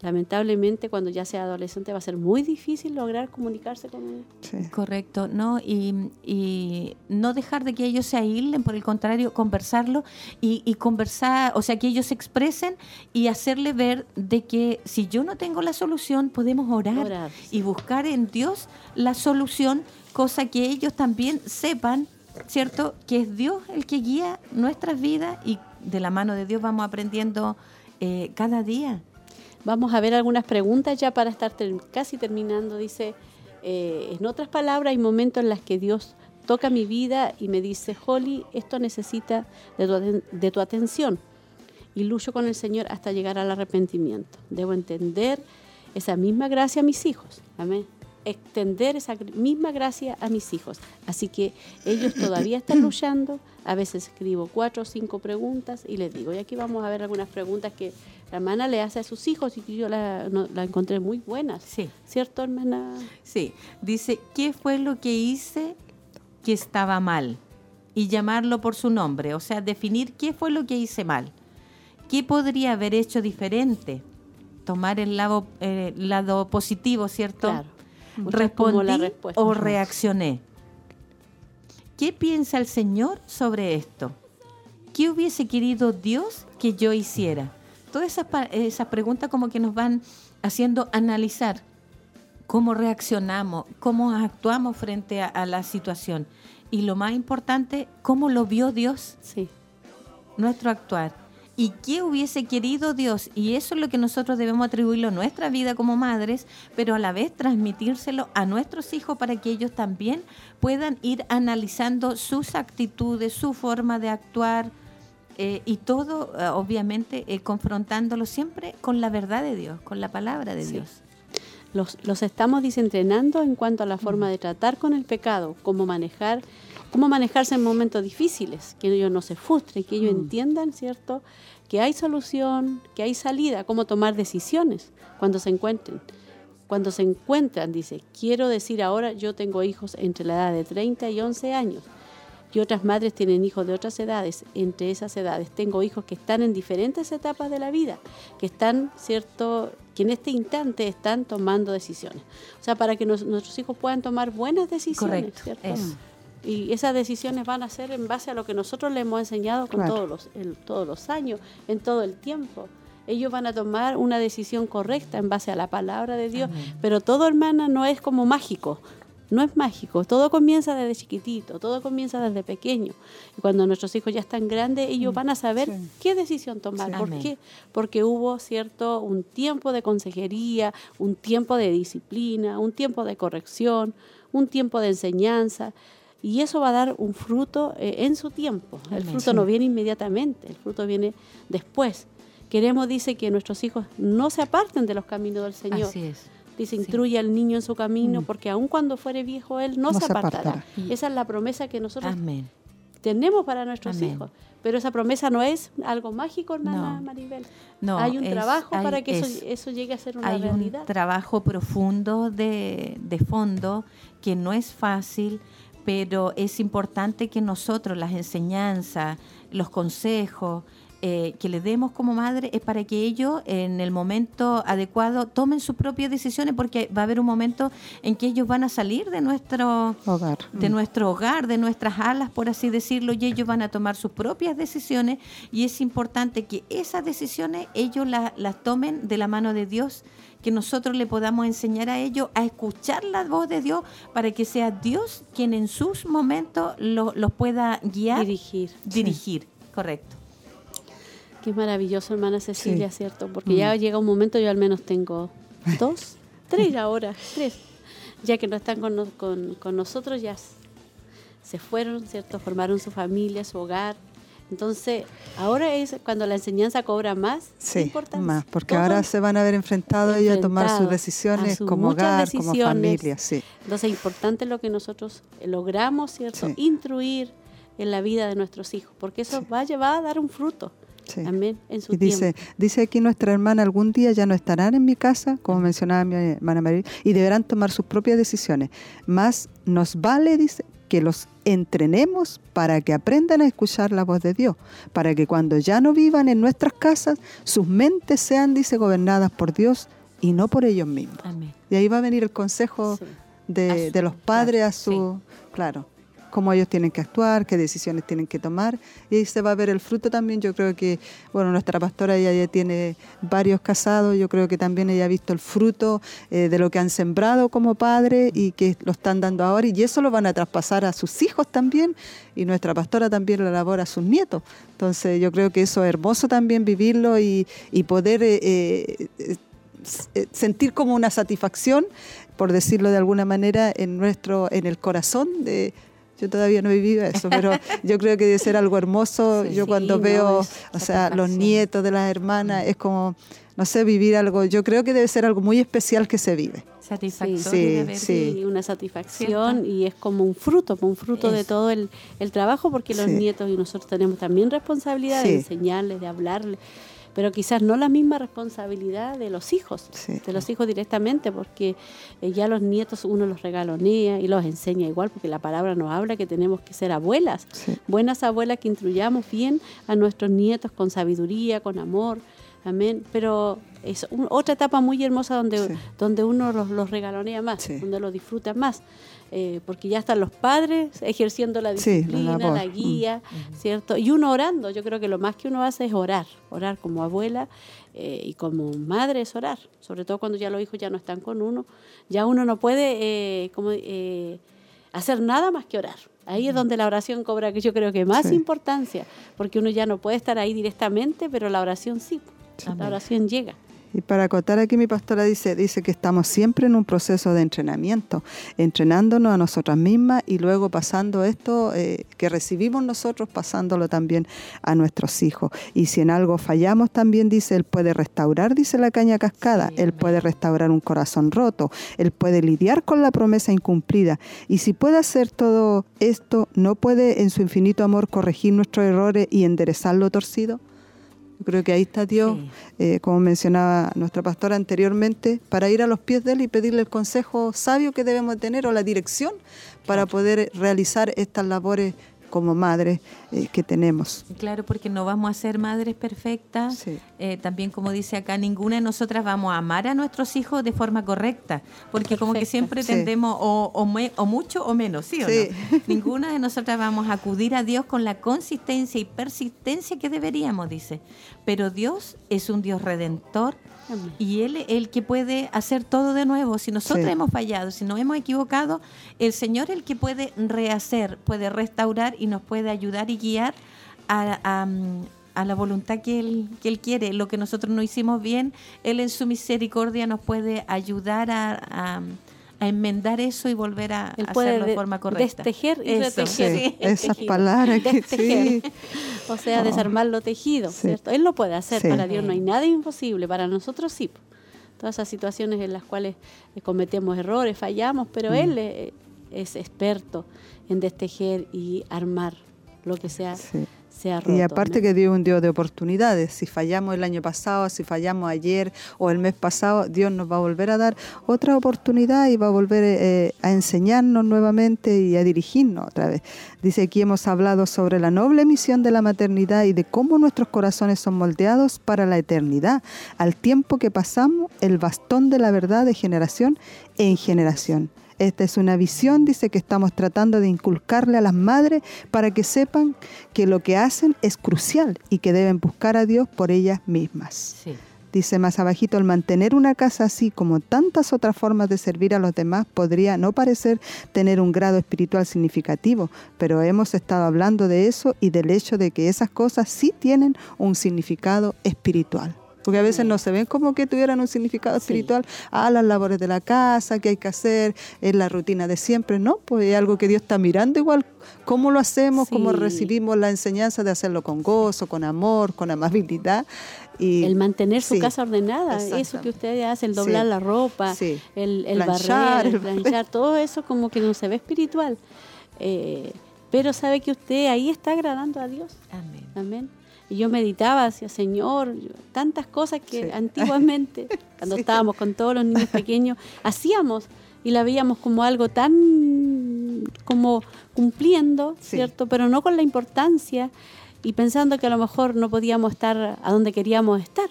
lamentablemente cuando ya sea adolescente va a ser muy difícil lograr comunicarse con él. Sí. Correcto, ¿no? Y, y no dejar de que ellos se aíslen, por el contrario, conversarlo y, y conversar, o sea, que ellos se expresen y hacerle ver de que si yo no tengo la solución, podemos orar, Orar, y buscar en Dios la solución, cosa que ellos también sepan, ¿cierto? Que es Dios el que guía nuestras vidas y de la mano de Dios vamos aprendiendo eh, cada día. Vamos a ver algunas preguntas ya para estar casi terminando. Dice, eh, en otras palabras, hay momentos en los que Dios toca mi vida y me dice, Holly, esto necesita de tu, de tu atención. Y lucho con el Señor hasta llegar al arrepentimiento. Debo entender esa misma gracia a mis hijos. Amén. Extender esa misma gracia a mis hijos. Así que ellos todavía están luchando. A veces escribo cuatro o cinco preguntas y les digo, y aquí vamos a ver algunas preguntas que la hermana le hace a sus hijos y que yo la, no- la encontré muy buenas. Sí. ¿Cierto, hermana? Sí, dice, ¿qué fue lo que hice que estaba mal? Y llamarlo por su nombre, o sea, definir qué fue lo que hice mal. ¿Qué podría haber hecho diferente? Tomar el lado, eh, lado positivo, ¿cierto? Claro. La ¿Respondí respuesta. o reaccioné? ¿Qué piensa el Señor sobre esto? ¿Qué hubiese querido Dios que yo hiciera? Todas esas preguntas como que nos van haciendo analizar cómo reaccionamos, cómo actuamos frente a, a la situación. Y lo más importante, cómo lo vio Dios Sí. nuestro actuar. ¿Y qué hubiese querido Dios? Y eso es lo que nosotros debemos atribuirlo a nuestra vida como madres, pero a la vez transmitírselo a nuestros hijos para que ellos también puedan ir analizando sus actitudes, su forma de actuar eh, y todo, eh, obviamente, eh, confrontándolo siempre con la verdad de Dios, con la palabra de Sí. Dios. Los, los estamos disentrenando en cuanto a la forma de tratar con el pecado, cómo manejar, cómo manejarse en momentos difíciles, que ellos no se frustren, que ellos entiendan, ¿cierto? Que hay solución, que hay salida, cómo tomar decisiones cuando se encuentren. Cuando se encuentran, dice, quiero decir ahora, yo tengo hijos entre la edad de 30 y 11 años. Y otras madres tienen hijos de otras edades. Entre esas edades tengo hijos que están en diferentes etapas de la vida, que están, ¿cierto? Que en este instante están tomando decisiones. O sea, para que nos- nuestros hijos puedan tomar buenas decisiones, Correcto, ¿cierto? eso. Y esas decisiones van a ser en base a lo que nosotros les hemos enseñado con Claro. todos, los, el- todos los años, en todo el tiempo. Ellos van a tomar una decisión correcta en base a la palabra de Dios. Pero todo, hermana, no es como mágico. No es mágico. Todo comienza desde chiquitito, todo comienza desde pequeño. Y cuando nuestros hijos ya están grandes, ellos van a saber Sí. qué decisión tomar. ¿Por Amén. qué? Porque hubo, ¿cierto?, un tiempo de consejería, un tiempo de disciplina, un tiempo de corrección, un tiempo de enseñanza. Y eso va a dar un fruto eh, en su tiempo. El Amén. fruto no viene inmediatamente, el fruto viene después. Queremos, dice, que nuestros hijos no se aparten de los caminos del Señor. Así es. Dice, Sí. instruye al niño en su camino, Mm. porque aun cuando fuere viejo, él no, No se apartará. Esa es la promesa que nosotros Amén. tenemos para nuestros Amén. hijos. Pero esa promesa no es algo mágico, hermana No. Maribel. No, hay un es- trabajo hay- para que eso, es- eso llegue a ser una hay realidad. un trabajo profundo de, de fondo que no es fácil, pero es importante que nosotros las enseñanzas, los consejos eh, que le demos como madre es para que ellos en el momento adecuado tomen sus propias decisiones porque va a haber un momento en que ellos van a salir de nuestro Hogar. de nuestro hogar, de nuestras alas, por así decirlo, y ellos van a tomar sus propias decisiones y es importante que esas decisiones ellos la- las tomen de la mano de Dios, que nosotros le podamos enseñar a ellos a escuchar la voz de Dios para que sea Dios quien en sus momentos lo- los pueda guiar, Dirigir. dirigir, correcto. Qué maravilloso, hermana Cecilia, Sí. ¿cierto? Porque ya llega un momento, yo al menos tengo dos, tres ahora, tres. Ya que no están con, con- con nosotros, ya se fueron, ¿cierto? Formaron su familia, su hogar. Entonces, ahora es cuando la enseñanza cobra más Sí, importancia. más, porque ahora se van a ver enfrentados ellos a tomar sus decisiones sus como hogar, como decisiones. familia, sí. Entonces, es importante lo que nosotros eh, logramos, ¿cierto? Sí. Instruir en la vida de nuestros hijos, porque eso Sí. va a llevar a dar un fruto. Sí. Amén. En su Y dice, tiempo. dice aquí nuestra hermana, algún día ya no estarán en mi casa, como mencionaba mi hermana María, y deberán tomar sus propias decisiones. Más nos vale, dice, que los entrenemos para que aprendan a escuchar la voz de Dios, para que cuando ya no vivan en nuestras casas, sus mentes sean, dice, gobernadas por Dios y no por ellos mismos. Amén. Y ahí va a venir el consejo Sí. de, su- de los padres a su, claro, cómo ellos tienen que actuar, qué decisiones tienen que tomar, y ahí se va a ver el fruto también. Yo creo que, bueno, nuestra pastora ella ya tiene varios casados, yo creo que también ella ha visto el fruto eh, de lo que han sembrado como padre y que lo están dando ahora, y eso lo van a traspasar a sus hijos también, y nuestra pastora también lo elabora a sus nietos. Entonces yo creo que eso es hermoso también vivirlo y, poder... eh, eh, sentir como una satisfacción, por decirlo de alguna manera, en nuestro, en el corazón de Yo todavía no he vivido eso, pero yo creo que debe ser algo hermoso. yo cuando Sí, no, veo, es o sea, los satisfacción. nietos de las hermanas, es como, no sé, vivir algo. Yo creo que debe ser algo muy especial que se vive. Satisfactorio Sí, sí. Sí, una satisfacción y es como un fruto, un fruto de todo el, el trabajo, porque los Sí. nietos y nosotros tenemos también responsabilidad de Sí. enseñarles, de hablarles, pero quizás no la misma responsabilidad de los hijos, Sí. de los hijos directamente, porque eh, ya los nietos uno los regalonea y los enseña igual, porque la palabra nos habla que tenemos que ser abuelas, Sí. buenas abuelas que instruyamos bien a nuestros nietos con sabiduría, con amor. Amén. Pero es un- otra etapa muy hermosa donde, Sí. donde uno los, los regalonea más, donde los disfruta más. Eh, porque ya están los padres ejerciendo la Sí, la disciplina, la, Mm. guía, ¿cierto? Y uno orando. Yo creo que lo más que uno hace es orar. Orar como abuela eh, y como madre es orar. Sobre todo cuando ya los hijos ya no están con uno. Ya uno no puede eh, como, eh, hacer nada más que orar. Ahí es donde la oración cobra, que yo creo que más Sí. importancia, porque uno ya no puede estar ahí directamente, pero la oración sí. La oración llega. Y para acotar aquí mi pastora dice, dice que estamos siempre en un proceso de entrenamiento, entrenándonos a nosotras mismas y luego pasando esto eh, que recibimos nosotros, pasándolo también a nuestros hijos. Y si en algo fallamos también dice, Él puede restaurar, dice la caña cascada, Él puede restaurar un corazón roto, Él puede lidiar con la promesa incumplida. Y si puede hacer todo esto, ¿no puede en su infinito amor corregir nuestros errores y enderezar lo torcido? Yo creo que ahí está Dios, Sí. eh, como mencionaba nuestra pastora anteriormente, para ir a los pies de Él y pedirle el consejo sabio que debemos tener o la dirección para poder realizar estas labores como madres eh, que tenemos. Claro, porque no vamos a ser madres perfectas. Sí. Eh, también, como dice acá, ninguna de nosotras vamos a amar a nuestros hijos de forma correcta, porque como que siempre Sí. tendemos o, o, me- o mucho o menos, ¿sí o Sí. no? Ninguna de nosotras vamos a acudir a Dios con la consistencia y persistencia que deberíamos, dice. Pero Dios es un Dios redentor Amén. y Él es el que puede hacer todo de nuevo. Si nosotros Sí. hemos fallado, si nos hemos equivocado, el Señor es el que puede rehacer, puede restaurar y nos puede ayudar y guiar a, a, a la voluntad que él, que él quiere. Lo que nosotros no hicimos bien, Él en su misericordia nos puede ayudar a, a- a enmendar eso y volver a, Él a puede hacerlo de de- forma correcta. destejer y Eso, retejer. sí. el Esas palabras que Destejer. sí. O sea, Oh. desarmar lo tejido, Sí. ¿cierto? Él lo puede hacer, Sí. para Dios no hay nada imposible, para nosotros sí. Todas esas situaciones en las cuales eh, cometemos errores, fallamos, pero Mm. Él eh, es experto en destejer y armar lo que sea, Roto. Y aparte que Dios es un Dios de oportunidades. Si fallamos el año pasado, si fallamos ayer o el mes pasado, Dios nos va a volver a dar otra oportunidad y va a volver eh, a enseñarnos nuevamente y a dirigirnos otra vez. Dice aquí hemos hablado sobre la noble misión de la maternidad y de cómo nuestros corazones son moldeados para la eternidad, al tiempo que pasamos el bastón de la verdad de generación en generación. Esta es una visión, dice, que estamos tratando de inculcarle a las madres para que sepan que lo que hacen es crucial y que deben buscar a Dios por ellas mismas. Sí. Dice más abajito, el mantener una casa así como tantas otras formas de servir a los demás podría no parecer tener un grado espiritual significativo, pero hemos estado hablando de eso y del hecho de que esas cosas sí tienen un significado espiritual. Porque a veces no se ven como que tuvieran un significado espiritual a las labores de la casa, que hay que hacer, es la rutina de siempre, ¿no? Pues es algo que Dios está mirando igual, cómo lo hacemos, cómo Sí. recibimos la enseñanza de hacerlo con gozo, con amor, con amabilidad. Y, el mantener su sí, casa ordenada, eso que ustedes hacen, el doblar Sí, la ropa, sí. el, el Planchar, barrer, el el- planchar, todo eso como que no se ve espiritual. Eh, pero sabe que usted ahí está agradando a Dios. Amén. Amén. Y yo meditaba hacia Señor, tantas cosas que Sí. antiguamente, cuando Sí. estábamos con todos los niños pequeños, hacíamos y la veíamos como algo tan como cumpliendo, Sí. ¿cierto? Pero no con la importancia y pensando que a lo mejor no podíamos estar a donde queríamos estar.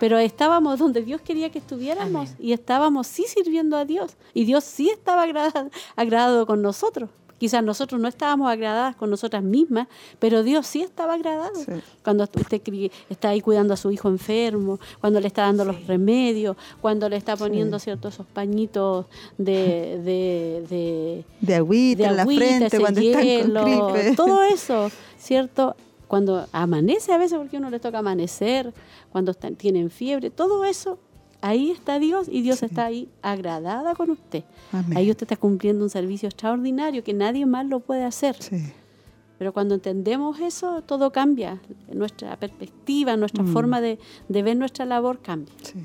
Pero estábamos donde Dios quería que estuviéramos Amén. y estábamos sí sirviendo a Dios. Y Dios sí estaba agrada- agradado con nosotros. Quizás nosotros no estábamos agradadas con nosotras mismas, pero Dios sí estaba agradado. Sí. Cuando usted está ahí cuidando a su hijo enfermo, cuando le está dando los remedios, cuando le está poniendo ciertos esos pañitos de, de, de, de agüita de en la agüita, frente cuando están hielo, con gripe. todo eso, ¿cierto? Cuando amanece a veces, porque a uno le toca amanecer, cuando están, tienen fiebre, todo eso ahí está Dios y Dios está ahí agradada con usted. Amén. Ahí usted está cumpliendo un servicio extraordinario que nadie más lo puede hacer. Sí. Pero cuando entendemos eso, todo cambia. Nuestra perspectiva, nuestra Mm. forma de, de ver nuestra labor cambia. Sí.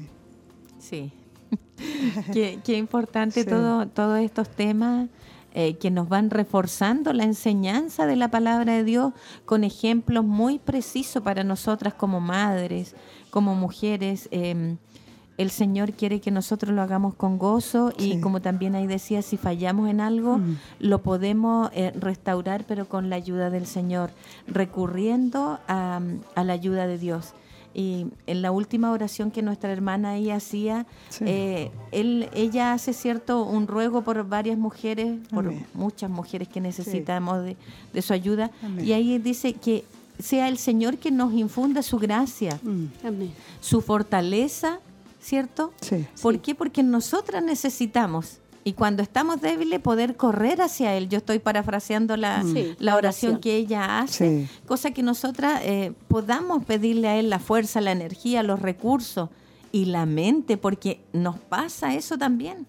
Sí. qué, qué importante Sí. todo, todos estos temas eh, que nos van reforzando la enseñanza de la palabra de Dios con ejemplos muy precisos para nosotras como madres, como mujeres. Eh, el Señor quiere que nosotros lo hagamos con gozo y Sí. como también ahí decía, si fallamos en algo, Mm. lo podemos eh, restaurar, pero con la ayuda del Señor, recurriendo a, a la ayuda de Dios. Y en la última oración que nuestra hermana ahí hacía, Sí. eh, él, ella hace cierto un ruego por varias mujeres, por Amén. muchas mujeres que necesitamos de, de su ayuda. Amén. Y ahí dice que sea el Señor que nos infunda su gracia, Mm. Su fortaleza, ¿cierto? Sí. ¿Por qué? Porque nosotras necesitamos. Y cuando estamos débiles, poder correr hacia Él. Yo estoy parafraseando la, Sí, la oración oración. que ella hace, Sí. cosa que nosotras eh, podamos pedirle a Él la fuerza, la energía, los recursos y la mente, porque nos pasa eso también,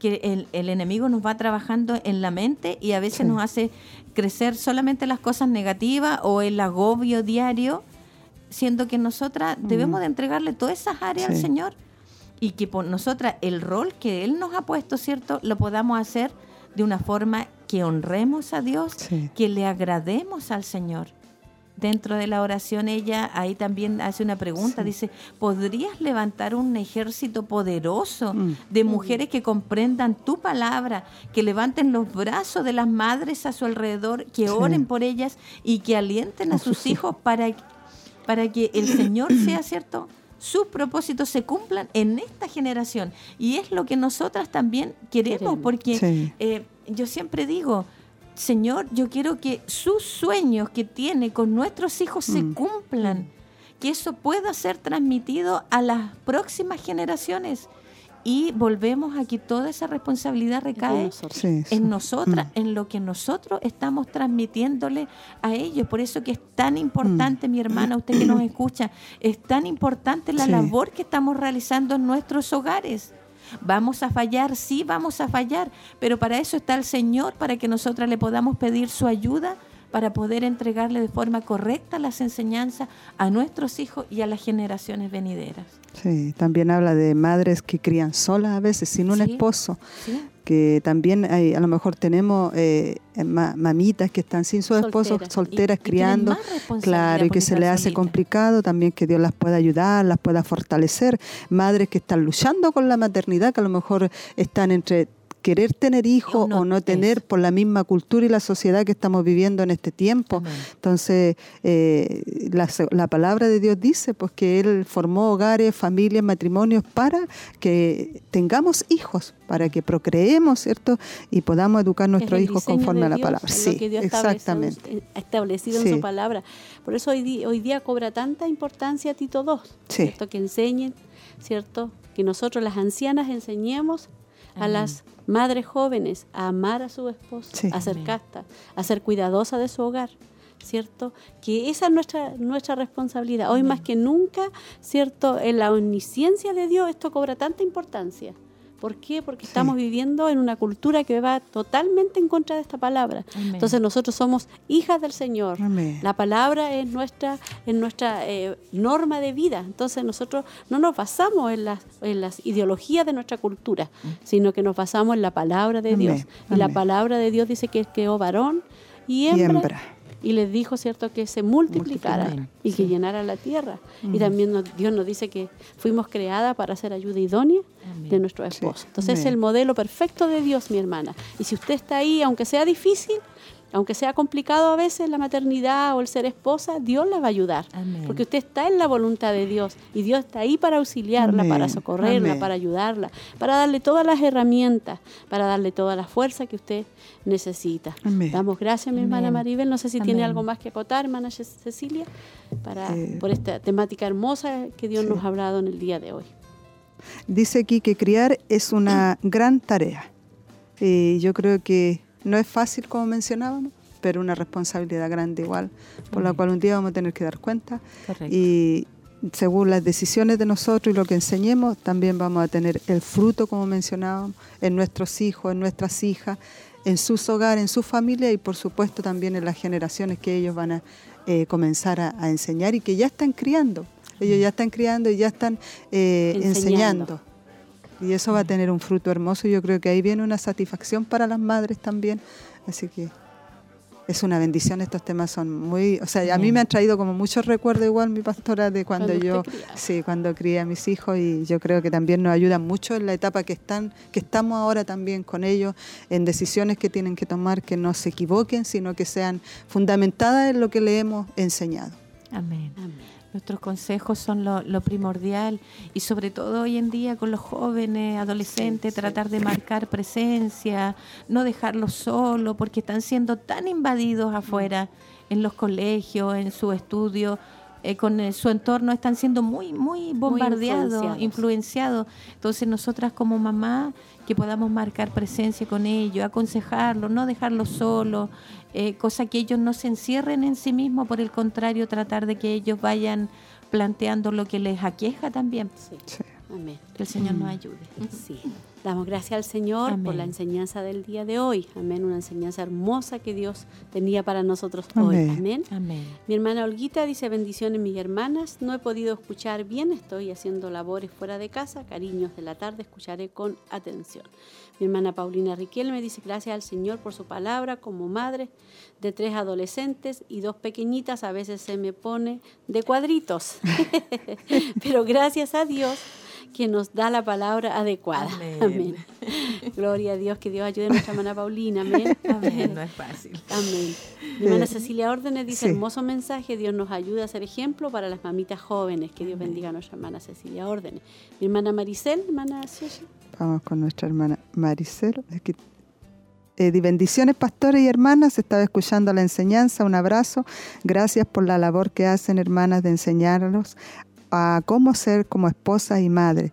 que el, el enemigo nos va trabajando en la mente y a veces Sí. nos hace crecer solamente las cosas negativas o el agobio diario, siendo que nosotras debemos de entregarle todas esas áreas al Sí. Señor y que por nosotras el rol que Él nos ha puesto, ¿cierto? Lo podamos hacer de una forma que honremos a Dios, Sí. que le agrademos al Señor. Dentro de la oración ella ahí también hace una pregunta, dice, ¿podrías levantar un ejército poderoso Mm. de mujeres que comprendan tu palabra, que levanten los brazos de las madres a su alrededor, que Sí. oren por ellas y que alienten a sus hijos para, para que el Señor sea cierto? Sus propósitos se cumplan en esta generación. Y es lo que nosotras también queremos, porque Sí. eh, yo siempre digo, Señor, yo quiero que sus sueños que tiene con nuestros hijos se Mm. cumplan, que eso pueda ser transmitido a las próximas generaciones. Y volvemos a que toda esa responsabilidad recae nosotros. Sí, sí. en nosotras, Mm. en lo que nosotros estamos transmitiéndole a ellos. Por eso que es tan importante, mi hermana, usted que nos escucha, es tan importante la Sí. labor que estamos realizando en nuestros hogares. Vamos a fallar, sí vamos a fallar, pero para eso está el Señor, para que nosotras le podamos pedir su ayuda para poder entregarle de forma correcta las enseñanzas a nuestros hijos y a las generaciones venideras. Sí, también habla de madres que crían solas a veces, sin un Sí. esposo, ¿sí? que también hay, a lo mejor tenemos eh, ma- mamitas que están sin su esposo, Solteras. solteras, Y- y criando, responsabilidad claro, y que se estar le hace solitas. complicado, también que Dios las pueda ayudar, las pueda fortalecer, madres que están luchando con la maternidad, que a lo mejor están entre querer tener hijos no o no es. tener por la misma cultura y la sociedad que estamos viviendo en este tiempo. Amén. Entonces, eh, la, la palabra de Dios dice pues que Él formó hogares, familias, matrimonios para que tengamos hijos, para que procreemos, ¿cierto? Y podamos educar a Es nuestros hijos conforme a la palabra. es lo Sí, que Dios establece- exactamente. ha establecido Sí. en su palabra. Por eso hoy, di- hoy día cobra tanta importancia Tito II, Sí. ¿cierto? Que enseñen, ¿cierto? Que nosotros las ancianas enseñemos a las madres jóvenes a amar a su esposo, Sí. a ser casta, a ser cuidadosa de su hogar. ¿Cierto? Que esa es nuestra, nuestra responsabilidad. Hoy más que nunca, ¿cierto? En la omnisciencia de Dios esto cobra tanta importancia. ¿Por qué? Porque Sí. estamos viviendo en una cultura que va totalmente en contra de esta palabra. Amén. Entonces nosotros somos hijas del Señor. Amén. La palabra es nuestra, es nuestra eh, norma de vida. Entonces nosotros no nos basamos en las, en las ideologías de nuestra cultura, sino que nos basamos en la palabra de Amén, Dios. Y la palabra de Dios dice que creó varón y hembra. Y hembra. Y les dijo, ¿cierto?, que se multiplicara Multiplicaran, y que llenara la tierra. Y también nos- Dios nos dice que fuimos creadas para ser ayuda idónea Amén. de nuestro Sí, esposo. Entonces es el modelo perfecto de Dios, mi hermana. Y si usted está ahí, aunque sea difícil, aunque sea complicado a veces la maternidad o el ser esposa, Dios la va a ayudar. Amén. Porque usted está en la voluntad de Dios y Dios está ahí para auxiliarla, Amén, para socorrerla, amén. para ayudarla, para darle todas las herramientas, para darle toda la fuerza que usted necesita. Amén. Damos gracias, mi hermana. Maribel. No sé si tiene algo más que acotar, hermana Ce- Cecilia, para, Eh, por esta temática hermosa que Dios sí. nos ha hablado en el día de hoy. Dice aquí que criar es una gran tarea. Y yo creo que no es fácil, como mencionábamos, pero una responsabilidad grande igual, por la cual un día vamos a tener que dar cuenta. Correcto. Y según las decisiones de nosotros y lo que enseñemos, también vamos a tener el fruto, como mencionábamos, en nuestros hijos, en nuestras hijas, en sus hogares, en su familia y por supuesto también en las generaciones que ellos van a eh, comenzar a, a, enseñar y que ya están criando. Ellos ya están criando y ya están eh, enseñando. Y eso va a tener un fruto hermoso. Yo creo que ahí viene una satisfacción para las madres también. Así que es una bendición, estos temas son muy, o sea, a mí me han traído como muchos recuerdos igual mi pastora de cuando, yo, sí, cuando crié a mis hijos y yo creo que también nos ayudan mucho en la etapa que están, que estamos ahora también con ellos, en decisiones que tienen que tomar que no se equivoquen, sino que sean fundamentadas en lo que le hemos enseñado. Amén. Amén. Nuestros consejos son lo, primordial y sobre todo hoy en día con los jóvenes, adolescentes, tratar de marcar presencia, no dejarlos solos porque están siendo tan invadidos afuera en los colegios, en su estudio. Eh, con eh, su entorno están siendo muy, muy bombardeados, influenciados. Entonces nosotras como mamá, que podamos marcar presencia con ellos, aconsejarlos, no dejarlos solos, eh, cosa que ellos no se encierren en sí mismos, por el contrario, tratar de que ellos vayan planteando lo que les aqueja también. Sí. Amén. Que el Señor nos ayude. Sí. Damos gracias al Señor por la enseñanza del día de hoy. Amén. Una enseñanza hermosa que Dios tenía para nosotros hoy. Amén. Amén. Mi hermana Olguita dice bendiciones mis hermanas. No he podido escuchar bien. Estoy haciendo labores fuera de casa. Cariños de la tarde. Escucharé con atención. Mi hermana Paulina Riquel me dice gracias al Señor por su palabra como madre de tres adolescentes y dos pequeñitas. A veces se me pone de cuadritos. Pero gracias a Dios que nos da la palabra adecuada. Amén. Gloria a Dios, que Dios ayude a nuestra hermana Paulina. Amén. Amén. No es fácil. Amén. Mi hermana Cecilia Órdenes dice, hermoso mensaje, Dios nos ayuda a ser ejemplo para las mamitas jóvenes. Que Dios bendiga a nuestra hermana Cecilia Órdenes. Mi hermana Maricel, hermana Cecilia. Vamos con nuestra hermana Maricel. Eh, bendiciones, pastores y hermanas. Estaba escuchando la enseñanza. Un abrazo. Gracias por la labor que hacen, hermanas, de enseñarnos a cómo ser como esposa y madre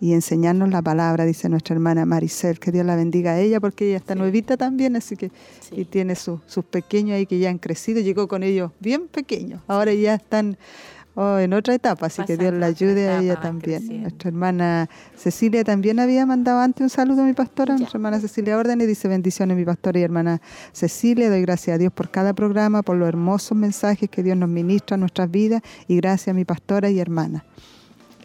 y enseñarnos la palabra, dice nuestra hermana Maricel, que Dios la bendiga a ella, porque ella está nuevita también, así que y tiene sus pequeños ahí que ya han crecido, llegó con ellos bien pequeños, ahora ya están oh, en otra etapa, así que Dios la ayude a ella también. Nuestra hermana Cecilia también había mandado antes un saludo a mi pastora, nuestra hermana Cecilia Orden, y dice bendiciones mi pastora y hermana Cecilia, doy gracias a Dios por cada programa, por los hermosos mensajes que Dios nos ministra en nuestras vidas, y gracias a mi pastora y hermana.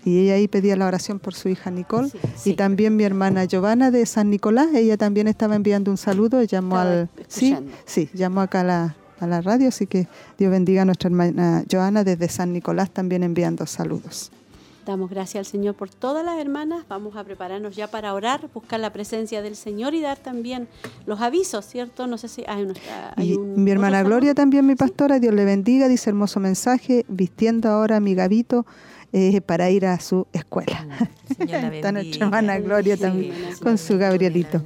Y ella ahí pedía la oración por su hija Nicole y también mi hermana Giovanna de San Nicolás, ella también estaba enviando un saludo, llamó al sí, sí, llamó acá a la, a la radio, así que Dios bendiga a nuestra hermana Joana desde San Nicolás también enviando saludos. Damos gracias al Señor por todas las hermanas. Vamos a prepararnos ya para orar, buscar la presencia del Señor y dar también los avisos, ¿cierto? No sé si hay, y mi hermana Gloria también, mi pastora, Dios le bendiga, dice hermoso mensaje, vistiendo ahora a mi gabito eh, para ir a su escuela. Está nuestra hermana Gloria también con su Gabrielito.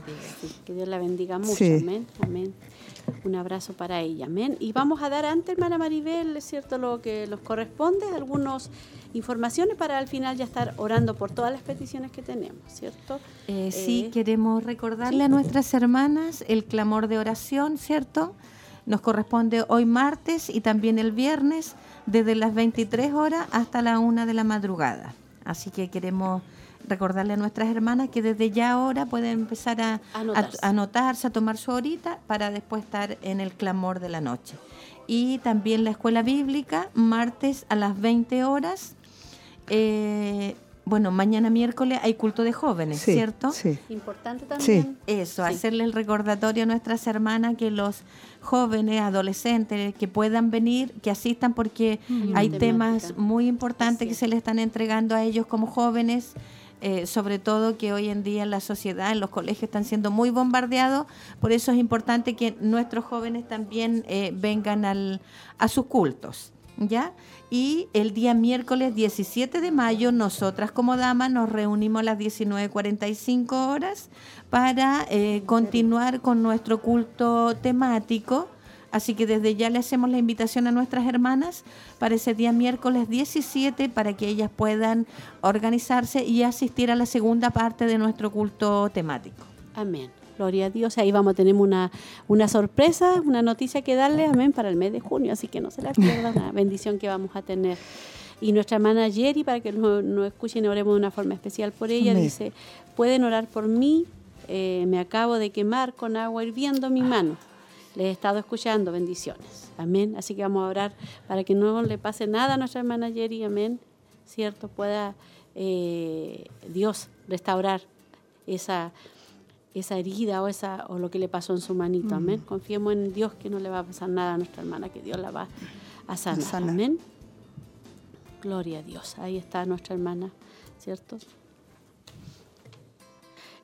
que Dios la bendiga mucho. Amén. Amén. Un abrazo para ella, amén. Y vamos a dar antes, hermana Maribel, es cierto lo que nos corresponde, algunas informaciones para al final ya estar orando por todas las peticiones que tenemos, ¿cierto? Eh, sí, eh, queremos recordarle a nuestras hermanas el clamor de oración, ¿cierto? Nos corresponde hoy martes y también el viernes, desde las 23 horas hasta la 1 de la madrugada. Así que queremos recordarle a nuestras hermanas que desde ya ahora pueden empezar a anotarse. a, tomar su horita para después estar en el clamor de la noche. Y también la escuela bíblica, martes a las 20 horas. Eh, bueno, mañana miércoles hay culto de jóvenes, ¿cierto? Sí. Importante también. Eso, hacerle el recordatorio a nuestras hermanas que los jóvenes, adolescentes, que puedan venir, que asistan porque hay temas muy importantes que se le están entregando a ellos como jóvenes eh, sobre todo que hoy en día en la sociedad, en los colegios están siendo muy bombardeados, por eso es importante que nuestros jóvenes también eh, vengan al, a sus cultos. ¿Ya? Y el día miércoles 17 de mayo, nosotras como damas nos reunimos a las 19.45 horas para eh, continuar con nuestro culto temático Así que desde ya le hacemos la invitación a nuestras hermanas para ese día miércoles 17 para que ellas puedan organizarse y asistir a la segunda parte de nuestro culto temático. Amén. Gloria a Dios. Ahí vamos a tener una, una sorpresa, una noticia que darle, amén, para el mes de junio. Así que no se la pierdan, una bendición que vamos a tener. Y nuestra hermana Jerry, para que nos, nos escuchen y oremos de una forma especial por ella, Amén. dice, pueden orar por mí, eh, me acabo de quemar con agua hirviendo mi mano. Les he estado escuchando, bendiciones. Amén. Así que vamos a orar para que no le pase nada a nuestra hermana Jerry, amén. ¿Cierto? Pueda eh, Dios restaurar esa, esa herida o, esa, o lo que le pasó en su manito. Amén. Confiemos en Dios que no le va a pasar nada a nuestra hermana, que Dios la va a sanar. Sanar. Amén. Gloria a Dios. Ahí está nuestra hermana, ¿cierto?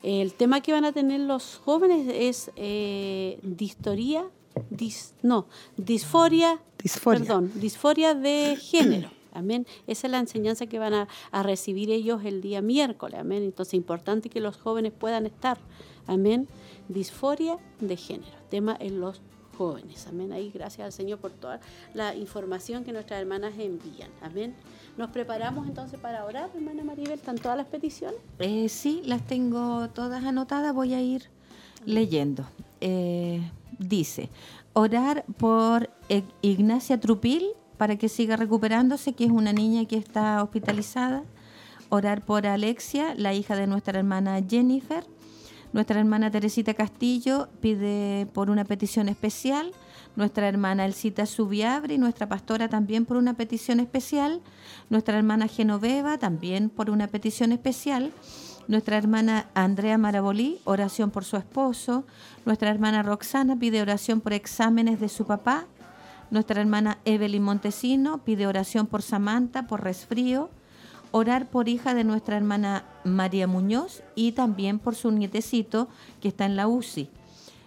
El tema que van a tener los jóvenes es eh, distoría, dis- no, disforia, Disforia. perdón, disforia de género. Amén. Esa es la enseñanza que van a, a recibir ellos el día miércoles. Amén. Entonces, importante que los jóvenes puedan estar. Amén. Disforia de género. Tema en los jóvenes. Amén. Ahí, gracias al Señor por toda la información que nuestras hermanas envían. Amén. Nos preparamos entonces para orar, hermana Maribel. ¿Están todas las peticiones? Eh, sí, las tengo todas anotadas, voy a ir leyendo. Eh, dice, orar por E- Ignacia Trupil para que siga recuperándose, que es una niña que está hospitalizada. Orar por Alexia, la hija de nuestra hermana Jennifer. Nuestra hermana Teresita Castillo pide por una petición especial. Nuestra hermana Elcita Subiabre y nuestra pastora también por una petición especial. Nuestra hermana Genoveva también por una petición especial. Nuestra hermana Andrea Marabolí, oración por su esposo. Nuestra hermana Roxana pide oración por exámenes de su papá. Nuestra hermana Evelyn Montesino pide oración por Samantha, por resfrío. Orar por hija de nuestra hermana María Muñoz y también por su nietecito que está en la UCI.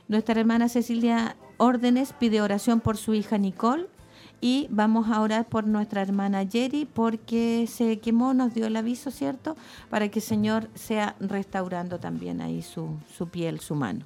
Nuestra hermana Cecilia Órdenes pide oración por su hija Nicole y vamos a orar por nuestra hermana Jerry porque se quemó, nos dio el aviso, ¿cierto? Para que el Señor sea restaurando también ahí su, su piel, su mano.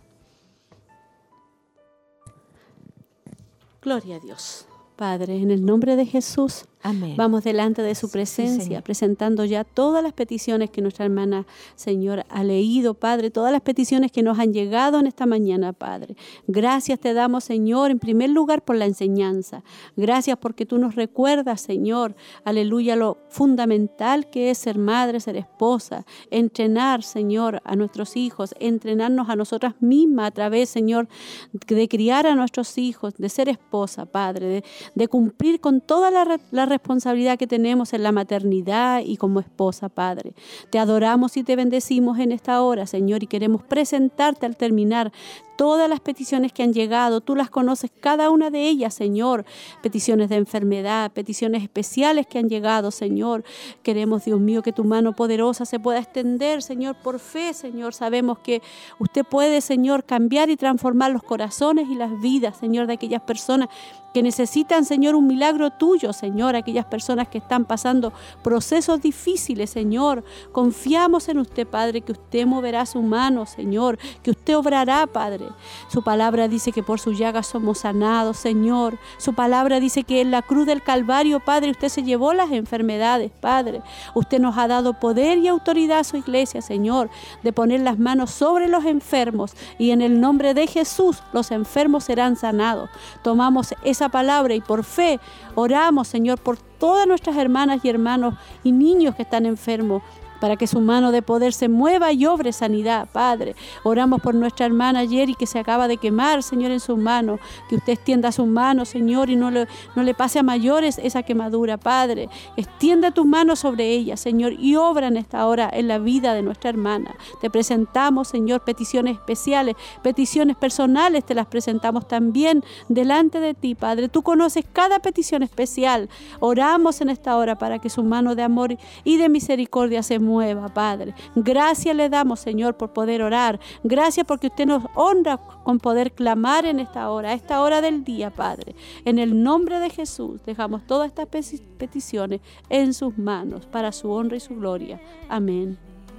Gloria a Dios. Padre, en el nombre de Jesús, Amén. vamos delante de su presencia, presentando ya todas las peticiones que nuestra hermana, Señor, ha leído, Padre, todas las peticiones que nos han llegado en esta mañana, Padre. Gracias te damos, Señor, en primer lugar por la enseñanza. Gracias porque tú nos recuerdas, Señor, aleluya, lo fundamental que es ser madre, ser esposa, entrenar, Señor, a nuestros hijos, entrenarnos a nosotras mismas a través, Señor, de criar a nuestros hijos, de ser esposa, Padre, de, de cumplir con toda la, la responsabilidad que tenemos en la maternidad y como esposa, Padre. Te adoramos y te bendecimos en esta hora, Señor, y queremos presentarte al terminar todas las peticiones que han llegado. Tú las conoces, cada una de ellas, Señor. Peticiones de enfermedad, peticiones especiales que han llegado, Señor. Queremos, Dios mío, que tu mano poderosa se pueda extender, Señor, por fe, Señor. Sabemos que usted puede, Señor, cambiar y transformar los corazones y las vidas, Señor, de aquellas personas que necesitan, Señor, un milagro tuyo, Señor, aquellas personas que están pasando procesos difíciles, Señor. Confiamos en usted, Padre, que usted moverá su mano, Señor, que usted obrará, Padre. Su palabra dice que por su llaga somos sanados, Señor. Su palabra dice que en la cruz del Calvario, Padre, usted se llevó las enfermedades, Padre. Usted nos ha dado poder y autoridad a su iglesia, Señor, de poner las manos sobre los enfermos y en el nombre de Jesús los enfermos serán sanados. Tomamos esa palabra y por fe oramos, Señor, por todas nuestras hermanas y hermanos y niños que están enfermos para que su mano de poder se mueva y obre sanidad, Padre. Oramos por nuestra hermana Jerry que se acaba de quemar, Señor, en sus manos. Que usted extienda sus manos, Señor, y no le, no le pase a mayores esa quemadura, Padre. Extienda tus manos sobre ella, Señor, y obra en esta hora en la vida de nuestra hermana. Te presentamos, Señor, peticiones especiales, peticiones personales, te las presentamos también delante de ti, Padre. Tú conoces cada petición especial. Oramos en esta hora para que su mano de amor y de misericordia se mueva, Padre. Gracias le damos, Señor, por poder orar. Gracias porque usted nos honra con poder clamar en esta hora, a esta hora del día, Padre. En el nombre de Jesús dejamos todas estas peti- peticiones en sus manos para su honra y su gloria. Amén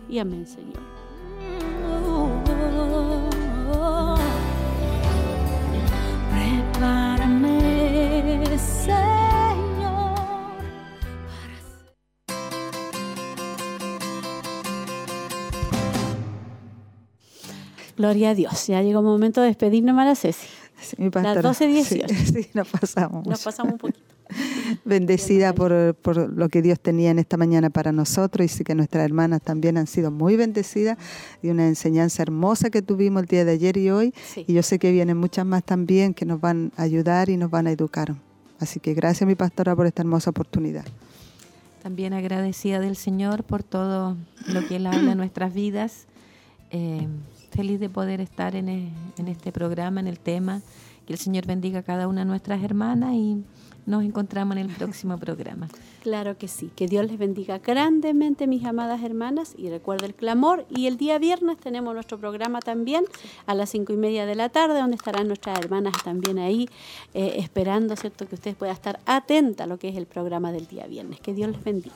y amén, Señor. Prepárame, Señor. Gloria a Dios. Ya llegó el momento de despedirnos, hermana Ceci. Sí, mi pastora. Las 12:18. Sí, sí, nos pasamos. Nos pasamos un poquito. bendecida por, por, lo que Dios tenía en esta mañana para nosotros y sí que nuestras hermanas también han sido muy bendecidas de una enseñanza hermosa que tuvimos el día de ayer y hoy. Y yo sé que vienen muchas más también que nos van a ayudar y nos van a educar. Así que gracias mi pastora por esta hermosa oportunidad. También agradecida del Señor por todo lo que Él habla en nuestras vidas. Eh, feliz de poder estar en, e, en este programa, en el tema. Que el Señor bendiga a cada una de nuestras hermanas y nos encontramos en el próximo programa. Claro que sí. Que Dios les bendiga grandemente, mis amadas hermanas. Y recuerda el clamor. Y el día viernes tenemos nuestro programa también a las cinco y media de la tarde, donde estarán nuestras hermanas también ahí, eh, esperando, ¿cierto?, que ustedes puedan estar atentas a lo que es el programa del día viernes. Que Dios les bendiga.